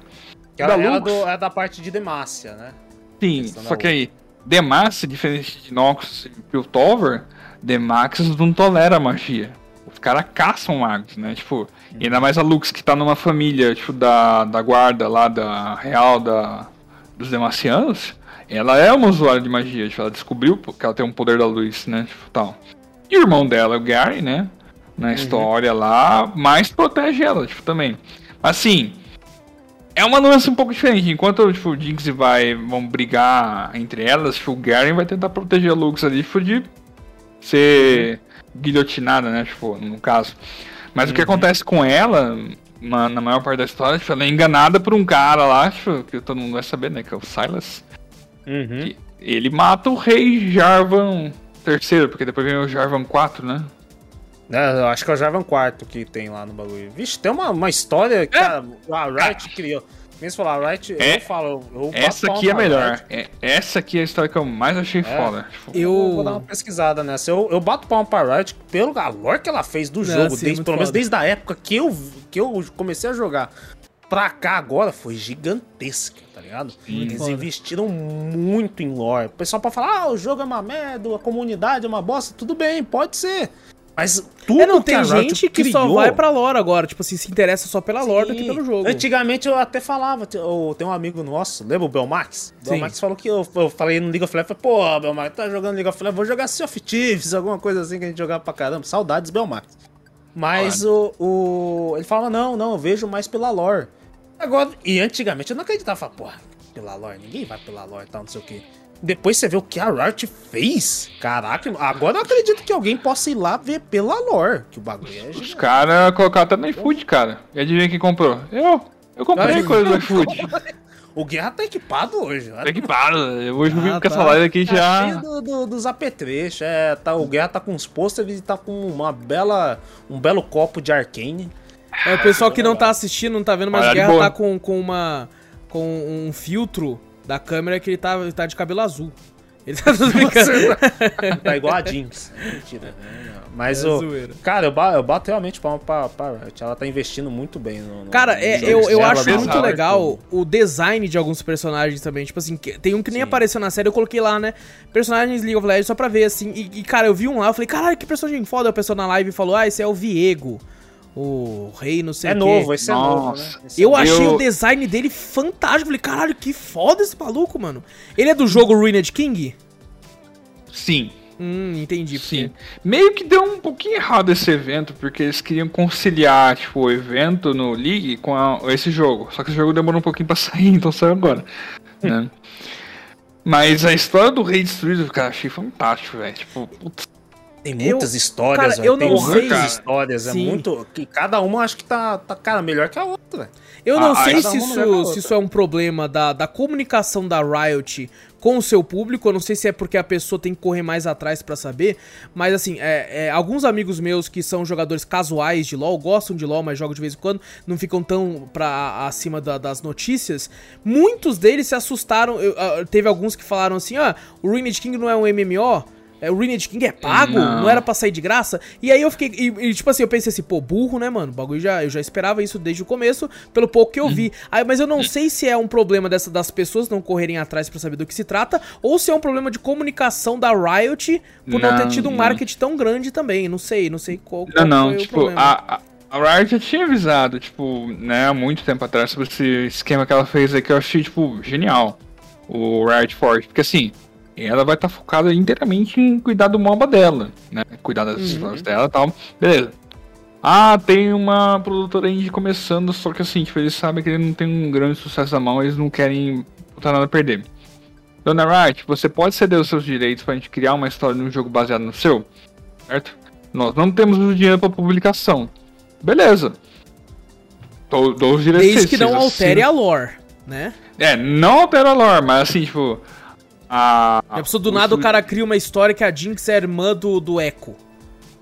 Que da Lux. do- é da parte de Demacia, né? Sim, só que aí, Demax, diferente de Noxus e Piltover, Demax não tolera magia. Os caras caçam magos, né? Tipo, e ainda mais a Lux que tá numa família, tipo, da, da guarda lá, da real da, dos Demacianos, ela é uma usuária de magia, tipo, ela descobriu que ela tem um poder da luz, né? Tipo, tal. E o irmão dela, o Gary, né? Na história lá, mais protege ela, tipo, também. Assim, é uma nuance um pouco diferente. Enquanto tipo, o Jinx e vai vão brigar entre elas, tipo, o Garen vai tentar proteger a Lux ali, tipo, de ser guilhotinada, né? Tipo, no caso. Mas o que acontece com ela, na, na maior parte da história, tipo, ela é enganada por um cara lá, tipo, que todo mundo vai saber, né? Que é o Silas. Uhum. Ele mata o rei Jarvan III, porque depois vem o Jarvan 4, né? É, eu acho que é o Javan Quarto que tem lá no bagulho. Vixe, tem uma, uma história que a, a Riot criou. Mesmo falar, a Riot, É. eu falo. Eu bato Essa palma aqui é pra melhor. É, essa aqui é a história que eu mais achei foda. Tipo, Eu Eu- vou dar uma pesquisada nessa. Eu, eu bato palma pra Riot pelo a lore que ela fez do jogo, sim, desde, pelo menos foda. desde a época que eu, que eu comecei a jogar. Pra cá agora foi gigantesca, tá ligado? Eles foda. investiram muito em lore. O pessoal pode falar, ah, o jogo é uma merda, a comunidade é uma bosta. Tudo bem, pode ser. Mas tudo É, não, tem gente que só vai pra lore agora. Tipo assim, se interessa só pela lore do que Sim. pelo jogo. Antigamente eu até falava, eu- tem um amigo nosso, lembra o Belmax? O Sim. Belmax falou que eu, eu falei no League of Legends, falei, pô, Belmax, tá jogando League of Legends, vou jogar Sea of Thieves, alguma coisa assim que a gente jogava pra caramba. Saudades, Belmax. Mas o, o. Ele falava, não, não, eu vejo mais pela lore. Agora, e antigamente eu não acreditava, porra, pela lore, ninguém vai pela lore e tal, não sei o quê. Depois você vê o que a Riot fez. Caraca, agora eu acredito que alguém possa ir lá ver pela lore, que o bagulho é Os caras colocaram até no iFood, cara. E adivinha quem comprou? Eu. Eu comprei Ai, coisa do iFood. *laughs* O Guerra tá equipado hoje. Tá equipado. Hoje eu vim Ah, com essa tá. live aqui Tá cheio já. do, do- dos apetrechos, é, tá, o Guerra tá com os pôsteres e tá com uma bela, um belo copo de Arcane. É, o pessoal que não tá assistindo, não tá vendo, mas Olha, o Guerra tá com, com uma. com um filtro da câmera que ele tá, ele tá de cabelo azul. Ele tá *laughs* tudo brincando. Tá igual a Jinx. *laughs* Mentira. Mas, É o zoeira. cara, eu, ba- eu bato realmente palma pra, pra Riot. Ela tá investindo muito bem no. no- Cara, é, eu, eu acho muito legal tudo. o design de alguns personagens também. Tipo assim, que- tem um que nem Sim. apareceu na série, eu coloquei lá, né? Personagens League of Legends só pra ver, assim. E, e, cara, eu vi um lá, eu falei, caralho, que personagem foda. A pessoa na live falou, ah, esse é o Viego. O rei, não sei É o quê. novo, esse é novo, né? Nossa. Esse é Eu achei o design dele fantástico. Falei, caralho, que foda esse maluco, mano. Ele é do jogo Ruined King? Sim. Hum, entendi. porque- Sim. Meio que deu um pouquinho errado esse evento, porque eles queriam conciliar, tipo, o evento no League com a- esse jogo. Só que o jogo demorou um pouquinho pra *laughs* sair, então saiu agora. *laughs* né? Mas a história do Rei Destruído, cara, achei fantástico, velho. Tipo, putz, Tem muitas histórias, cara, eu tem não muitas sei. histórias, é Sim. muito. Que cada uma acho que tá, tá, cara, melhor que a outra. Eu não Ah, sei se isso, se isso é um problema da, da comunicação da Riot com o seu público. Eu não sei se é porque a pessoa tem que correr mais atrás pra saber. Mas assim, é, é, alguns amigos meus que são jogadores casuais de LoL, gostam de LoL, mas jogam de vez em quando, não ficam tão pra, acima da- das notícias. Muitos deles se assustaram. eu- ah, teve alguns que falaram assim: ah, o Ruined King não é um MMO. É, o Ruined King é pago? Não. Não. era pra sair de graça? E aí eu fiquei. E, e, tipo assim, eu pensei assim, pô, burro, né, mano? O bagulho já. Eu já esperava isso desde o começo, pelo pouco que eu vi. *laughs* Aí, mas eu não sei se é um problema dessa, das pessoas não correrem atrás pra saber do que se trata, ou se é um problema de comunicação da Riot por não, ter Não, tido um marketing tão grande também. Não sei, não sei qual, qual Não, não, tipo, problema. a, a, a Riot já tinha avisado, tipo, né, há muito tempo atrás sobre esse esquema que ela fez aí que eu achei, tipo, genial. O Riot Forge, porque assim, ela vai estar focada inteiramente em cuidar do MOBA dela, né, cuidar das histórias dela e tal, beleza. Ah, tem uma produtora indie começando, só que assim, tipo, eles sabem que ele não tem um grande sucesso na mão, eles não querem botar nada a perder. Dona Riot, você pode ceder os seus direitos pra gente criar uma história num jogo baseado no seu? Certo? Nós não temos o dinheiro pra publicação. Beleza. Dou, dou os direitos. Desde que não altere a lore, né? É, não altera a lore, mas assim, tipo. A. Já pensou do nada o cara cria uma história que a Jinx é irmã do, do Echo.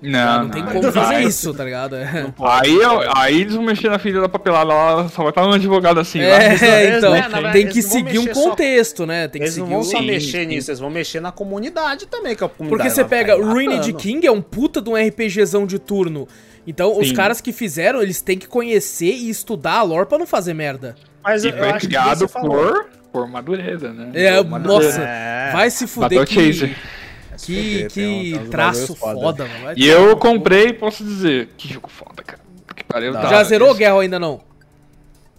Não, Não, tem não, como não fazer isso, tá ligado? É. Aí, eu- aí eles vão mexer na filha da papelada lá, só vai estar um advogado assim. lá. É, *laughs* eles então, não- na verdade, tem que não vão seguir um mexer só- contexto, né? Tem que Eles não seguir vão o... só Sim, mexer sim. nisso, eles vão mexer na comunidade também, que a comunidade Porque você vai pega Ruined matando. King, é um puta de um RPGzão de turno. Então, os Sim. caras que fizeram, eles têm que conhecer e estudar a lore pra não fazer merda. Mas E eu, eu foi acho que criado por, por madureza, né? É, Por madureza. nossa, É. vai se fuder Battle que, Chaser. que, que traço bagulho foda, mano. Vai E eu comprei posso dizer, que jogo foda, cara. Que pariu, da Já zerou Guerra ou ainda não?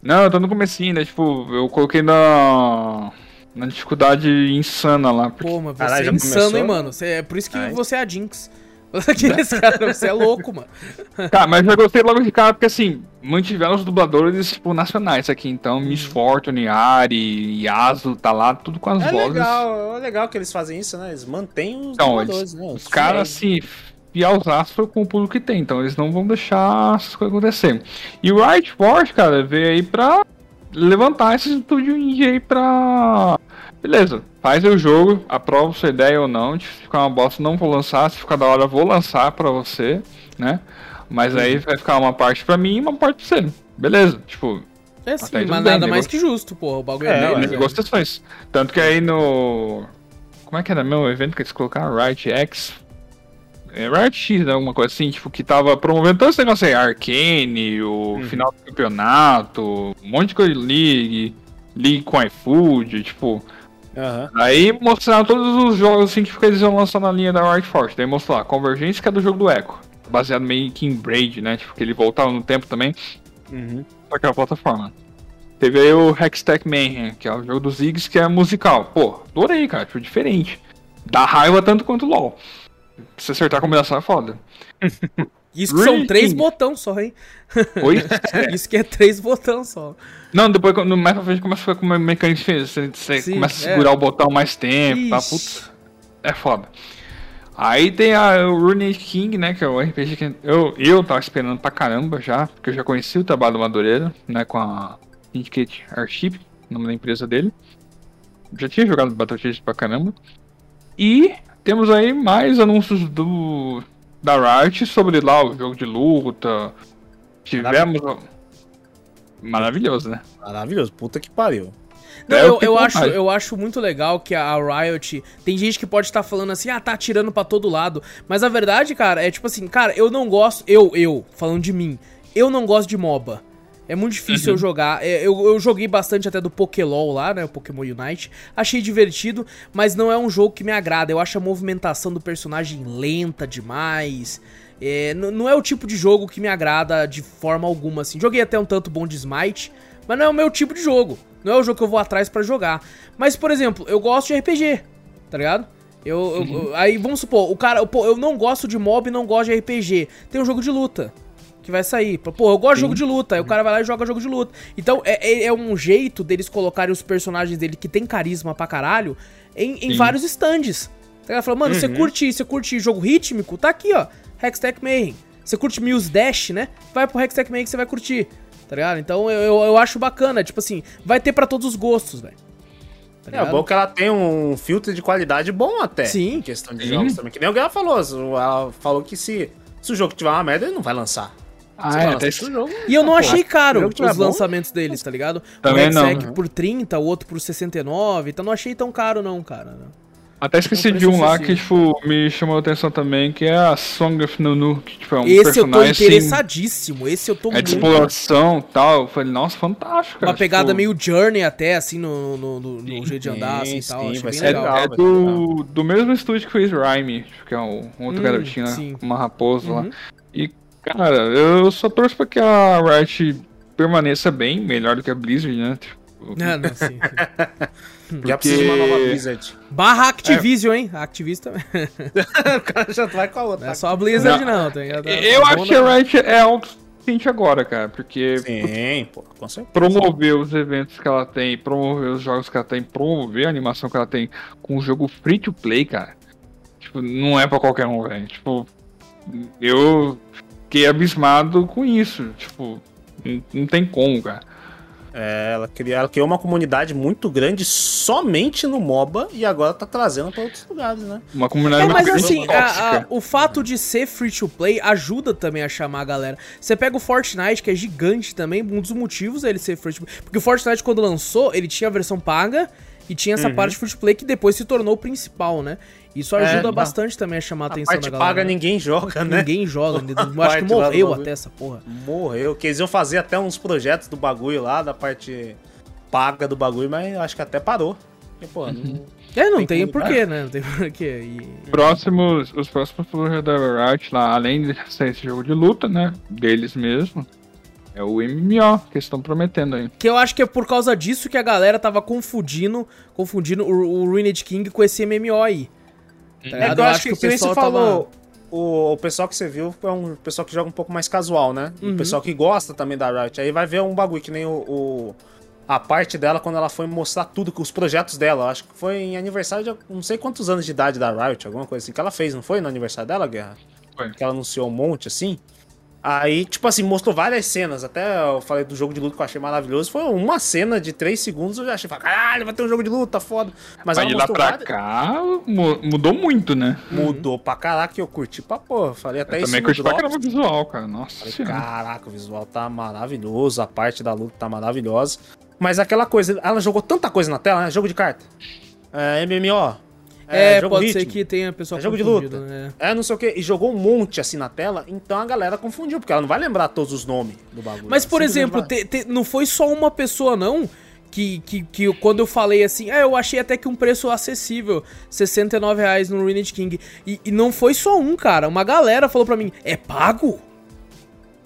Não, eu tô no comecinho, né? Tipo, eu coloquei na. na dificuldade insana lá. Porque... Pô, mas você Caralho, é insano, começou? hein, mano? Você, é por isso que Ai. você é a Jinx. *laughs* Aqueles caras, você é louco, mano. Cara, mas eu gostei logo de cara, porque assim, mantiveram os dubladores, tipo, nacionais aqui. Então, Miss Fortune, Ari, Yasuo, tá lá, tudo com as É vozes. legal, é legal que eles fazem isso, né? Eles mantêm os Então, dubladores, eles, né? os caras, assim, fielzaço com o público que tem. Então, eles não vão deixar essas coisas acontecer. E o Riot Force, cara, veio aí pra levantar esse estúdio indie aí pra... Beleza, faz o jogo, aprova sua ideia ou não. Se ficar uma bosta, não vou lançar. Se ficar da hora, vou lançar pra você, né? Mas aí vai ficar uma parte pra mim e uma parte pra você. Beleza, tipo, É sim, mas tudo bem, nada mais negócio. que justo, pô. O bagulho É, é, deles, né? negociações. Tanto que aí no. Como é que era meu evento que eles colocaram? Riot X. É, Riot X, né? Alguma coisa assim, tipo, que tava promovendo todo esse negócio aí, Arcane, o Uhum. final do campeonato, um monte de coisa de League, League com iFood, tipo. Aham. Aí mostraram todos os jogos assim que eles iam lançar na linha da Riot Force. Daí mostrou lá, Convergência, que é do jogo do Echo. Baseado meio que em Braid, né? Tipo, que ele voltava no tempo também Uhum. aquela plataforma. Teve aí o Hextech Mayhem, que é o jogo dos Ziggs, que é musical. Pô, adorei, cara, tipo, diferente. Dá raiva tanto quanto o LoL. Se acertar a combinação é foda. *laughs* Isso que são três botões só, hein? Oi? *laughs* Isso que é três botões só. Não, depois mais pra frente começa a ficar com uma mecânica diferente. Você, Sim, começa a é. segurar o botão mais tempo, tá? Putz, é foda. Aí tem a, o Rune King, né? Que é o RPG que eu, eu tava esperando pra caramba já, porque eu já conheci o trabalho do Madureira, né? Com a Syndicate Airship, nome da empresa dele. Já tinha jogado Battletoads pra caramba. E temos aí mais anúncios do da Riot sobre lá o jogo de luta. Tivemos. Maravilhoso, né? Maravilhoso, puta que pariu. Não, É, eu eu, eu, com acho, eu acho muito legal que a Riot. Tem gente que pode estar falando assim, ah, tá atirando pra todo lado. Mas a verdade, cara, é tipo assim, cara, eu não gosto. Eu, eu, falando de mim, eu não gosto de MOBA. É muito difícil eu jogar. É, Eu, eu joguei bastante até do Pokélol lá, né? O Pokémon Unite. Achei divertido, mas não é um jogo que me agrada. Eu acho a movimentação do personagem lenta demais. É, não é o tipo de jogo que me agrada de forma alguma, assim. Joguei até um tanto bom de Smite, mas não é o meu tipo de jogo. Não é o jogo que eu vou atrás pra jogar. Mas, por exemplo, eu gosto de RPG, tá ligado? Eu, eu- eu- aí vamos supor, o cara, pô, eu não gosto de mob e não gosto de RPG. Tem um jogo de luta que vai sair. Pô, eu gosto de jogo de luta. Aí o cara vai lá e joga jogo de luta. Então é, é- é um jeito deles colocarem os personagens dele que tem carisma pra caralho em, em vários stands. O cara fala, mano, você curte, você curte jogo rítmico? Tá aqui, ó. Hextech Mayhem. Você curte Muse Dash, né? Vai pro Hextech Mayhem que você vai curtir. Tá ligado? Então eu, eu, eu acho bacana. Tipo assim, vai ter pra todos os gostos, velho. Tá É bom que ela tem um filtro de qualidade bom até. Sim. Em questão de Sim. jogos também. Que nem alguém falou. Ela falou que se, se o jogo tiver uma merda, ele não vai lançar. Ah, é, até lançar, se o jogo- E eu não Ah, achei caro os bom, lançamentos deles, tá ligado? Também o não. Por 30, o outro por 69, então não achei tão caro não, cara. Até esqueci É um de um lá que, tipo, me chamou a atenção também, que é a Song of Nunu, que, tipo, é um Esse eu tô personagem, assim, interessadíssimo, esse eu tô é de muito... exploração e tal. Eu falei, nossa, fantástico, cara. Uma pegada tipo, meio Journey até, assim, no, no, no- no Sim, jeito de andar, assim, e sim, tal. sim, Achei bem É, legal. legal. é do, do mesmo estúdio que fez Rhyme, que é um, um outro Hum, garotinho, né? sim. Uma raposa lá. Uhum. E, cara, eu só torço pra que a Riot permaneça bem, melhor do que a Blizzard, né? Tipo, Ah, não, sim. *laughs* Já precisa de uma nova Blizzard. Barra Activision, hein? A Activista também. *laughs* o cara já vai com a outra. Não é só a Blizzard, não, tá ligado? eu Tá acho que a Riot é autossuficiente agora, cara, porque Sim, pô, com certeza. promover os eventos que ela tem, promover os jogos que ela tem, promover a animação que ela tem com o jogo free to play, cara. Tipo, não é pra qualquer um, velho. Tipo, eu fiquei abismado com isso. Tipo, não, não tem como, cara. É, ela, cria, ela criou uma comunidade muito grande somente no MOBA e agora tá trazendo pra outros lugares, né? Uma comunidade É, muito mas grande, assim, a- a- o fato de ser free to play ajuda também a chamar a galera. Você pega o Fortnite, que é gigante também, um dos motivos é ele ser free to play. Porque o Fortnite, quando lançou, ele tinha a versão paga e tinha essa parte free to play que depois se tornou o principal, né? Isso ajuda não. bastante também a chamar a A atenção parte da galera. paga né? ninguém joga, né? Ninguém joga. *laughs* Eu acho que morreu até essa porra. Morreu. Quer dizer, eu fazia até uns projetos do bagulho lá, da parte paga do bagulho, mas eu acho que até parou. Porque, pô, não... *laughs* É, não Tem tem, porquê, né? Não tem *laughs* porquê. E... Próximos, os próximos projetos da Riot, lá, além de ser esse jogo de luta, né? Deles mesmo, é o MMO que estão prometendo aí. Que eu acho que é por causa disso que a galera tava confundindo, confundindo o, o Ruined King com esse MMO aí. Tá É que eu acho que, que nem você tava- falou, o, o pessoal que você viu é um pessoal que joga um pouco mais casual, né? Uhum. O pessoal que gosta também da Riot. Aí vai ver um bagulho que nem o, o- a parte dela quando ela foi mostrar tudo, os projetos dela. Acho que foi em aniversário de não sei quantos anos de idade da Riot, alguma coisa assim que ela fez, não foi no aniversário dela, Guerra? Foi. Que ela anunciou um monte assim. Aí, tipo assim, mostrou várias cenas. Até eu falei do jogo de luta que eu achei maravilhoso. Foi uma cena de 3 segundos, eu já achei, caralho, vai ter um jogo de luta, foda. Mas ela de lá pra várias- cá mu- mudou muito, né? Mudou pra caraca, eu curti pra porra. Falei até Eu isso também curti pra caramba o visual, cara. Nossa Falei, caraca, o visual tá maravilhoso, a parte da luta tá maravilhosa. Mas aquela coisa, ela jogou tanta coisa na tela, né? Jogo de carta. É, MMO. É, jogo pode ser ritmo, que tenha pessoal É jogo de luta. né? É, não sei o que. E jogou um monte assim na tela, então a galera confundiu, porque ela não vai lembrar todos os nomes do bagulho. Mas, por exemplo, te- te- não foi só uma pessoa, não, que, que, que quando eu falei assim, ah, eu achei até que um preço acessível, 69 reais no Ruined King. E, e não foi só um, cara. Uma galera falou pra mim, é pago?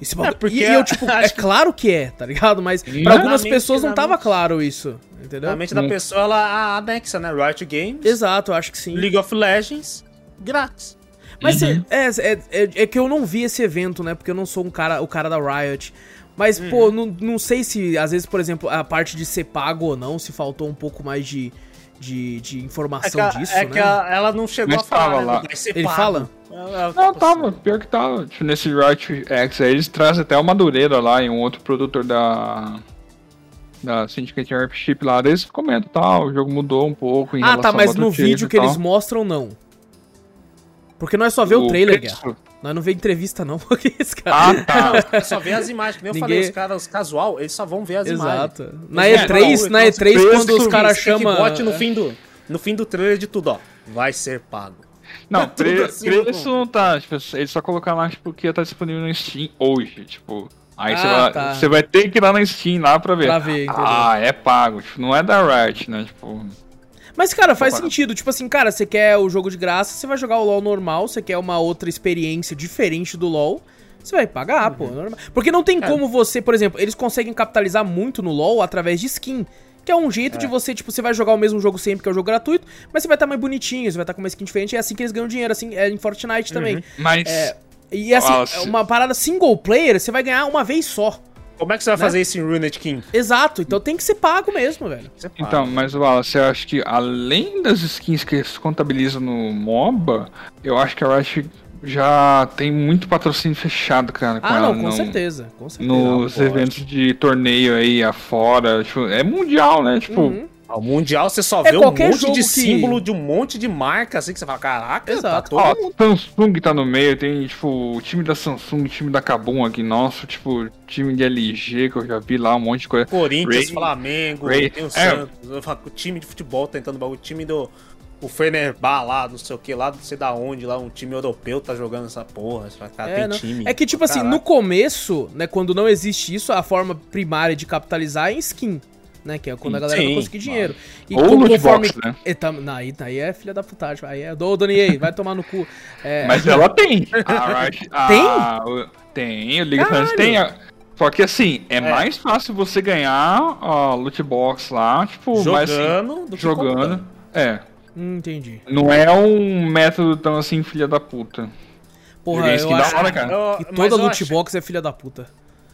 Esse bagulho... porque e, e eu, tipo, *laughs* é claro que é, tá ligado? Mas pra algumas pessoas não tava claro isso, entendeu? Na mente da Hum. pessoa, ela anexa, né? Riot Games, Exato, eu acho que sim. League of Legends, grátis. Mas cê- Uhum. é, é, é, é que eu não vi esse evento, né? Porque eu não sou um cara, o cara da Riot. Mas, pô, não, não sei se, às vezes, por exemplo, a parte de ser pago ou não, se faltou um pouco mais de, de, de É que, informação a- disso, é né? que a- ela não chegou Mas a falar, né, lá. Ele pago. fala? Ela- Não, tava, pior que tava. Tipo, nesse Riot X aí, eles trazem até o Madureira lá e um outro produtor da. Da Syndicate Championship lá, eles comentam, tal, o jogo mudou um pouco em Ah, tá, mas no vídeo que eles mostram, não. Porque nós só vê o, trailer, preço- Guerra. Nós não vê entrevista, não. *laughs* Porque esse cara... Ah, tá. Não, *laughs* só vê as imagens, que nem eu Ninguém- falei, os caras casual, eles só vão ver as imagens. Exato. Na Eles E3, falam, na "Nossa, E3, preço quando os caras chamam... no fim do no fim do trailer de tudo, ó. Vai ser pago. Não, Tá *laughs* tudo pre assim, preço pô. não tá. Tipo, eles só colocaram lá tipo, que ia estar disponível no Steam hoje. Tipo, aí você Ah, vai, tá. você vai ter que ir lá na Steam lá pra ver. Pra ver, entendeu? ah, é pago. Tipo, não é da Riot, né? Tipo, Mas, cara, faz sentido. Tipo assim, cara, você quer o jogo de graça, você vai jogar o LoL normal, você quer uma outra experiência diferente do LoL, você vai pagar, pô. normal. Porque não tem como você, por exemplo, eles conseguem capitalizar muito no LoL através de skin. Que é um jeito de você, tipo, você vai jogar o mesmo jogo sempre, que é o jogo gratuito, mas você vai estar mais bonitinho, você vai estar com uma skin diferente, é assim que eles ganham dinheiro, assim, é em Fortnite também. mas. É, e assim, Nossa. é uma parada single player, você vai ganhar uma vez só. Como é que você vai Né? fazer isso em Runet King? Exato, então tem que ser pago mesmo, velho. Você paga. Então, mas Wallace, eu acho que além das skins que eles contabilizam no MOBA, eu acho que a Riot já tem muito patrocínio fechado, cara, com Ah, ela não, com no- certeza, com certeza. nos eventos de torneio aí afora. Tipo, é mundial, né? Tipo, Uhum. Ao Mundial você só É vê um monte de que- símbolo de um monte de marca, assim, que você fala, caraca, Exato. tá todo Ó, mundo. Samsung tá no meio, tem, tipo, o time da Samsung, o time da Kabum aqui, nosso, tipo, time de LG, que eu já vi lá, um monte de coisa. Corinthians, Ray- Flamengo, Ray- tem o é. Santos, falo, o time de futebol tentando bagulho, o time do. O Fenerbah lá, não sei o que, lá, não sei da onde, lá, um time europeu tá jogando essa porra. Cara, É, tem não. time. É que, tipo assim, Caraca. no começo, né, quando não existe isso, a forma primária de capitalizar é em skin. Né, que é quando a galera Sim, vai conseguir dinheiro. E Ou co- loot box, né? É, tá- não, aí, aí é filha da putagem. Aí é do Doni EA, vai tomar no cu. É, *laughs* Mas ela tem. A Riot, a- Tem? tem, o League of Legends tem. a- Só que assim, é, mais fácil você ganhar a loot box lá, tipo, mais assim, Jogando do que jogando. comprando. É. hum, entendi. Não é um método tão assim, filha da puta. Porra, eu acho da hora, cara. Eu- que toda loot acho- box é filha da puta.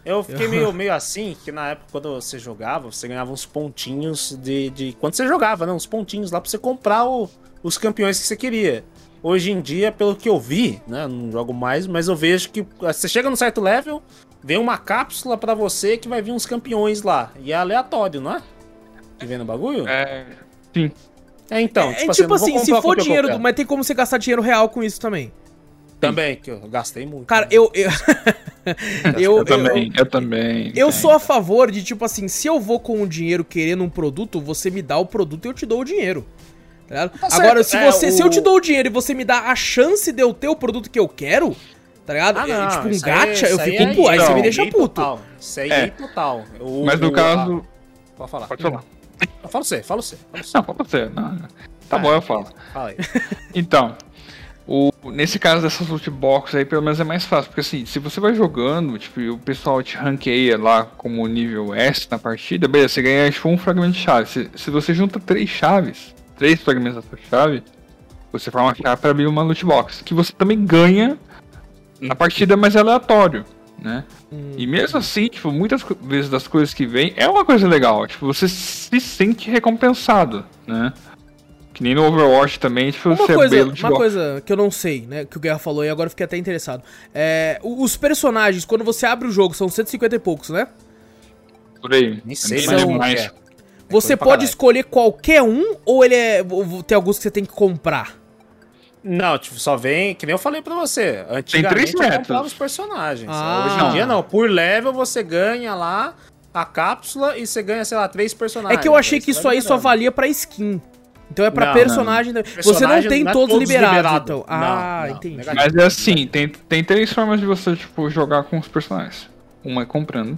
Eu fiquei meio, *laughs* meio assim, que na época quando você jogava, você ganhava uns pontinhos de. de quando você jogava, né? Uns pontinhos lá pra você comprar o- os campeões que você queria. Hoje em dia, pelo que eu vi, né? Não jogo mais, mas eu vejo que você chega num certo level, vem uma cápsula pra você que vai vir uns campeões lá. E é aleatório, não é? Que vem no bagulho? É, É. Sim. então. é tipo vou assim, se comprar o for campeão dinheiro, mas tem como você gastar dinheiro real com isso também. Também, que eu gastei muito. Cara, né? eu. Eu, *laughs* eu, Eu, também, eu, também. Eu sou a favor de, tipo assim, se eu vou com o dinheiro querendo um produto, você me dá o produto e eu te dou o dinheiro. Tá ligado? Tá Agora, se, é, você, se o- eu te dou o dinheiro e você me dá a chance de eu ter o produto que eu quero, tá ligado? Ah, É, não, tipo um isso aí- gacha, eu isso aí fico é. Aí você me deixa puto. Total. Isso aí É. é total. O- Mas no o- caso. a- Pode falar. Pode falar. Fala você, fala você. Fala você. Não, fala você. Não. Tá bom, eu falo. Fala aí. Então, nesse caso dessas loot boxes aí, pelo menos é mais fácil, porque assim, se você vai jogando, tipo, e o pessoal te ranqueia lá como nível S na partida, beleza, você ganha tipo um fragmento de chave. Se, se você junta três chaves, três fragmentos da sua chave, você forma uma chave para abrir uma loot box, que você também ganha na partida, mas é aleatório, né? E mesmo assim, tipo, muitas vezes das coisas que vem é uma coisa legal, tipo, você se sente recompensado, né? Que nem no Overwatch também, tipo, Uma você é coisa, belo de uma coisa que eu não sei, né? Que o Guerra falou e agora eu fiquei até interessado. É, os personagens, quando você abre o jogo, são 150 e poucos, né? Por aí. Nem sei, É mas demais. é. Você pode escolher qualquer um ou ele é. Tem alguns que você tem que comprar? Não, tipo, só vem, que nem eu falei pra você. Antigamente três eu comprava os personagens. Ah. Hoje em dia não. Por level você ganha lá a cápsula e você ganha, sei lá, três É personagens. que eu achei que isso aí só valia pra skin. Então é pra Não, personagem. também. Você não tem não é todos, todos liberados, liberado. então. Não, Ah, não, entendi. Mas é assim, tem, tem três formas de você, tipo, jogar com os personagens. Uma é comprando.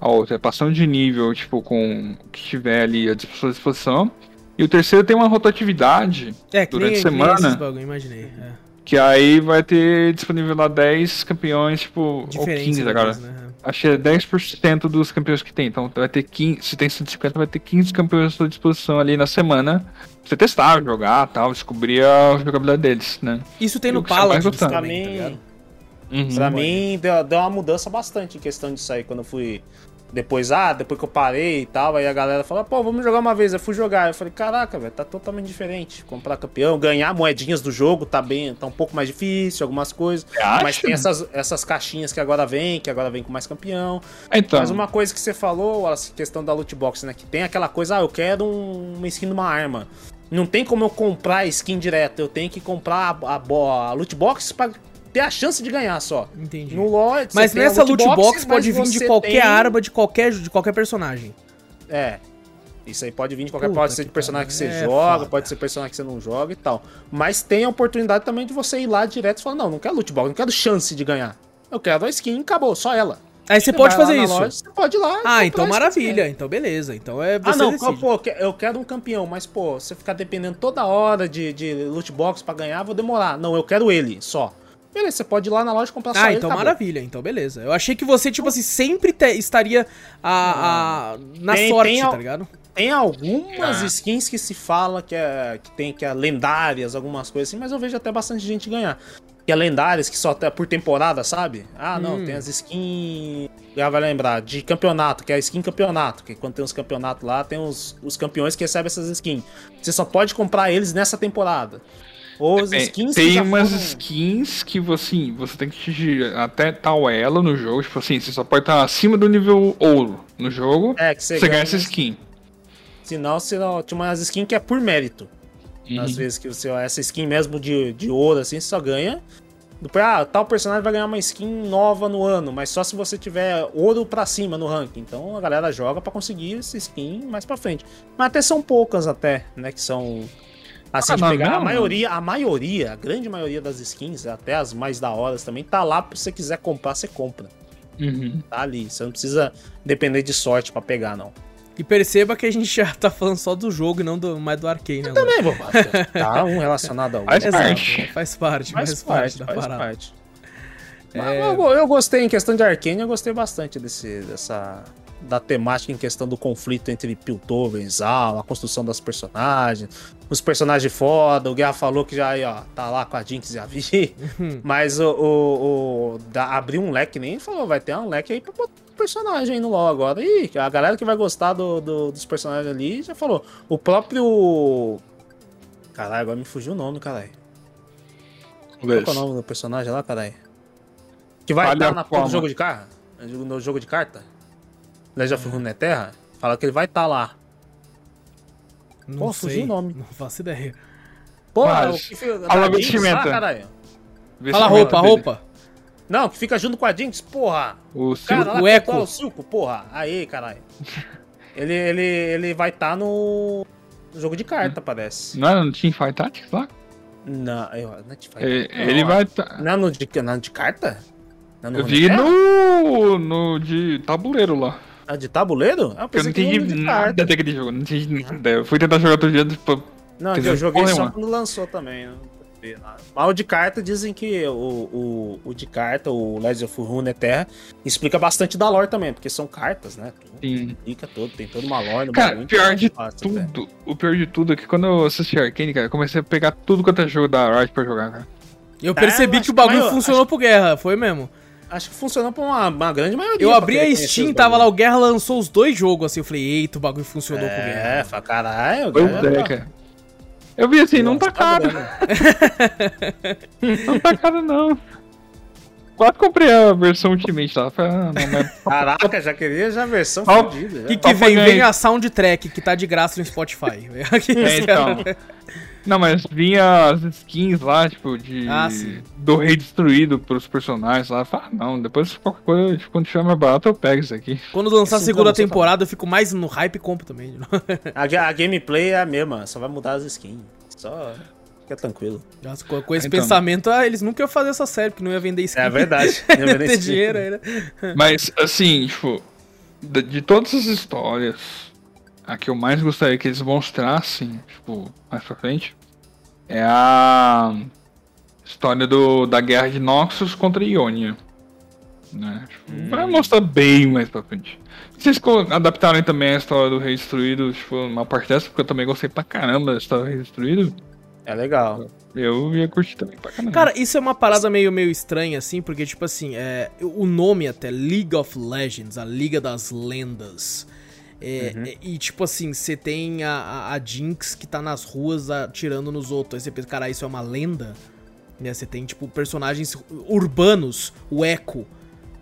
A outra é passando de nível, tipo, com o que tiver ali à sua disposição. E o terceiro tem uma rotatividade É, que durante nem, a semana. bagulho, imaginei. É. Que aí vai ter disponível lá 10 campeões, tipo, ou Diferentes. 15 agora. né? Acho que é 10% dos campeões que tem. Então vai ter 15. Se tem 150, vai ter 15 campeões à sua disposição ali na semana. Pra você testar, jogar tal, descobrir a jogabilidade deles, né? Isso tem Eu no Paladins também, tá ligado? Uhum. pra mim deu, deu uma mudança bastante em questão disso aí. Quando eu fui. Depois, ah, depois que eu parei e tal, aí a galera falou, pô, vamos jogar uma vez. Eu fui jogar. Eu falei, caraca, velho, tá totalmente diferente. Comprar campeão, ganhar moedinhas do jogo tá bem, tá um pouco mais difícil, algumas coisas. Mas tem essas, essas caixinhas que agora vem, que agora vem com mais campeão. Então, Mas uma coisa que você falou, a questão da loot box, né? Que tem aquela coisa, ah, eu quero um- uma skin de uma arma. Não tem como eu comprar skin direto, eu tenho que comprar a, a, a loot box pra ter a chance de ganhar só. Entendi. No LoL, você Mas nessa loot box, pode mas vir de você qualquer tem- arma, de qualquer, de qualquer personagem. É. Isso aí pode vir de qualquer. Puta Pode ser de que personagem que você pariu. É joga, foda. pode ser personagem que você não joga e tal. Mas tem a oportunidade também de você ir lá direto e falar: não, não quero loot box, não quero chance de ganhar. Eu quero a skin, acabou, só ela. Aí você pode vai lá fazer isso. loja, você pode ir lá. Ah, então que maravilha. você Então beleza. Então é quer. você Ah, não, decide. pô, eu quero um campeão, mas, pô, você ficar dependendo toda hora de, de loot box pra ganhar, vou demorar. Não, eu quero ele só. Beleza, você pode ir lá na loja e comprar só Ah, então acabou. maravilha, então beleza. Eu achei que você, tipo assim, sempre te- estaria a, a- na Tem- sorte, tem al- tá ligado? Tem algumas Ah. skins que se fala que, é, que tem que é lendárias, algumas coisas assim, mas eu vejo até bastante gente ganhar. Que é lendárias, que só até por temporada, sabe? Ah, não, Hum. tem as skins. Já vai lembrar, de campeonato, que é a skin campeonato. Que quando tem os campeonatos lá, tem os, os campeões que recebem essas skins. Você só pode comprar eles nessa temporada. Ou as Tem- skins que tem já umas foram- skins que você, você tem que atingir até tal elo no jogo. Tipo assim, você só pode estar acima do nível ouro no jogo. É, que você, você ganha ganha essa skin. Senão, senão, tinha umas skins que é por mérito. Uhum. Às vezes que você, essa skin mesmo de, de ouro, assim, você só ganha. Ah, tal personagem vai ganhar uma skin nova no ano, mas só se você tiver ouro pra cima no ranking. Então a galera joga pra conseguir essa skin mais pra frente. Mas até são poucas até, né, que são assim Ah, de não, pegar. não, a maioria, a maioria, a grande maioria das skins, até as mais da hora também, tá lá se você quiser comprar, você compra. Uhum. Tá ali, você não precisa depender de sorte pra pegar não. E perceba que a gente já tá falando só do jogo e não do, mais do Arcane, né? Lu? Também, vou tá um relacionado ao outro. Faz parte. faz parte, faz, Faz parte, parte, da faz parada. parte. É. Mas eu, eu gostei, em questão de Arcane, eu gostei bastante desse, dessa. Da temática em questão do conflito entre Piltover e Zal, a construção das personagens, os personagens foda, o Guerra falou que já aí, ó, tá lá com a Jinx e a Vi, *laughs* mas o, o, o da, abriu um leque, nem falou, vai ter um leque aí pra botar personagem aí no LoL agora. Ih, a galera que vai gostar do, do- dos personagens ali já falou. O próprio. Caralho, agora me fugiu o nome, caralho. Qual é o nome do personagem lá, caralho? Que vai Falha estar na porra do forma. jogo de carta? No jogo de carta? Legend of Runeterra? Fala que ele vai estar lá. Não Pô, sei, fugiu o nome. Não faço ideia. Porra, Mas, o que fica. fala lá, vestimenta. caralho. Fala roupa, roupa. Não, que fica junto com a Jinx, porra. O Cara, Silco. lá o controla O Silco, porra. Aí, caralho. *laughs* ele, ele, ele vai estar no... no jogo de carta, parece. Não era no Teamfight Tactics lá? Não, eu, não é de fight. Ele, Não, ele ó. vai tá... Não é no de, não é de carta? Não é no Eu vi no, no de tabuleiro lá. Ah, de tabuleiro? Ah, Eu pensei não entendi de nada daquele jogo. Não entendi nada. Eu fui tentar jogar outro dia. Tipo, Não, eu joguei só nenhuma. quando lançou também. não vi nada. Mas o de carta dizem que o, o, o de carta, o Legend of Runeterra, explica bastante da lore também, porque são cartas, né? Sim. explica tudo, tem toda uma lore no Cara, bagulho, pior de fácil até. tudo, o pior de tudo é que quando eu assisti Arcane, cara, eu comecei a pegar tudo quanto é jogo da Riot pra jogar, cara. Eu Tá, percebi eu que acho o bagulho maior- funcionou pro Guerra, foi mesmo. Acho que funcionou pra uma, uma grande maioria. Eu abri a Steam, tava lá, o Guerra lançou os dois jogos, assim, eu falei, eita, o bagulho funcionou É, Guerra. fala, caralho. Pois cara, é, cara. Eu vi assim, não nossa, tá caro. *laughs* Não tá caro, não. Quase comprei a versão Ultimate lá. Falei, ah, não, mas... Caraca, já queria já a versão Ó, fodida. O que, que vem? Vem a soundtrack, que tá de graça no Spotify. Aqui, *laughs* É, então. Não, mas vinha as skins lá, tipo, de. Ah, sim. Do rei destruído pros personagens lá. Fala, ah, não, depois qualquer coisa, tipo, quando tiver mais barato, eu pego isso aqui. Quando lançar a segunda você temporada, eu fico mais no hype e compro também. *laughs* A, a gameplay é a mesma, só vai mudar as skins. Só fica tranquilo. Nossa, com, com esse Então. pensamento, ah, eles nunca iam fazer essa série, porque não ia vender skin. É verdade. *laughs* Não ia ter dinheiro aí, né? Mas, assim, tipo, de, de todas as histórias, a que eu mais gostaria que eles mostrassem, tipo, mais pra frente, é a história do, da guerra de Noxus contra Ionia. Né? Tipo, Vai mostrar bem mais pra frente. Vocês co- adaptarem também a história do Rei Destruído, tipo, uma parte dessa, porque eu também gostei pra caramba da história do Rei Destruído. É legal. Eu ia curtir também pra caramba. Cara, isso é uma parada meio, meio estranha, assim, porque, tipo assim, é, o nome até, League of Legends, a Liga das Lendas. É, é- e, tipo assim, você tem a, a, a Jinx que tá nas ruas atirando nos outros. Aí você pensa, cara, isso é uma lenda? Né? Você tem, tipo, personagens urbanos, o Echo,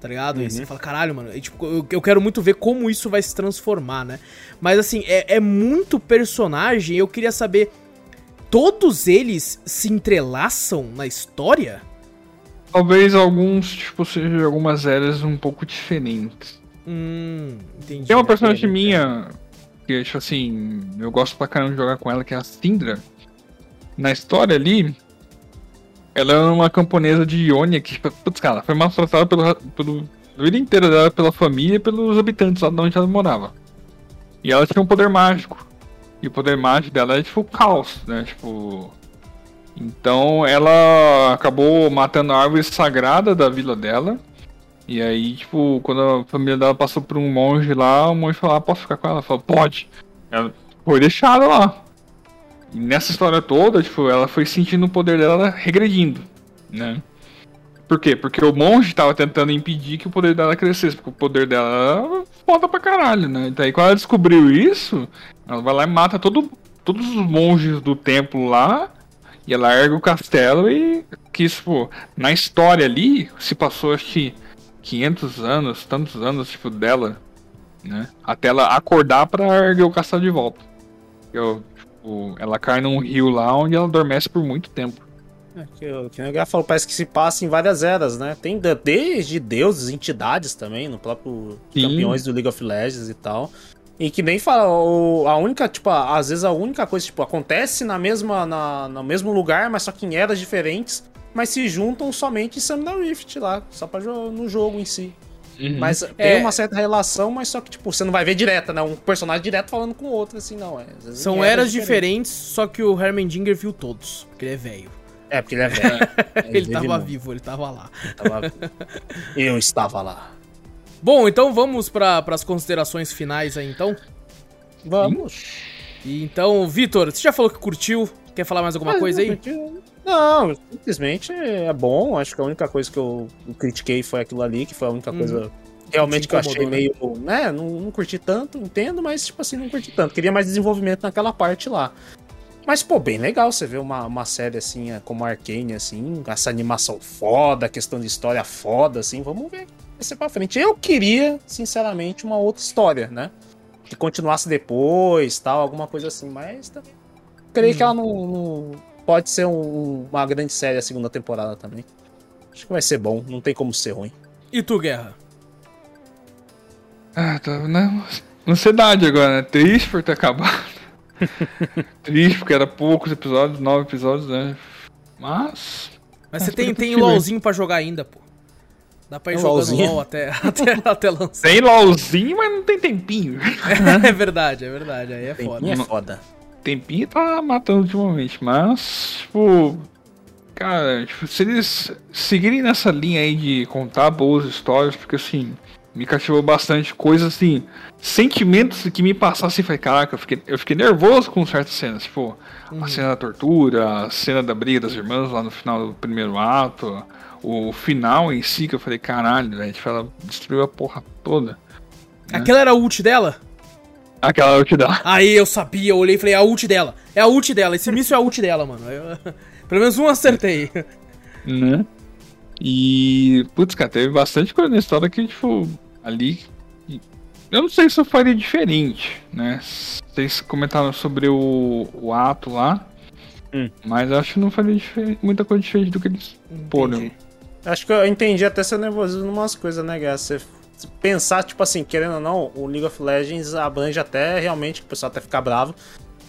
tá ligado? E você fala, caralho, mano, e, tipo, eu, eu quero muito ver como isso vai se transformar, né? Mas, assim, é, é muito personagem, eu queria saber todos eles se entrelaçam na história? Talvez alguns, tipo, sejam algumas eras um pouco diferentes. Hum, entendi. Tem uma personagem minha que, tipo assim, eu gosto pra caramba de jogar com ela, que é a Syndra. Na história ali, ela é uma camponesa de Ionia que, putz, cara, foi maltratada pelo, pelo, a vida inteira dela pela família e pelos habitantes lá de onde ela morava. E ela tinha um poder mágico. E o poder mágico dela é tipo caos, né? Tipo. Então ela acabou matando a árvore sagrada da vila dela. E aí, tipo, quando a família dela passou por um monge lá, o monge falou, ah, posso ficar com ela? Ela falou, pode. Ela foi deixada lá. E nessa história toda, tipo, ela foi sentindo o poder dela regredindo, né? Por quê? Porque o monge tava tentando impedir que o poder dela crescesse, porque o poder dela foda pra caralho, né? Então aí quando ela descobriu isso, ela vai lá e mata todo, todos os monges do templo lá, e ela ergue o castelo e que, tipo, na história ali, se passou, acho que 500 anos, tantos anos, tipo, dela, né? Até ela acordar pra erguer o castelo de volta. Eu, tipo, ela cai num rio lá onde ela adormece por muito tempo. É, que, o- que falou, parece que se passa em várias eras, né? Tem de- desde deuses, entidades também, no próprio Sim. campeões do League of Legends e tal. E que nem fala, o- a única, tipo, a- às vezes a única coisa, tipo, acontece na mesma, na, no mesmo lugar, mas só que em eras diferentes, mas se juntam somente em Summoner Rift lá, só pra no jogo em si. Mas É. tem uma certa relação, mas só que, tipo, você não vai ver direta, né? Um personagem direto falando com o outro, assim, não. É, às vezes São em eras diferentes, só que o Hermendinger viu todos, porque ele é velho. É, porque ele é velho. *laughs* Ele vive tava vivo, ele tava lá. tava- Eu estava lá. Bom, então vamos para as considerações finais aí, então. Vamos. E então, Vitor, você já falou que curtiu? Quer falar mais alguma coisa aí? Não, simplesmente é bom. Acho que a única coisa que eu critiquei foi aquilo ali, que foi a única Uhum. coisa realmente que eu achei incomodou, meio. né? Não, não curti tanto, entendo, mas tipo assim, não curti tanto. Queria mais desenvolvimento naquela parte lá. Mas, pô, bem legal você ver uma, uma série assim, é, como Arcane, assim, essa animação foda, questão de história foda, assim, vamos ver. Vai ser pra frente. Eu queria, sinceramente, uma outra história, né? Que continuasse depois, tal, alguma coisa assim, mas também. Creio que ela não, não- Pode ser um- uma grande série a segunda temporada também. Acho que vai ser bom, não tem como ser ruim. E tu, Guerra? Ah, tá na ansiedade agora, né? Triste por ter acabado. *laughs* Triste porque era poucos episódios, nove episódios, né? Mas. Mas você tem, tem. LOLzinho pra jogar ainda, pô. Dá pra ir Tem jogando LOLzinho? LOL até, *laughs* até, até lançar. Tem LOLzinho, mas não tem tempinho. É verdade, é verdade. Aí é foda. Tempinho é foda. Tempinho tá matando ultimamente, mas, tipo. Cara, tipo, se eles seguirem nessa linha aí de contar boas histórias, porque assim, me cativou bastante coisas assim, sentimentos que me passaram assim, foi, caraca, eu fiquei, eu fiquei nervoso com certas cenas, tipo, a cena da tortura, a cena da briga das irmãs lá no final do primeiro ato, o final em si, que eu falei, caralho, velho, tipo, ela destruiu a porra toda. Aquela era a ult dela? Aquela ult dela. Aí eu sabia, eu olhei e falei, é a ult dela. É a ult dela, esse míssil é a ult dela, mano. Eu- *laughs* pelo menos um acertei. *laughs* né? E, putz, cara, teve bastante coisa na história que, tipo, ali. Eu não sei se eu faria diferente, né? Vocês comentaram sobre o, o ato lá, Hum. mas eu acho que não faria muita coisa diferente do que eles foram. Acho que eu entendi até seu nervosismo em umas coisas, né, Guerra? Você se pensar, tipo assim, querendo ou não, o League of Legends abrange até realmente, que o pessoal até ficar bravo.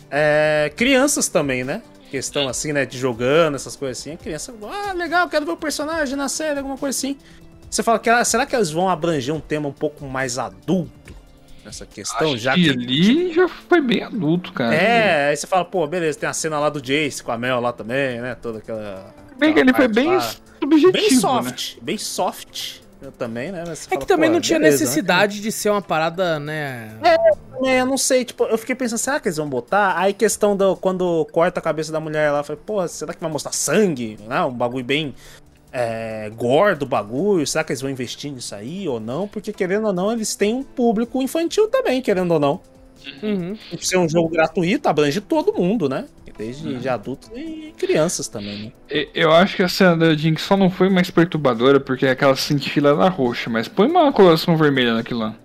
É, crianças também, né? Questão assim, né, de jogando, essas coisas assim. A criança, ah, legal, quero ver o personagem na série, alguma coisa assim. Você fala que será que eles vão abranger um tema um pouco mais adulto nessa questão? Acho já que que ali já foi bem adulto, cara. É, aí você fala, pô, beleza, tem a cena lá do Jace com a Mel lá também, né? Toda aquela. Bem que ele foi bem lá. subjetivo, Bem né? soft, bem soft. também, né? Mas É fala, que também não tinha beleza, né? necessidade de ser uma parada, né? É, eu não sei, tipo, eu fiquei pensando, será que eles vão botar? Aí questão do quando corta a cabeça da mulher lá, eu falei, pô, será que vai mostrar sangue? Né? Um bagulho bem é, gore do bagulho, será que eles vão investir nisso aí ou não? Porque querendo ou não, eles têm um público infantil também, querendo ou não. Uhum. E por ser um jogo gratuito, abrange todo mundo, né? Desde de adultos e crianças também, né? Eu acho que a cena da Jinx só não foi mais perturbadora porque aquela cintilha era roxa, mas põe uma coloração vermelha naquilo lá.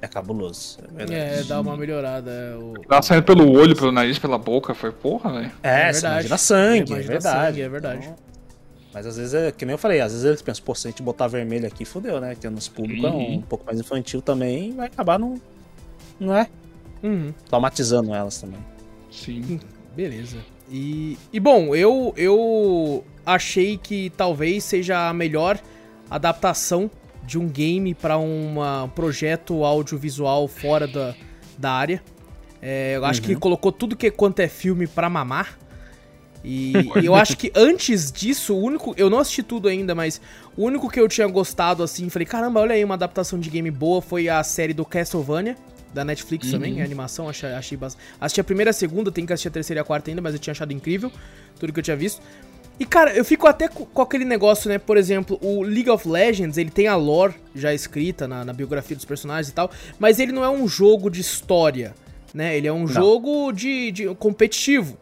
É cabuloso. É. É, dá uma melhorada. é, o- Ela saindo pelo olho, pelo nariz, pela boca, foi porra, velho. É, É verdade. imagina sangue, é Imagina verdade. sangue, é verdade. Então, mas às vezes, é, que nem eu falei, às vezes eles pensam, pô, se a gente botar vermelho aqui, fodeu, né? Que nos públicos é um, Uhum. pouco mais infantil também, vai acabar não. Não é? Uhum. Traumatizando elas também. Sim. Beleza. E, e bom, eu, eu achei que talvez seja a melhor adaptação de um game para um projeto audiovisual fora da, da área. É, eu acho que colocou tudo que quanto é filme pra mamar. E, e *laughs* eu acho que antes disso, o único. Eu não assisti tudo ainda, mas o único que eu tinha gostado assim, falei, caramba, olha aí uma adaptação de game boa, foi a série do Castlevania, da Netflix também, a animação, achei, achei bastante. Assisti a primeira e a segunda, tenho que assistir a terceira e a quarta ainda, mas eu tinha achado incrível tudo que eu tinha visto. E cara, eu fico até co- com aquele negócio, né? Por exemplo, o League of Legends, ele tem a lore já escrita na, na biografia dos personagens e tal, mas ele não é um jogo de história, né? Ele é um jogo de, de competitivo.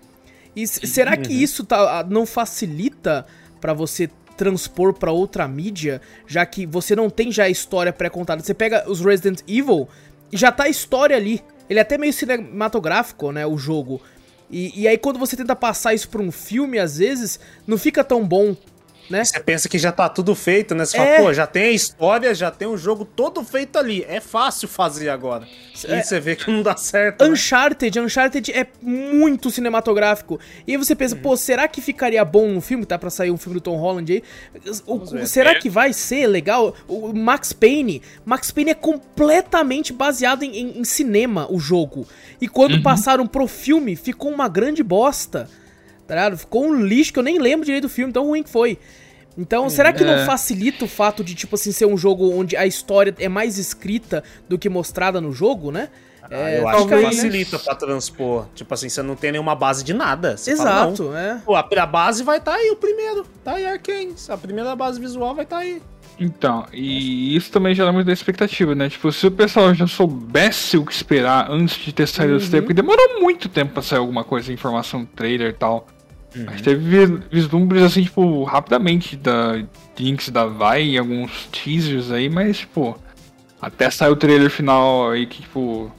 E será que isso tá, não facilita pra você transpor pra outra mídia, já que você não tem já a história pré-contada? Você pega os Resident Evil e já tá a história ali. Ele é até meio cinematográfico, né, o jogo. E, e aí quando você tenta passar isso pra um filme, às vezes, não fica tão bom, né? Você pensa que já tá tudo feito, né? Você É. fala, pô, já tem a história, já tem o jogo todo feito ali. É fácil fazer agora. É. E você vê que não dá certo. né? Uncharted, Uncharted é muito cinematográfico. E aí você pensa, pô, será que ficaria bom no filme? Tá pra sair um filme do Tom Holland aí. O- será que vai ser legal? O Max Payne. Max Payne é completamente baseado em, em- em cinema, o jogo. E quando passaram pro filme, ficou uma grande bosta. Tá ligado? Ficou um lixo que eu nem lembro direito do filme, tão ruim que foi. Então, será que não É. facilita o fato de, tipo assim, ser um jogo onde a história é mais escrita do que mostrada no jogo, né? Ah, eu acho que talvez- facilita pra transpor. Tipo assim, você não tem nenhuma base de nada. Você fala, não, Exato, é. Pô, a, a base vai estar tá aí, o primeiro. Tá aí Arkane. A primeira base visual vai estar tá aí. Então, e isso também gera muita expectativa, né? Tipo, se o pessoal já soubesse o que esperar antes de ter saído esse tempo, porque demorou muito tempo pra sair alguma coisa, informação, trailer e tal. A gente teve vis- vislumbres assim, tipo, rapidamente da Jinx, da Vai e alguns teasers aí, mas, tipo, até sair o trailer final aí que, tipo,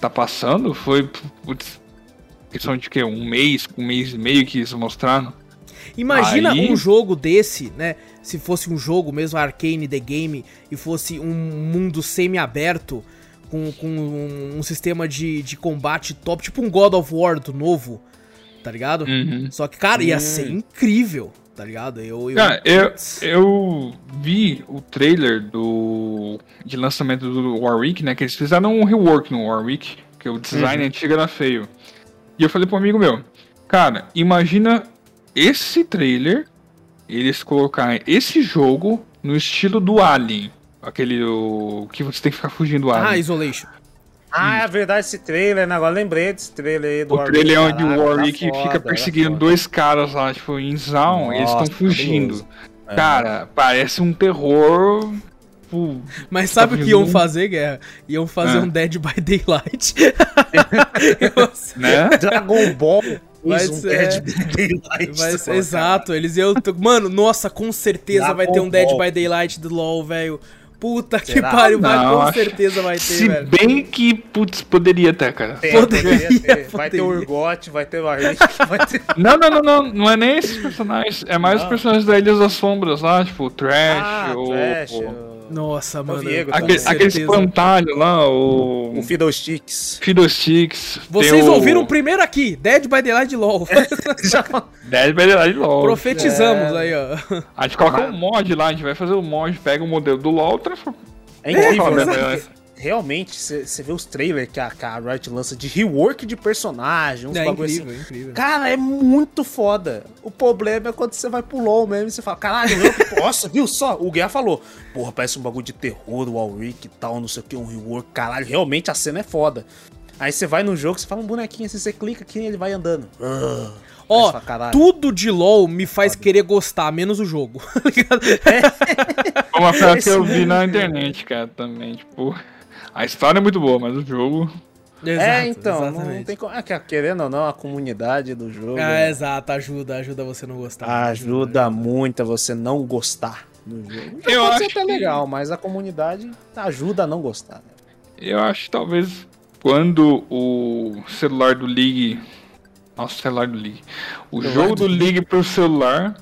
tá passando, foi, putz, questão de que um mês, um mês e meio que eles mostraram. Imagina Aí- um jogo desse, né? Se fosse um jogo mesmo, Arcane The Game, e fosse um mundo semi-aberto, com, com um, um sistema de, de combate top, tipo um God of War do novo, tá ligado? Uhum. Só que, cara, ia Hum. ser incrível, tá ligado? Eu, eu, Cara, eu, eu vi o trailer do de lançamento do Warwick, né? Que eles fizeram um rework no Warwick, que o design antigo era feio. E eu falei pro amigo meu, cara, imagina esse trailer, eles colocarem esse jogo no estilo do Alien. Aquele o, que você tem que ficar fugindo do Ah, Alien. Isolation. Ah, é verdade, esse trailer, né? Agora lembrei desse trailer aí do o trailer é onde o tá Warwick foda, fica perseguindo dois caras lá, tipo, em Zaun, e eles estão fugindo. É. Cara, parece um terror. tipo, Mas sabe o Tá que iam fazer, Guerra? Iam fazer Ah. um Dead by Daylight. *laughs* né? Dragon Ball Vai um ser- Dead by Daylight. Vai ser- exato, eles iam. Mano, nossa, com certeza Dragon vai ter um Dead Ball. by Daylight do LoL, velho. Puta que Será? pariu, vai, Não, com acho- certeza vai ter, Se velho. bem que, putz, poderia ter, cara. Tem, Poderia, poderia ter. Vai ter o poderia. Urgot, vai ter o Arlick, *laughs* vai ter... Não, não, não, não. Não é nem esses personagens. É mais os Não. personagens da Ilha das Sombras lá, tipo, o Trash, Ah, o. Trash, o- o- Nossa, mano. Viego aquele, aquele espantalho lá, o. o Fiddlesticks. Fiddlesticks. Vocês tem o- ouviram primeiro aqui, Dead by Daylight de LoL. *laughs* Já... Dead by Daylight LOL. Profetizamos É. aí, ó. A gente coloca um mod lá, a gente vai fazer o mod, pega o modelo do LOL, transforma. É incrível? Porque realmente, você vê os trailers que a, que a Riot lança de rework de personagem, uns É bagulho incrível, assim. é incrível. Cara, é muito foda. O problema é quando você vai pro LoL mesmo e você fala, caralho, eu, *laughs* nossa, viu só? O Guerra falou, porra, parece um bagulho de terror, o Alric e tal, não sei o que, um rework. Caralho, realmente a cena é foda. Aí você vai no jogo, você fala um bonequinho assim, você clica aqui e ele vai andando. Ah, Ó, caralho. tudo de LoL me faz querer gostar, menos o jogo. Foi *laughs* uma frase que eu vi na internet, cara, também. Tipo, a história é muito boa, mas o jogo. é, Exato, então, não, exatamente. não tem como. É que, querendo ou não, a comunidade do jogo Ah, né, exato, ajuda, ajuda você não gostar. ajuda muito a você não gostar do jogo. Já Eu pode ser acho até que- legal, mas a comunidade ajuda a não gostar. Né? Eu acho que talvez quando o celular do League. Nossa, celular do League. O Celular jogo do do League pro celular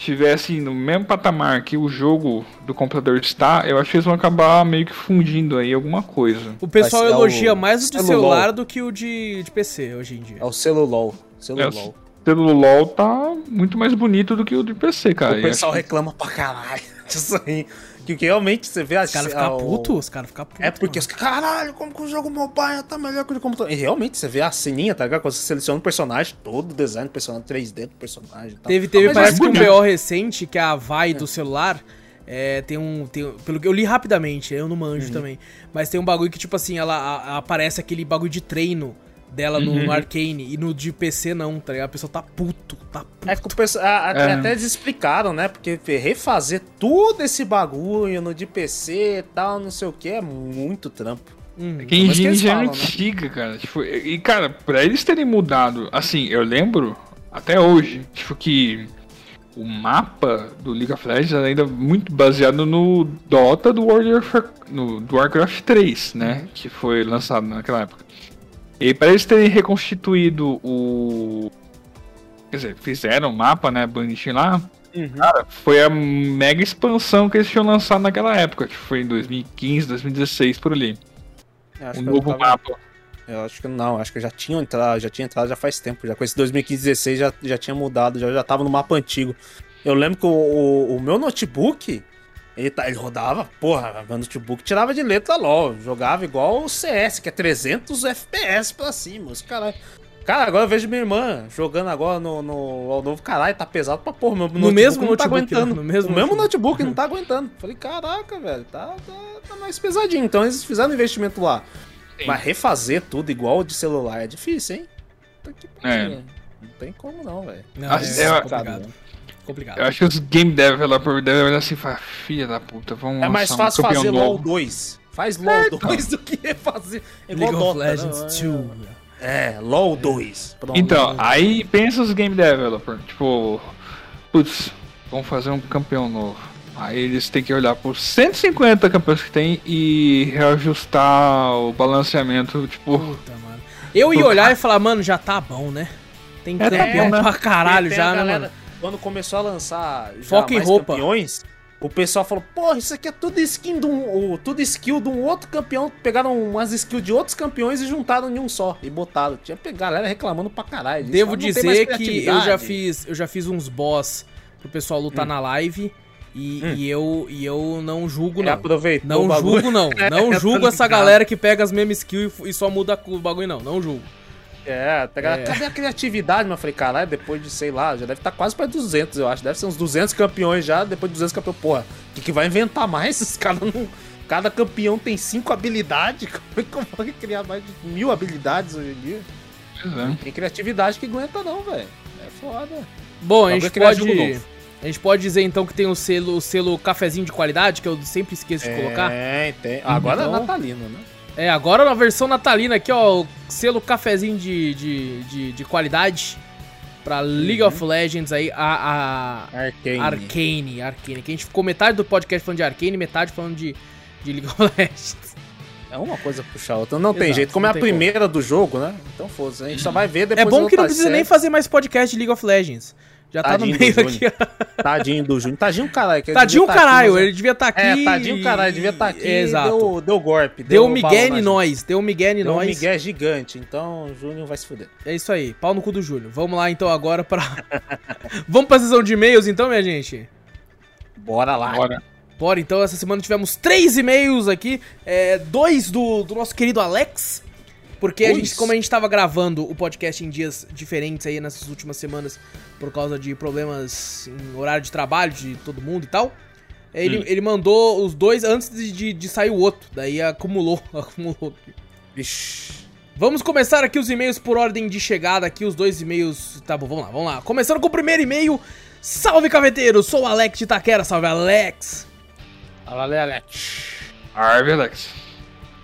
tivesse no mesmo patamar que o jogo do computador está, eu acho que eles vão acabar meio que fundindo aí alguma coisa. O pessoal ser elogia o mais o de celular. celular do que o de, de PC hoje em dia. É o celulol. É, Celulol. o pelo LoL tá muito mais bonito do que o de PC, cara. O pessoal acho reclama pra caralho *laughs* disso aí. Que, realmente você vê Os caras ficam a- o- putos, os caras ficam putos. É porque os caralho, como que o jogo mobile tá melhor que o de computador? E realmente, você vê a ceninha, tá ligado? Quando você seleciona um personagem, todo o design do personagem, 3D do personagem e tal. Teve, teve Mas parece é que um. BO recente, que é a Vai do celular, é, tem um. Tem, pelo que eu li rapidamente, eu não manjo Uhum. também. Mas tem um bagulho que, tipo assim, ela a- a- aparece aquele bagulho de treino dela no, Uhum. no Arcane. E no de PC não, tá ligado? A pessoa tá puto, tá puto. É que o pessoal, a- a- É. até eles explicaram, né? Porque refazer tudo esse bagulho no de PC e tal, não sei o que, é muito trampo. Hum. Que Mas que engine eles já é falam, né? antiga, cara. Tipo, e, cara, pra eles terem mudado, assim, eu lembro até hoje, tipo, que o mapa do League of Legends era ainda muito baseado no Dota do World of War- no, do Warcraft 3, né? Que foi lançado naquela época. E para eles terem reconstituído o. Quer dizer, fizeram o mapa, né? Bonitinho lá. Cara, foi a mega expansão que eles tinham lançado naquela época, que foi em 2015, 2016 por ali. Eu novo tava- mapa. Eu acho que não, acho que já tinha entrado, já tinha entrado já faz tempo. Já com esse 2015 16 já, já tinha mudado, já, já tava no mapa antigo. Eu lembro que o, o, o meu notebook, ele, tá, ele rodava, porra, meu notebook tirava de letra LOL, jogava igual o CS, que é 300 FPS pra cima, os caralho. Cara, agora eu vejo minha irmã jogando agora no, no ao novo caralho, tá pesado pra porra. Meu notebook mesmo não tá notebook, aguentando. né? No mesmo o mesmo notebook. não *laughs* tá aguentando. Falei, caraca, velho, tá, tá, tá mais pesadinho. Então eles fizeram um investimento lá. Sim. Mas refazer tudo igual de celular é difícil, hein? Puta que É. pariu. Não tem como não, velho. Não, Ah, é, eu- complicado. Complicado. Eu acho que os game developers devem olhar assim e falar, filha da puta, vamos É mais um fácil fazer LoL novo." 2. Faz LoL 2 do que refazer. É igual League of Dota, Legends não, 2. É, é, LoL 2. Pronto. Então, aí pensa os game developers, tipo, putz, vamos fazer um campeão novo. Aí eles têm que olhar por 150 campeões que tem e reajustar o balanceamento, tipo, Puta, mano. Eu ia olhar e falar, mano, já tá bom, né? Tem É, campeão né? pra caralho já, né, mano? Quando começou a lançar Foca em roupa. campeões, o pessoal falou, porra, isso aqui é tudo skin de um. Tudo skill de um outro campeão. Pegaram umas skills de outros campeões e juntaram em um só. E botaram. Tinha galera reclamando pra caralho. disso. Devo Fala, "Não tem dizer que eu já criatividade." fiz, eu já fiz uns boss pro pessoal lutar na live e, Hum. e eu e eu não julgo É, não. aproveitou Não julgo não. *laughs* É, Não tá julgo essa galera que pega as mesmas skills e, e só muda o bagulho não. Não julgo. É, pegar, É. cadê a criatividade? Mas eu falei, caralho, depois de, sei lá, já deve estar quase para 200, eu acho. Deve ser uns 200 campeões já, depois de 200 campeões. Porra, o que, que vai inventar mais? Os caras não... Cada campeão tem 5 habilidades. *laughs* Como é que eu vou criar mais de mil habilidades hoje em dia? pois é. Tem criatividade que aguenta não, velho. É foda. Bom, a gente é jogo pode a gente pode dizer então que tem o selo, o selo cafezinho de qualidade que eu sempre esqueço de colocar. É, tem. Agora Então- é natalino, né? É, agora na versão natalina aqui, ó, o selo cafezinho de, de, de, de qualidade pra League of Legends aí, a, a Arcane. Arcane, Arcane. Que a gente ficou metade do podcast falando de Arcane, metade falando de, de League of *laughs* Legends. É uma coisa puxar a outra. Não tem Exato, jeito. Como é a tem como. primeira do jogo, né? Então foda-se. A gente só vai ver depois. É bom que não precisa série. nem fazer mais podcast de League of Legends. Já tá no Tadinho do meio Júnior. aqui, ó. Tadinho do Júnior. Tadinho caralho. Tadinho tá aqui, caralho, mas- ele devia estar aqui. É, tadinho caralho, devia estar aqui. Exato. Deu, deu golpe. Deu um balão migué em nós, deu um migué em Deu um nós. migué gigante. Então o Júnior vai se fuder. É isso aí, pau no cu do Júlio. Vamos lá então agora pra. *laughs* Vamos pra sessão de e-mails então, minha gente? Bora lá. Agora, Bora, então, essa semana tivemos três e-mails aqui. É, dois do, do nosso querido Alex. Porque a gente, como a gente tava gravando o podcast em dias diferentes aí nessas últimas semanas, por causa de problemas em horário de trabalho de todo mundo e tal, ele, Hum. ele mandou os dois antes de, de, de sair o outro. Daí acumulou, *laughs* acumulou. Ixi. Vamos começar aqui os e-mails por ordem de chegada aqui, os dois e-mails. Tá bom, vamos lá, vamos lá. Começando com o primeiro e-mail. Salve, caveteiro! Sou o Alex de Itaquera, salve, Alex! Olha, Alex. Arve, Alex.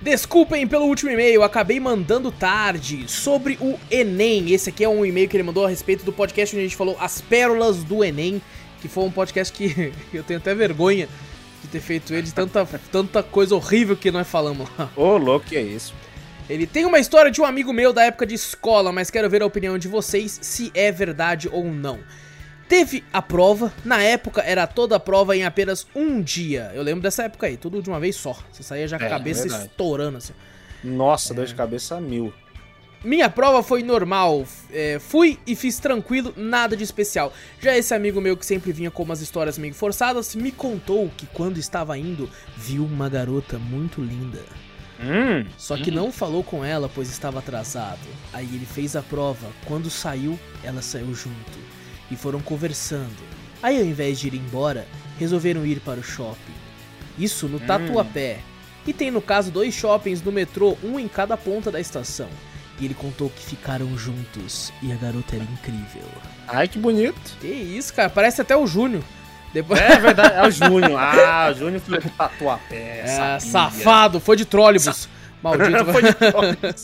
Desculpem pelo último e-mail, acabei mandando tarde sobre o Enem. Esse aqui é um e-mail que ele mandou a respeito do podcast onde a gente falou As Pérolas do Enem, que foi um podcast que *laughs* eu tenho até vergonha de ter feito ele, de tanta, tanta coisa horrível que nós falamos lá. Ô, louco, que é isso? Ele tem uma história de um amigo meu da época de escola, mas quero ver a opinião de vocês se é verdade ou não. Teve a prova, na época era toda a prova em apenas um dia. Eu lembro dessa época aí, tudo de uma vez só. Você saía já com a É, cabeça verdade. estourando assim. Nossa, É. dor de cabeça mil. Minha prova foi normal, é, fui e fiz tranquilo, nada de especial. Já esse amigo meu que sempre vinha com umas histórias meio forçadas, me contou que quando estava indo, viu uma garota muito linda. Hum. Só que não falou com ela, pois estava atrasado. Aí ele fez a prova. Quando saiu, ela saiu junto. E foram conversando. Aí ao invés de ir embora, resolveram ir para o shopping. Isso no Tatuapé. E tem no caso dois shoppings no metrô, um em cada ponta da estação. E ele contou que ficaram juntos. E a garota era incrível. Ai, que bonito. Que isso, cara? Parece até o Júnior. Depois... É verdade, é o *laughs* Júnior. Ah, o Júnior foi pro tatuapé. É, sabia. safado, foi de trólebus. Maldito. *laughs* Foi de *laughs* trólebus.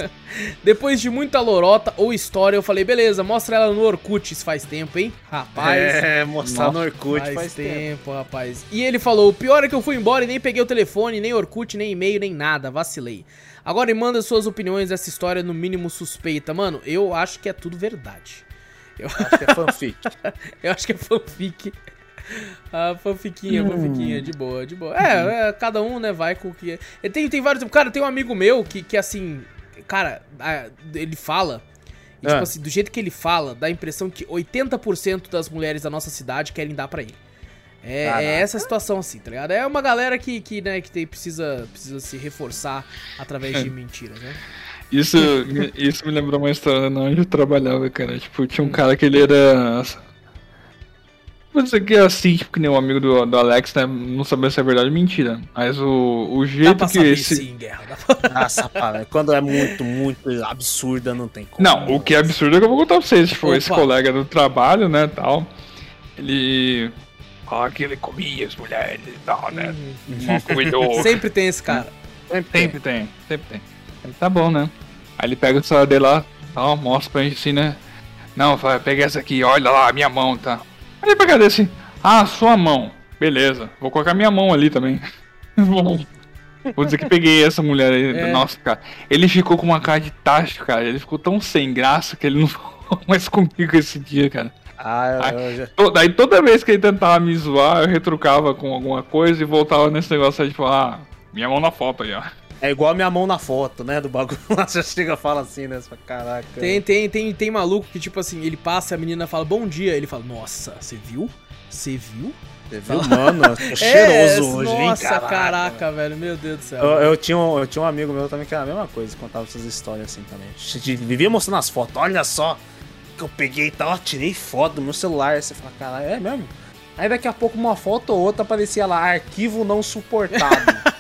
Depois de muita lorota ou história, eu falei, beleza, mostra ela no Orkut, isso faz tempo, hein? Rapaz. é, mostrar no Orkut faz, faz, tempo. tempo, rapaz. E ele falou: o pior é que eu fui embora e nem peguei o telefone, nem Orkut, nem e-mail, nem nada, vacilei. Agora me manda suas opiniões dessa história, no mínimo suspeita. Mano, eu acho que é tudo verdade. Eu, Acho que é fanfic. *laughs* eu acho que é fanfic. *laughs* Ah, fanfiquinha, Hum. fanfiquinha, de boa, de boa. É, é, cada um, né, vai com o que. é. Tem, tem vários. Cara, tem um amigo meu que, que assim. Cara, ele fala. E, tipo Ah. assim, do jeito que ele fala, dá a impressão que 80% das mulheres da nossa cidade querem dar pra ele. É, é essa situação, assim, tá ligado? É uma galera que, que, né, que tem, precisa, precisa se reforçar através de *laughs* mentiras, né? Isso, me- isso me lembrou uma história na onde eu trabalhava, cara. Tipo, tinha um cara que ele era. Vou dizer que é assim, tipo, que nem um amigo do, do Alex, né? Não sabia se é verdade ou mentira. Mas o, o Dá jeito pra que saber esse. sim, guerra. Dá pra... Nossa, para. Quando é muito, muito absurda, não tem como. Não, o que é absurdo é que eu vou contar pra vocês. Tipo, Opa. esse colega do trabalho, né, tal. Ele. Fala que ele comia as mulheres e tal, né? Comedor. Sempre tem esse cara. Sempre tem. Sempre tem, sempre tem. Ele tá bom, né? Aí ele pega o celular dele lá, tal, mostra pra gente assim, né? Não, vai, pega essa aqui, olha lá, a minha mão, tá? Aí ele pega desse, ah, sua mão. Beleza, vou colocar minha mão ali também. *laughs* Vou- dizer que peguei essa mulher aí. É. Nossa, cara. Ele ficou com uma cara de tacho, cara. Ele ficou tão sem graça que ele não *laughs* falou mais comigo esse dia, cara. Ah, eu, eu já... To- Daí toda vez que ele tentava me zoar, eu retrucava com alguma coisa e voltava nesse negócio aí, tipo, ah, minha mão na foto aí, ó. É igual a minha mão na foto, né? Do bagulho lá. *laughs* Você chega e fala assim, né? Fala, Caraca. Tem, tem, tem, tem maluco que, tipo assim, ele passa e a menina fala bom dia. Ele fala, nossa, você viu? Você viu? Você viu, mano? Tô *laughs* cheiroso hoje, hein? Nossa, caraca, velho, meu Deus do céu. Eu, eu tinha um, eu tinha um amigo meu também que era a mesma coisa, contava essas histórias assim também. Vivia mostrando as fotos, olha só que eu peguei e tal, tirei foto do meu celular. Aí você fala, caralho, é mesmo? Aí daqui a pouco uma foto ou outra aparecia lá, arquivo não suportado. *laughs*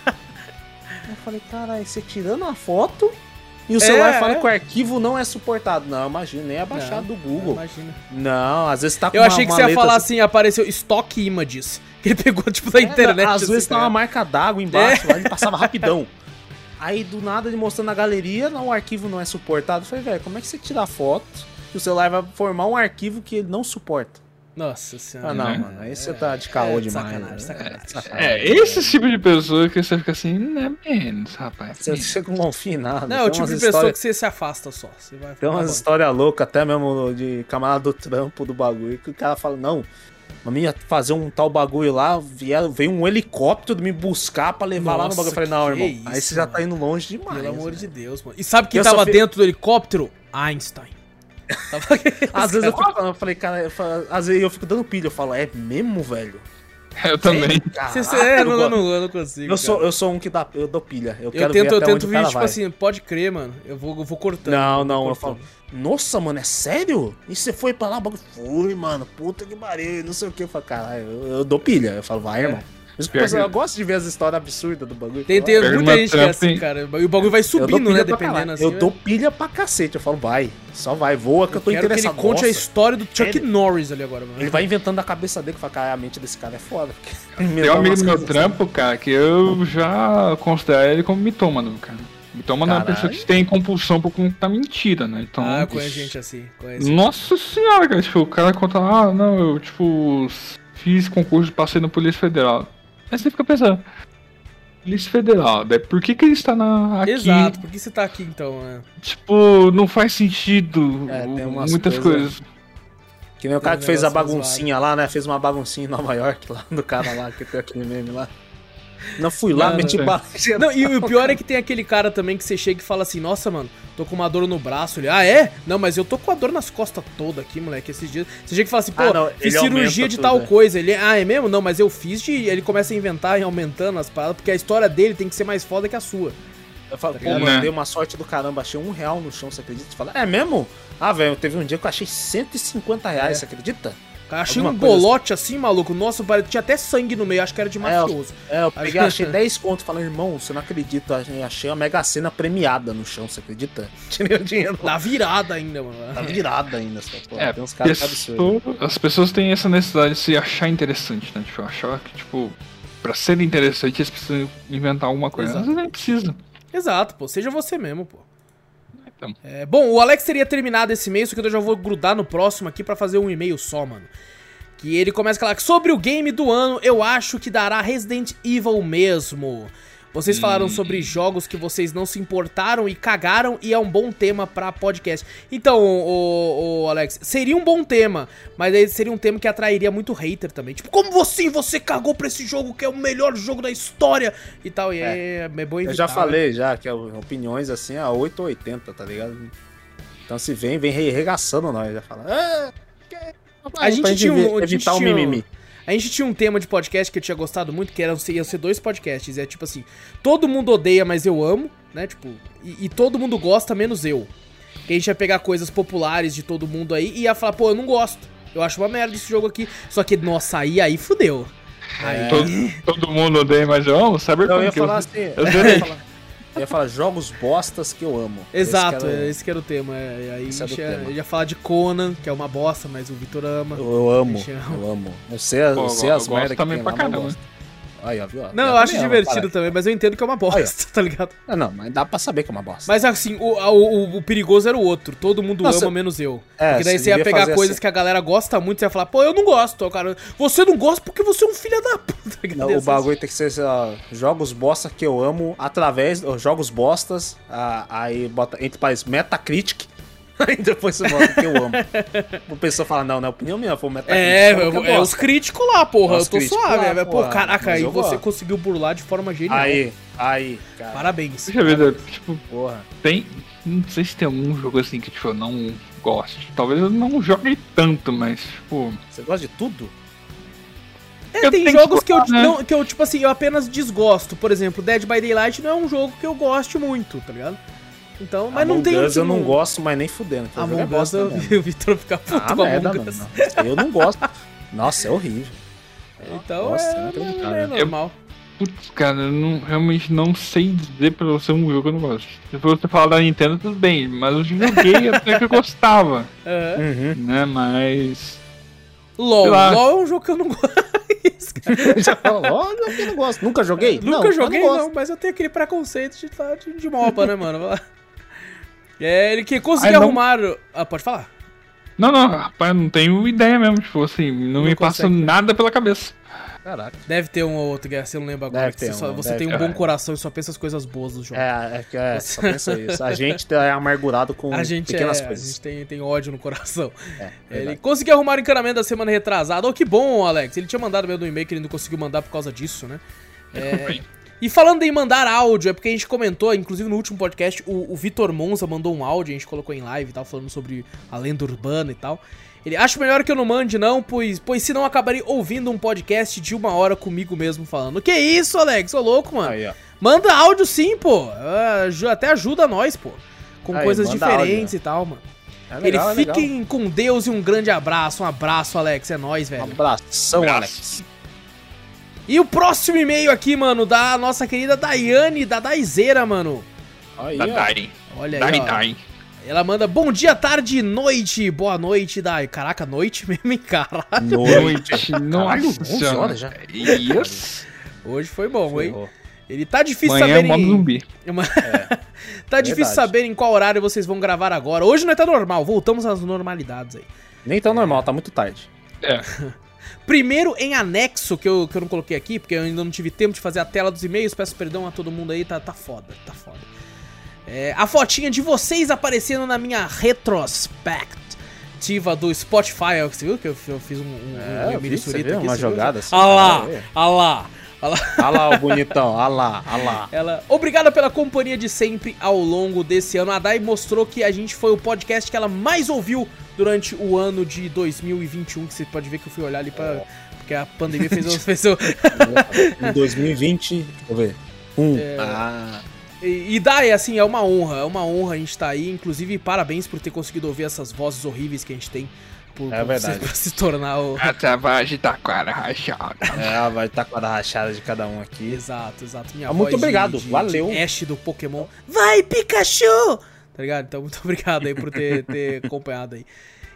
eu falei, caralho, você tirando a foto e o celular É, fala é. que o arquivo não é suportado. Não, imagina, nem é baixado do Google. Imagina. Não, às vezes tá com Eu uma, achei que você ia falar assim- assim, apareceu Stock Images. *laughs* Que ele pegou, tipo, da internet. Às assim, vezes tá tá uma ligado? marca d'água embaixo, *laughs* lá ele passava rapidão. Aí do nada ele mostrando na galeria, não, o arquivo não é suportado. Eu falei, velho, como é que você tira a foto que o celular vai formar um arquivo que ele não suporta? Nossa senhora. Ah, não, É. mano, aí você tá de caô É, demais. sacanagem, né? sacanagem. sacanagem. É, esse tipo de pessoa que você fica assim, não é menos, rapaz. Você, você não confia em nada. Não, é o tipo de pessoa que você se afasta só. Você vai Tem umas histórias loucas, até mesmo de camarada do trampo do bagulho, que o cara fala, não, a minha ia fazer um tal bagulho lá, veio um helicóptero me buscar pra levar lá no Nossa, bagulho. Eu falei, não, irmão, aí isso, você já mano. tá indo longe demais. Pelo amor velho. de Deus, mano. E sabe quem Eu tava fi- dentro do helicóptero? Einstein. *laughs* Às vezes eu, fico, eu falei, cara, eu falo- às vezes eu fico dando pilha, eu falo, é mesmo, velho? Eu também. Caraca, é, eu não, eu, não, eu não consigo. Eu sou, eu sou um que dá, eu dou pilha. Eu, Eu quero tento, ver eu tento vir, tipo vai. assim, pode crer, mano. Eu vou, eu vou cortando. Não, não, eu falo, nossa, mano, é sério? E você foi pra lá, o bagulho? Fui, mano, puta que pariu, não sei o que. Eu falo, caralho, eu, eu dou pilha. Eu falo, vai, irmão. Pior eu, eu gosto de ver as histórias absurdas do bagulho. Tem, Eu tem muita gente que é assim, cara. E o bagulho vai eu subindo, né? Dependendo assim. Eu dou pilha pra cacete. Eu falo, vai, só vai, voa que eu tô Quero que ele interessado. conte a Nossa, história do Chuck Ele- Norris ali agora, mano. Ele vai inventando da cabeça dele que fala, cara, a mente desse cara é foda. Tem *laughs* um amigo do meu trampo, cara, que eu já considero ele como mitômano, cara. Mitômano é uma pessoa que tem compulsão por contar mentira, né? Então. Ah, eu conheço gente assim. Conheço. Nossa senhora, cara, tipo, o cara conta, ah, não, eu, tipo, fiz concurso, passei na Polícia Federal. Aí você fica pensando, Polícia Federal, daí por que que ele está na, aqui? Exato, por que você tá aqui então, né? Tipo, não faz sentido É, tem umas muitas coisas- coisas. Que nem o cara que fez a baguncinha lá, né? Fez uma baguncinha em Nova York lá, *laughs* do cara lá, que tem aquele meme lá. Não fui lá, Não, meti não. bala. Não, e o pior é que tem aquele cara também que você chega e fala assim, nossa, mano, tô com uma dor no braço. Ele, ah, é? Não, mas eu tô com a dor nas costas toda aqui, moleque, esses dias. Você chega e fala assim, pô, Ah, não, fiz cirurgia de tudo, tal né? coisa. Ele, ah, é mesmo? Não, mas eu fiz de... Ele começa a inventar e aumentando as paradas, porque a história dele tem que ser mais foda que a sua. Eu falo, pô, ligado? mano, Né? dei uma sorte do caramba, achei um real no chão, você acredita? Você fala, é mesmo? Ah, velho, teve um dia que eu achei 150 reais, É. você acredita? Cara, achei Alguma um coisa bolote assim, maluco. Nossa, tinha até sangue no meio, acho que era de mafioso. É, eu peguei, achei *laughs* 10 conto, falei, irmão, você não acredita, eu achei a Mega Sena premiada no chão, você acredita? *laughs* Tirei o dinheiro. Na virada ainda, mano. Tá virada ainda, essa porra. É, tem uns caras que é absurdo. pessoa- as pessoas têm essa necessidade de se achar interessante, né? Tipo, achar que, tipo, pra ser interessante eles precisam inventar alguma coisa. Exato. Vezes nem precisa. Exato, pô. Seja você mesmo, pô. É, bom, o Alex teria terminado esse e-mail, só que eu já vou grudar no próximo aqui pra fazer um e-mail só, mano. Que ele começa a falar sobre o game do ano, eu acho que dará Resident Evil mesmo. Vocês falaram sobre jogos que vocês não se importaram e cagaram e é um bom tema pra podcast. Então, o, Alex, seria um bom tema, mas aí seria um tema que atrairia muito hater também. Tipo, como você, você cagou pra esse jogo que é o melhor jogo da história e tal. E é, é bom Eu evitar, já né? falei já que é opiniões assim a 8 ou 80, tá ligado? Então se vem, vem regaçando nós, já fala. Ah, que... A gente tinha um- a gente evitar o um- mimimi. A gente tinha um tema de podcast que eu tinha gostado muito, que eram, iam ser dois podcasts. É tipo assim, todo mundo odeia, mas eu amo, né? Tipo, e, e todo mundo gosta, menos eu. Que a gente ia pegar coisas populares de todo mundo aí e ia falar, pô, eu não gosto. Eu acho uma merda esse jogo aqui. Só que, nossa, aí, aí fudeu. Aí, Todo, todo mundo odeia, mas eu amo. Sabe Eu como ia que eu- falar assim, eu eu zerei. ia falar, eu ia falar jogos bostas que eu amo. Exato, Esse que era o- é, esse que era o tema. é, e aí a Esse gente ia, ia falar de Conan, que é uma bosta, mas o Vitor ama. Eu, eu amo, eu- amo. Eu sei, eu Pô, sei eu as gosto merdas que também tem pra lá, caramba. Aí, ó, viu? Não, eu, Eu acho também divertido também, mas eu entendo que é uma bosta, *laughs* tá ligado? Ah, não, mas dá pra saber que é uma bosta. Mas assim, o, o, o- perigoso era o outro. Todo mundo Nossa, ama, menos eu. é, porque daí você ia pegar coisas assim. que a galera gosta muito, você ia falar, pô, eu não gosto, cara. Você não gosta porque você é um filho da puta. *laughs* tá? Não, o bagulho tem que ser assim, ó, jogos bosta que eu amo através. Jogos bostas, ah, aí bota entre parênteses Metacritic. *laughs* Aí depois você bota que eu amo. O pessoa fala, não, não é opinião minha, foi o Metacritic. É, fala que é, os críticos lá, porra. É eu tô suave. lá, é, Pô, porra, caraca, aí eu você gosto. conseguiu burlar de forma genial. Aí, aí, cara. Parabéns. Deixa eu ver, tipo, Porra. tem. Não sei se tem algum jogo assim que tipo, eu não goste. Talvez eu não jogue tanto, mas, tipo. Você gosta de tudo? É, Eu tem tenho que jogos que eu, né? não, que eu, tipo assim, eu apenas desgosto. Por exemplo, Dead by Daylight não é um jogo que eu goste muito, tá ligado? Então, mas não Among tem. Us eu não gosto, mas nem fudendo. que o jogo é Among Us, eu vi o Vitor ficar puto Ah, com merda, Among mano. Us. não. Eu não gosto. Nossa, é horrível. Então Nossa, é, não acredito, é, normal. Putz, cara, eu não, realmente não sei dizer pra você um jogo que eu não gosto. Se você falar da Nintendo, tudo bem, mas eu joguei *laughs* até que eu gostava, É. Uhum. né? Mas. LOL. LOL é um jogo que eu não *laughs* gosto. Já falou, olha, eu não gosto. Nunca joguei? Nunca Não, eu joguei, gosto. não, mas eu tenho aquele preconceito de, de, de MOBA, né, mano? É, ele que conseguiu não. arrumar. Ah, pode falar? Não, não, rapaz, eu não tenho ideia mesmo, tipo assim, não, Não me passa nada pela cabeça. Caraca. Deve ter um ou outro, Guerra, você não lembra agora. Deve você ter só- um, você deve tem um ter. bom coração e só pensa as coisas boas do jogo. É, é, que é, só pensa isso. A gente é amargurado com *laughs* A gente, é, pequenas a coisas. gente tem, tem ódio no coração. É, Ele conseguiu arrumar o encanamento da semana retrasada. Oh, que bom, Alex. Ele tinha mandado mesmo no e-mail que ele não conseguiu mandar por causa disso, né? É, E falando em mandar áudio, é porque a gente comentou, inclusive no último podcast, o, o Vitor Monza mandou um áudio, a gente colocou em live e tal, falando sobre a lenda urbana e tal. Ele acha melhor que eu não mande, não, pois, pois senão acabarei ouvindo um podcast de uma hora comigo mesmo falando. Que isso, Alex? Ô louco, mano. Aí, ó. Manda áudio sim, pô. Ah, Até ajuda nós, pô. Com Aí, coisas diferentes áudio. e tal, mano. É legal, é Ele legal. fiquem com Deus e um grande abraço. Um abraço, Alex. É nóis, Um velho. abração, Abraço. Alex. E o próximo e-mail aqui, mano, da nossa querida Daiane, da Daizeira, mano. Aí, Da. Dai. Olha Dai, aí, ó. Dai. Ela manda bom dia, tarde e noite. Boa noite, Dai. Caraca, noite *laughs* mesmo, hein, caralho. Noite. Caralho, Nossa 11 senhora. horas já. Yes. Hoje foi bom, hein? Ferrou. Ele tá difícil Manhã é saber modo em... zumbi. *laughs* Tá difícil verdade. saber em qual horário vocês vão gravar agora. Hoje não tá normal, voltamos às normalidades aí. Nem tão normal, tá muito tarde. É. *laughs* Primeiro, em anexo, que eu, que eu não coloquei aqui, porque eu ainda não tive tempo de fazer a tela dos e-mails, peço perdão a todo mundo aí, tá, tá foda, tá foda. É, a fotinha de vocês aparecendo na minha retrospectiva do Spotify, ó, você viu que eu, eu fiz um, um, É, um e-mail vi, aqui, Uma você viu? jogada assim. Ah lá, é. ah lá, lá. Olha lá o bonitão, olha lá, olha lá. Ela, obrigada pela companhia de sempre ao longo desse ano. A Dai mostrou que a gente foi o podcast que ela mais ouviu durante o ano de 2021, que você pode ver que eu fui olhar ali pra. Porque a pandemia fez. *laughs* Fez eu Em 2020, deixa eu ver. Um. É. Ah, e, e Dai, assim, é uma honra, é uma honra a gente estar aí. Inclusive, parabéns por ter conseguido ouvir essas vozes horríveis que a gente tem. Por, É verdade. Se, *laughs* por se tornar o. Até vai agitar com a cara rachada. é, vai estar com a rachada de cada um aqui. Exato, exato. Minha Ah, muito voz de- obrigado, de, valeu. De Ash do Pokémon. Vai, Pikachu! Tá ligado? Então, muito *laughs* obrigado aí por ter, ter acompanhado aí.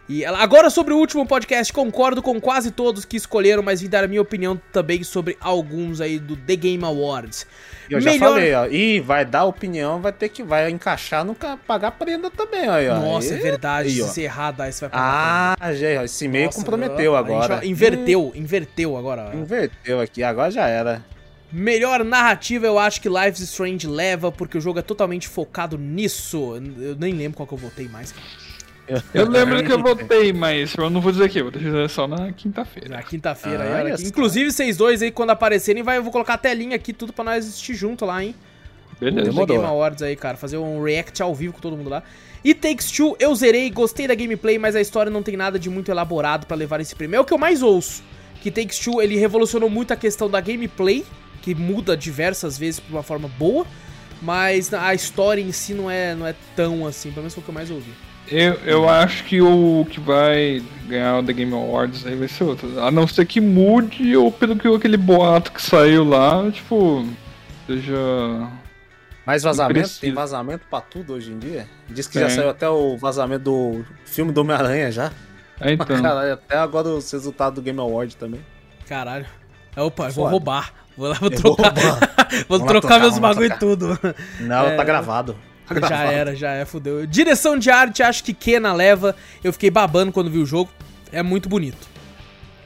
E agora sobre o último podcast, concordo com quase todos que escolheram, mas vim dar a minha opinião também sobre alguns aí do The Game Awards. E eu já Melhor- falei, ó. E vai dar opinião, vai ter que vai encaixar no ca- pagar prenda também, ó. aí, ó. Nossa, é Aí- verdade. aí, ó. se errar, Dai, você vai pagar. Ah, já, ó, esse e-mail Nossa, comprometeu agora. Inverteu, inverteu agora. Hum, Inverteu aqui, agora já era. Melhor narrativa eu acho que Life is Strange leva, porque o jogo é totalmente focado nisso. Eu nem lembro qual que eu votei mais, cara. Eu lembro que eu votei, mas eu não vou dizer aqui, eu vou dizer só na quinta-feira. Na quinta-feira, aí, Ah, só. Inclusive, vocês dois aí, quando aparecerem, vai, eu vou colocar a telinha aqui, tudo pra nós assistir junto lá, hein? Beleza. Demorou. Game Awards aí, cara. Fazer um react ao vivo com todo mundo lá. E Takes Two, eu zerei, gostei da gameplay, mas a história não tem nada de muito elaborado pra levar esse prêmio. É o que eu mais ouço. Que Takes Two, ele revolucionou muito a questão da gameplay, que muda diversas vezes por uma forma boa, mas a história em si não é, não é tão assim, pelo menos foi o que eu mais ouvi. Eu, eu acho que o que vai ganhar o The Game Awards aí vai ser outro. A não ser que mude, ou pelo que aquele boato que saiu lá, tipo, seja. Mais vazamento? Tem vazamento pra tudo hoje em dia? Diz que já Tem. saiu até o vazamento do filme do Homem-Aranha já. É, então. *laughs* Caralho, até agora os resultados do Game Award também. Caralho. Opa, eu vou Foda. roubar. Vou lá, vou Eu vou trocar. *laughs* vou lá trocar trocar, meus bagulho e trocar. tudo. Não, É. tá gravado. Já era, já é, fudeu. Direção de arte, acho que Kena leva. Eu fiquei babando quando vi o jogo. É muito bonito.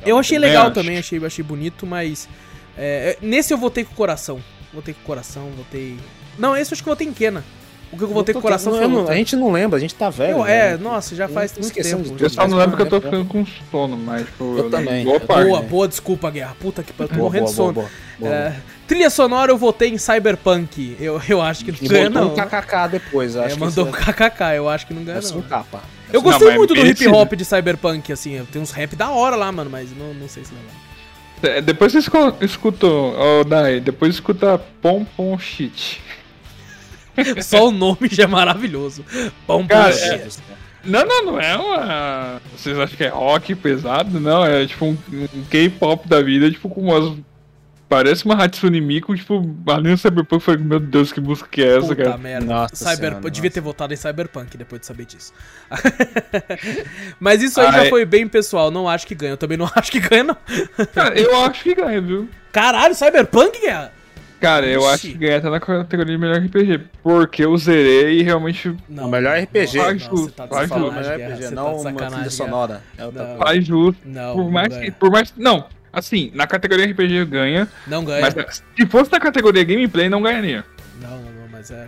Eu achei legal também, achei, achei bonito, mas. é, nesse eu votei com o coração. Votei com o coração, votei. Não, esse eu acho que eu votei em Kena. O que eu votei com o coração Eu foi não-. A gente não lembra, a gente tá velho. Eu- né? É, nossa, já faz muito tempo. de Eu só não lembro que eu tô ficando com sono, mas, tipo. Eu também, Boa eu parte. Boa, boa desculpa, Guerra. Puta que pariu, tô Boa, morrendo de sono. boa, boa, boa. É, trilha sonora eu votei em Cyberpunk. Eu, eu acho que não ganha, não. um kkk depois, É, acho mandou um kkk, eu acho que não ganha, é não. capa. Eu Não, gostei muito do hip hop de Cyberpunk, assim. Tem uns rap da hora lá, mano, mas não, não sei se leva. É, Depois você escuta, ó, Dai, depois escuta Pom Pom Shit. *laughs* Só o nome já é maravilhoso. Pão Cara, pão, é- shit. Não, não, não é uma. Vocês acham que é rock pesado? Não, é tipo um, um K-pop da vida, tipo com umas. Parece uma Hatsune Miku, tipo, ali no Cyberpunk, eu falei, meu Deus, que música que é essa, Puta cara? merda. Nossa Cyberpunk. senhora, eu devia nossa. ter votado em Cyberpunk depois de saber disso. *laughs* Mas isso aí Ah, já é- foi bem pessoal. Não acho que ganha. Eu também não *laughs* acho que ganha, não. Cara, eu acho que ganha, viu? Caralho, Cyberpunk, Guerra? Cara, eu Ixi. acho que ganha até na categoria de melhor RPG, porque eu zerei e realmente Não. O melhor RPG. Não, Faz não, justo, você tá de faz sacanagem, melhor. RPG, não tá de uma trilha sonora. É Não. coisa. faz justo. Não, por não mais ganha. que. Por mais Não, assim, na categoria RPG ganha, Não ganha. mas se fosse na categoria gameplay, não ganharia. Não, não, não, mas é.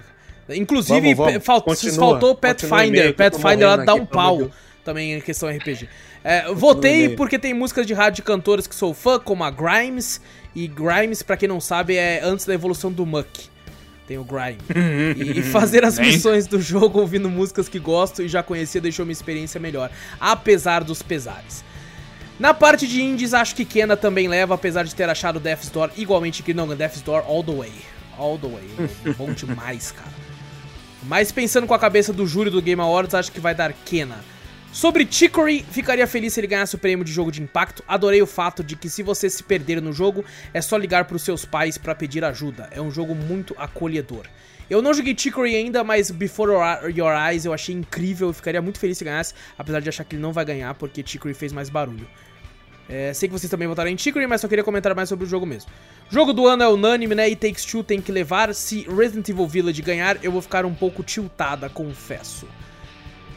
Inclusive, Vamos, vamos. fal- Continua. faltou o Pathfinder. Pathfinder lá dá um pau. também em questão RPG. É, votei porque tem músicas de rádio de cantores que sou fã, como a Grimes. E Grimes, pra quem não sabe, é antes da evolução do Muck. Tem o Grime. *laughs* e, e fazer as missões do jogo ouvindo músicas que gosto e já conhecia deixou minha experiência melhor, apesar dos pesares. Na parte de indies, acho que Kena também leva, apesar de ter achado Death's Door igualmente que não, Death's Door all the way. All the way. *laughs* Bom demais, cara. Mas pensando com a cabeça do júri do Game Awards, acho que vai dar Kena. Sobre Chicory, ficaria feliz se ele ganhasse o prêmio de jogo de impacto. Adorei o fato de que se você se perder no jogo, é só ligar pros seus pais pra pedir ajuda. É um jogo muito acolhedor. Eu não joguei Chicory ainda, mas Before Your- Your Eyes eu achei incrível. Eu ficaria muito feliz se ganhasse, apesar de achar que ele não vai ganhar, porque Chicory fez mais barulho. É, sei que vocês também votaram em Chicory, mas só queria comentar mais sobre o jogo mesmo. Jogo do ano é unânime, né? E Takes Two tem que levar. Se Resident Evil Village ganhar, eu vou ficar um pouco tiltada, confesso.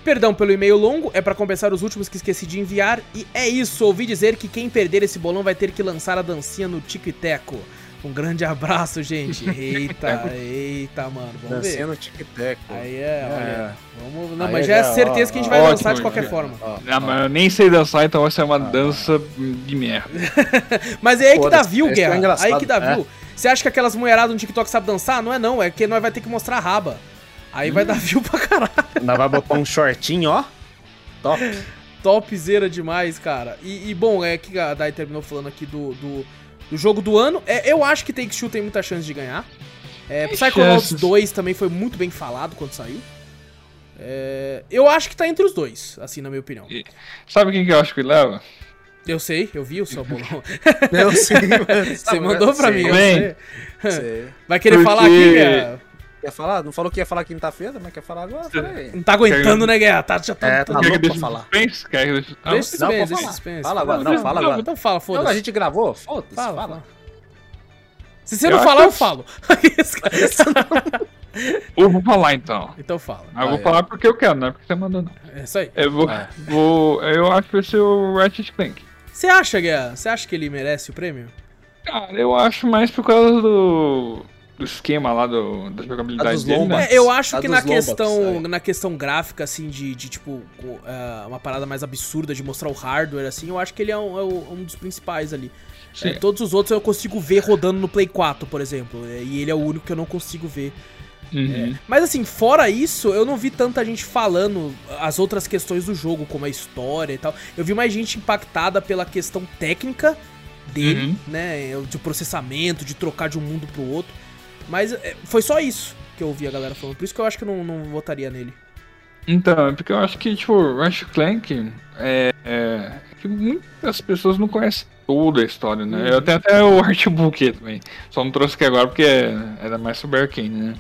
Perdão pelo e-mail longo, é pra compensar os últimos que esqueci de enviar. E é isso, ouvi dizer que quem perder esse bolão vai ter que lançar a dancinha no Tico e Teco. Um grande abraço, gente. *laughs* Eita, eita, mano. Vamos ver. Dançando tic-tac. Aí é, olha. Vamos... Não, Aí mas é já é certeza ó, que a gente vai ótimo, lançar de qualquer já. forma. Ó, Ah, mas eu nem sei dançar, então vai ser uma dança de merda. *laughs* Mas é aí que dá view, é Guerra. engraçado, aí que dá é. view. Você acha que aquelas mulheradas no TikTok sabem dançar? Não é não, é que nós vai ter que mostrar a raba. Aí vai dar view pra caralho. Ainda vai botar um shortinho, ó. Top. Topzera demais, cara. E, e, bom, é que a Dai terminou falando aqui do, do, do jogo do ano. É, eu acho que Take Two tem muita chance de ganhar. É, Psychonauts chances. 2 também foi muito bem falado quando saiu. É, eu acho que tá entre os dois, assim, na minha opinião. Sabe quem que eu acho que leva? Eu sei, eu vi o seu bolão. *laughs* Eu sei, mano. Você mandou pra mim, sei. Sei. Vai querer Porque- falar aqui, Guerra? Quer falar? Não falou que ia falar quinta-feira, mas quer falar agora? Fala aí. Não tá aguentando, né, Guerra? Tá, já tá, É, tá- Quer louco pra falar. suspense? Quer que deixe... Ah, Deixa Não, suspense, deixa falar. suspense. Fala agora, não, fala agora. Então fala, Não, a foda-se. gente gravou? Foda-se, Fala, fala. Se você Eu não falar, que eu falo. *laughs* *laughs* Eu vou falar então. então fala. Eu vou falar porque eu quero, não é porque você mandou não. É isso aí. Eu vou, É. vou eu acho que vai ser o Ratchet Clank. Você acha, Guerra? Você acha que ele merece o prêmio? Cara, eu acho mais por causa do, do esquema lá do, da jogabilidade dele, né? É, eu acho A que na Lombax, questão, é. na questão gráfica, assim, de, de tipo, é, uma parada mais absurda de mostrar o hardware, assim, eu acho que ele é um, é um dos principais ali. Sim. É, todos os outros eu consigo ver rodando no Play 4, por exemplo. E ele é o único que eu não consigo ver. Uhum. Mas assim, fora isso, eu não vi tanta gente falando as outras questões do jogo, como a história e tal. Eu vi mais gente impactada pela questão técnica dele, Uhum. né? De processamento, de trocar de um mundo pro outro. Mas é, foi só isso que eu ouvi a galera falando. Por isso que eu acho que eu não, não votaria nele. Então, é porque eu acho que, tipo, Ratchet Clank é, é que muitas pessoas não conhecem toda a história, né? Eu tenho até o *laughs* artbook também. Só não trouxe aqui agora porque era mais sobre Arkane, né?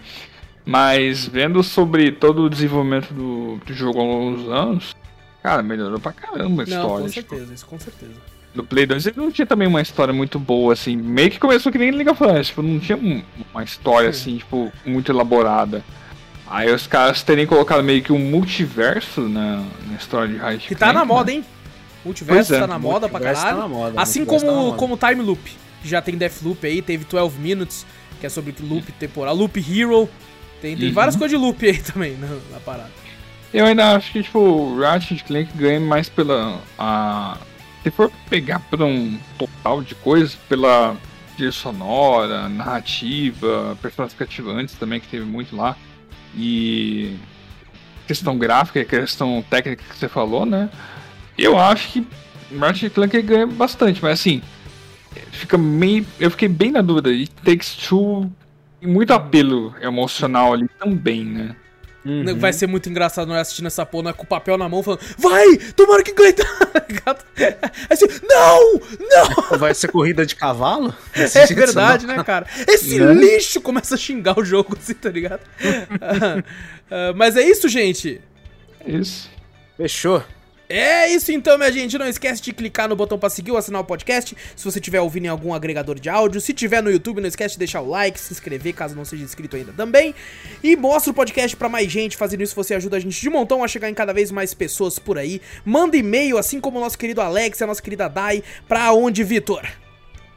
Mas vendo sobre todo o desenvolvimento do, do jogo ao longo dos anos, cara, melhorou pra caramba a não, história. com tipo, certeza, isso com certeza. No Play 2 ele não tinha também uma história muito boa, assim. Meio que começou que nem League of Legends, tipo, não tinha um- uma história, assim, tipo, muito elaborada. Aí os caras terem colocado meio que um multiverso na, na história de Ratchet Que tá na Clank, moda, né? hein? Multiverso é, tá na moda pra tá caralho. na moda, assim tá na como, moda. como Time Loop, que já tem Deathloop aí, teve 12 Minutes, que é sobre loop temporal, Loop Hero. Tem, tem Uhum. várias coisas de loop aí *laughs* também na, na parada. Eu ainda acho que, tipo, o Ratchet Clank ganha mais pela. A... Se for pegar por um total de coisas, pela trilha sonora, narrativa, personagens cativantes também, que teve muito lá. E. Questão gráfica e questão técnica que você falou, né? Eu acho que Ratchet Clank ganha bastante, mas assim. Fica meio. Eu fiquei bem na dúvida. E Takes Two tem muito apelo emocional ali também, né? Uhum. Vai ser muito engraçado nós assistindo essa porra, nós com o papel na mão, falando, vai, tomara que ganhe, *laughs* assim, não, não, Vai ser corrida de cavalo? é verdade, né, cara? Esse Né? lixo começa a xingar o jogo, assim, tá ligado? *laughs* Ah, ah, mas é isso, gente. Isso. Fechou. É isso então, minha gente. Não esquece de clicar no botão pra seguir ou assinar o podcast. Se você estiver ouvindo em algum agregador de áudio. Se tiver no YouTube, não esquece de deixar o like, se inscrever caso não seja inscrito ainda também. E mostra o podcast pra mais gente. Fazendo isso, você ajuda a gente de montão a chegar em cada vez mais pessoas por aí. Manda e-mail, assim como o nosso querido Alex e a nossa querida Dai. Pra onde, Vitor?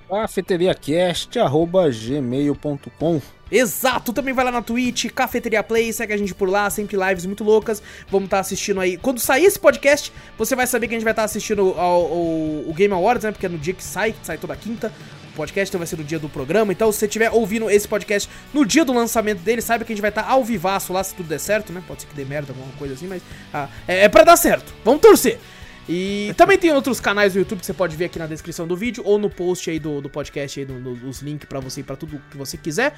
Cafeteriacast.gmail.com Exato, também vai lá na Twitch, Cafeteria Play, segue a gente por lá, sempre lives muito loucas. Vamos estar tá assistindo aí. Quando sair esse podcast, você vai saber que a gente vai estar tá assistindo o Game Awards, né? Porque é no dia que sai, sai toda quinta. Podcast então vai ser no dia do programa. Então, se você estiver ouvindo esse podcast no dia do lançamento dele, saiba que a gente vai estar tá ao vivaço lá, se tudo der certo, né? Pode ser que dê merda, alguma coisa assim, mas ah, é, é pra dar certo. Vamos torcer. E também tem outros canais do YouTube que você pode ver aqui na descrição do vídeo ou no post aí do, do podcast aí, do, do, os links para você e pra tudo que você quiser.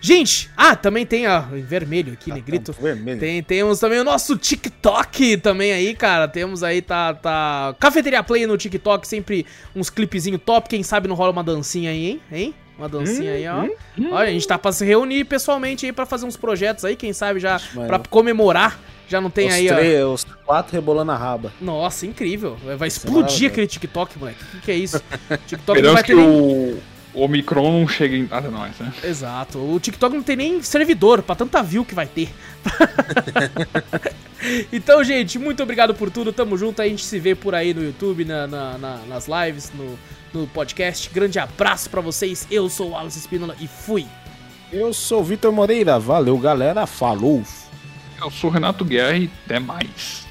Gente, ah, também tem a em vermelho aqui, ah, negrito. Tá, vermelho. Tem, temos também o nosso TikTok também aí, cara. Temos aí, tá, tá. Cafeteria Play no TikTok, sempre uns clipezinho top. Quem sabe não rola uma dancinha aí, hein? Hein? Uma dancinha hum, aí, ó. Hum, hum. Olha, a gente tá pra se reunir pessoalmente aí pra fazer uns projetos aí, quem sabe já pra comemorar. Já não tem os aí, três, ó. Os quatro rebolando a raba. Nossa, incrível. Vai explodir aquele TikTok, moleque. O que, que é isso? *laughs* TikTok não vai ter nem... o o Omicron não chega em até nós, né? Exato. O TikTok não tem nem servidor pra tanta view que vai ter. *laughs* então, gente, muito obrigado por tudo. Tamo junto. A gente se vê por aí no YouTube, na, na, na, nas lives, no, no podcast. Grande abraço para vocês. Eu sou o Alice Espínola e fui. Eu sou o Vitor Moreira. Valeu, galera. Falou. Eu sou o Renato Guerra e até mais.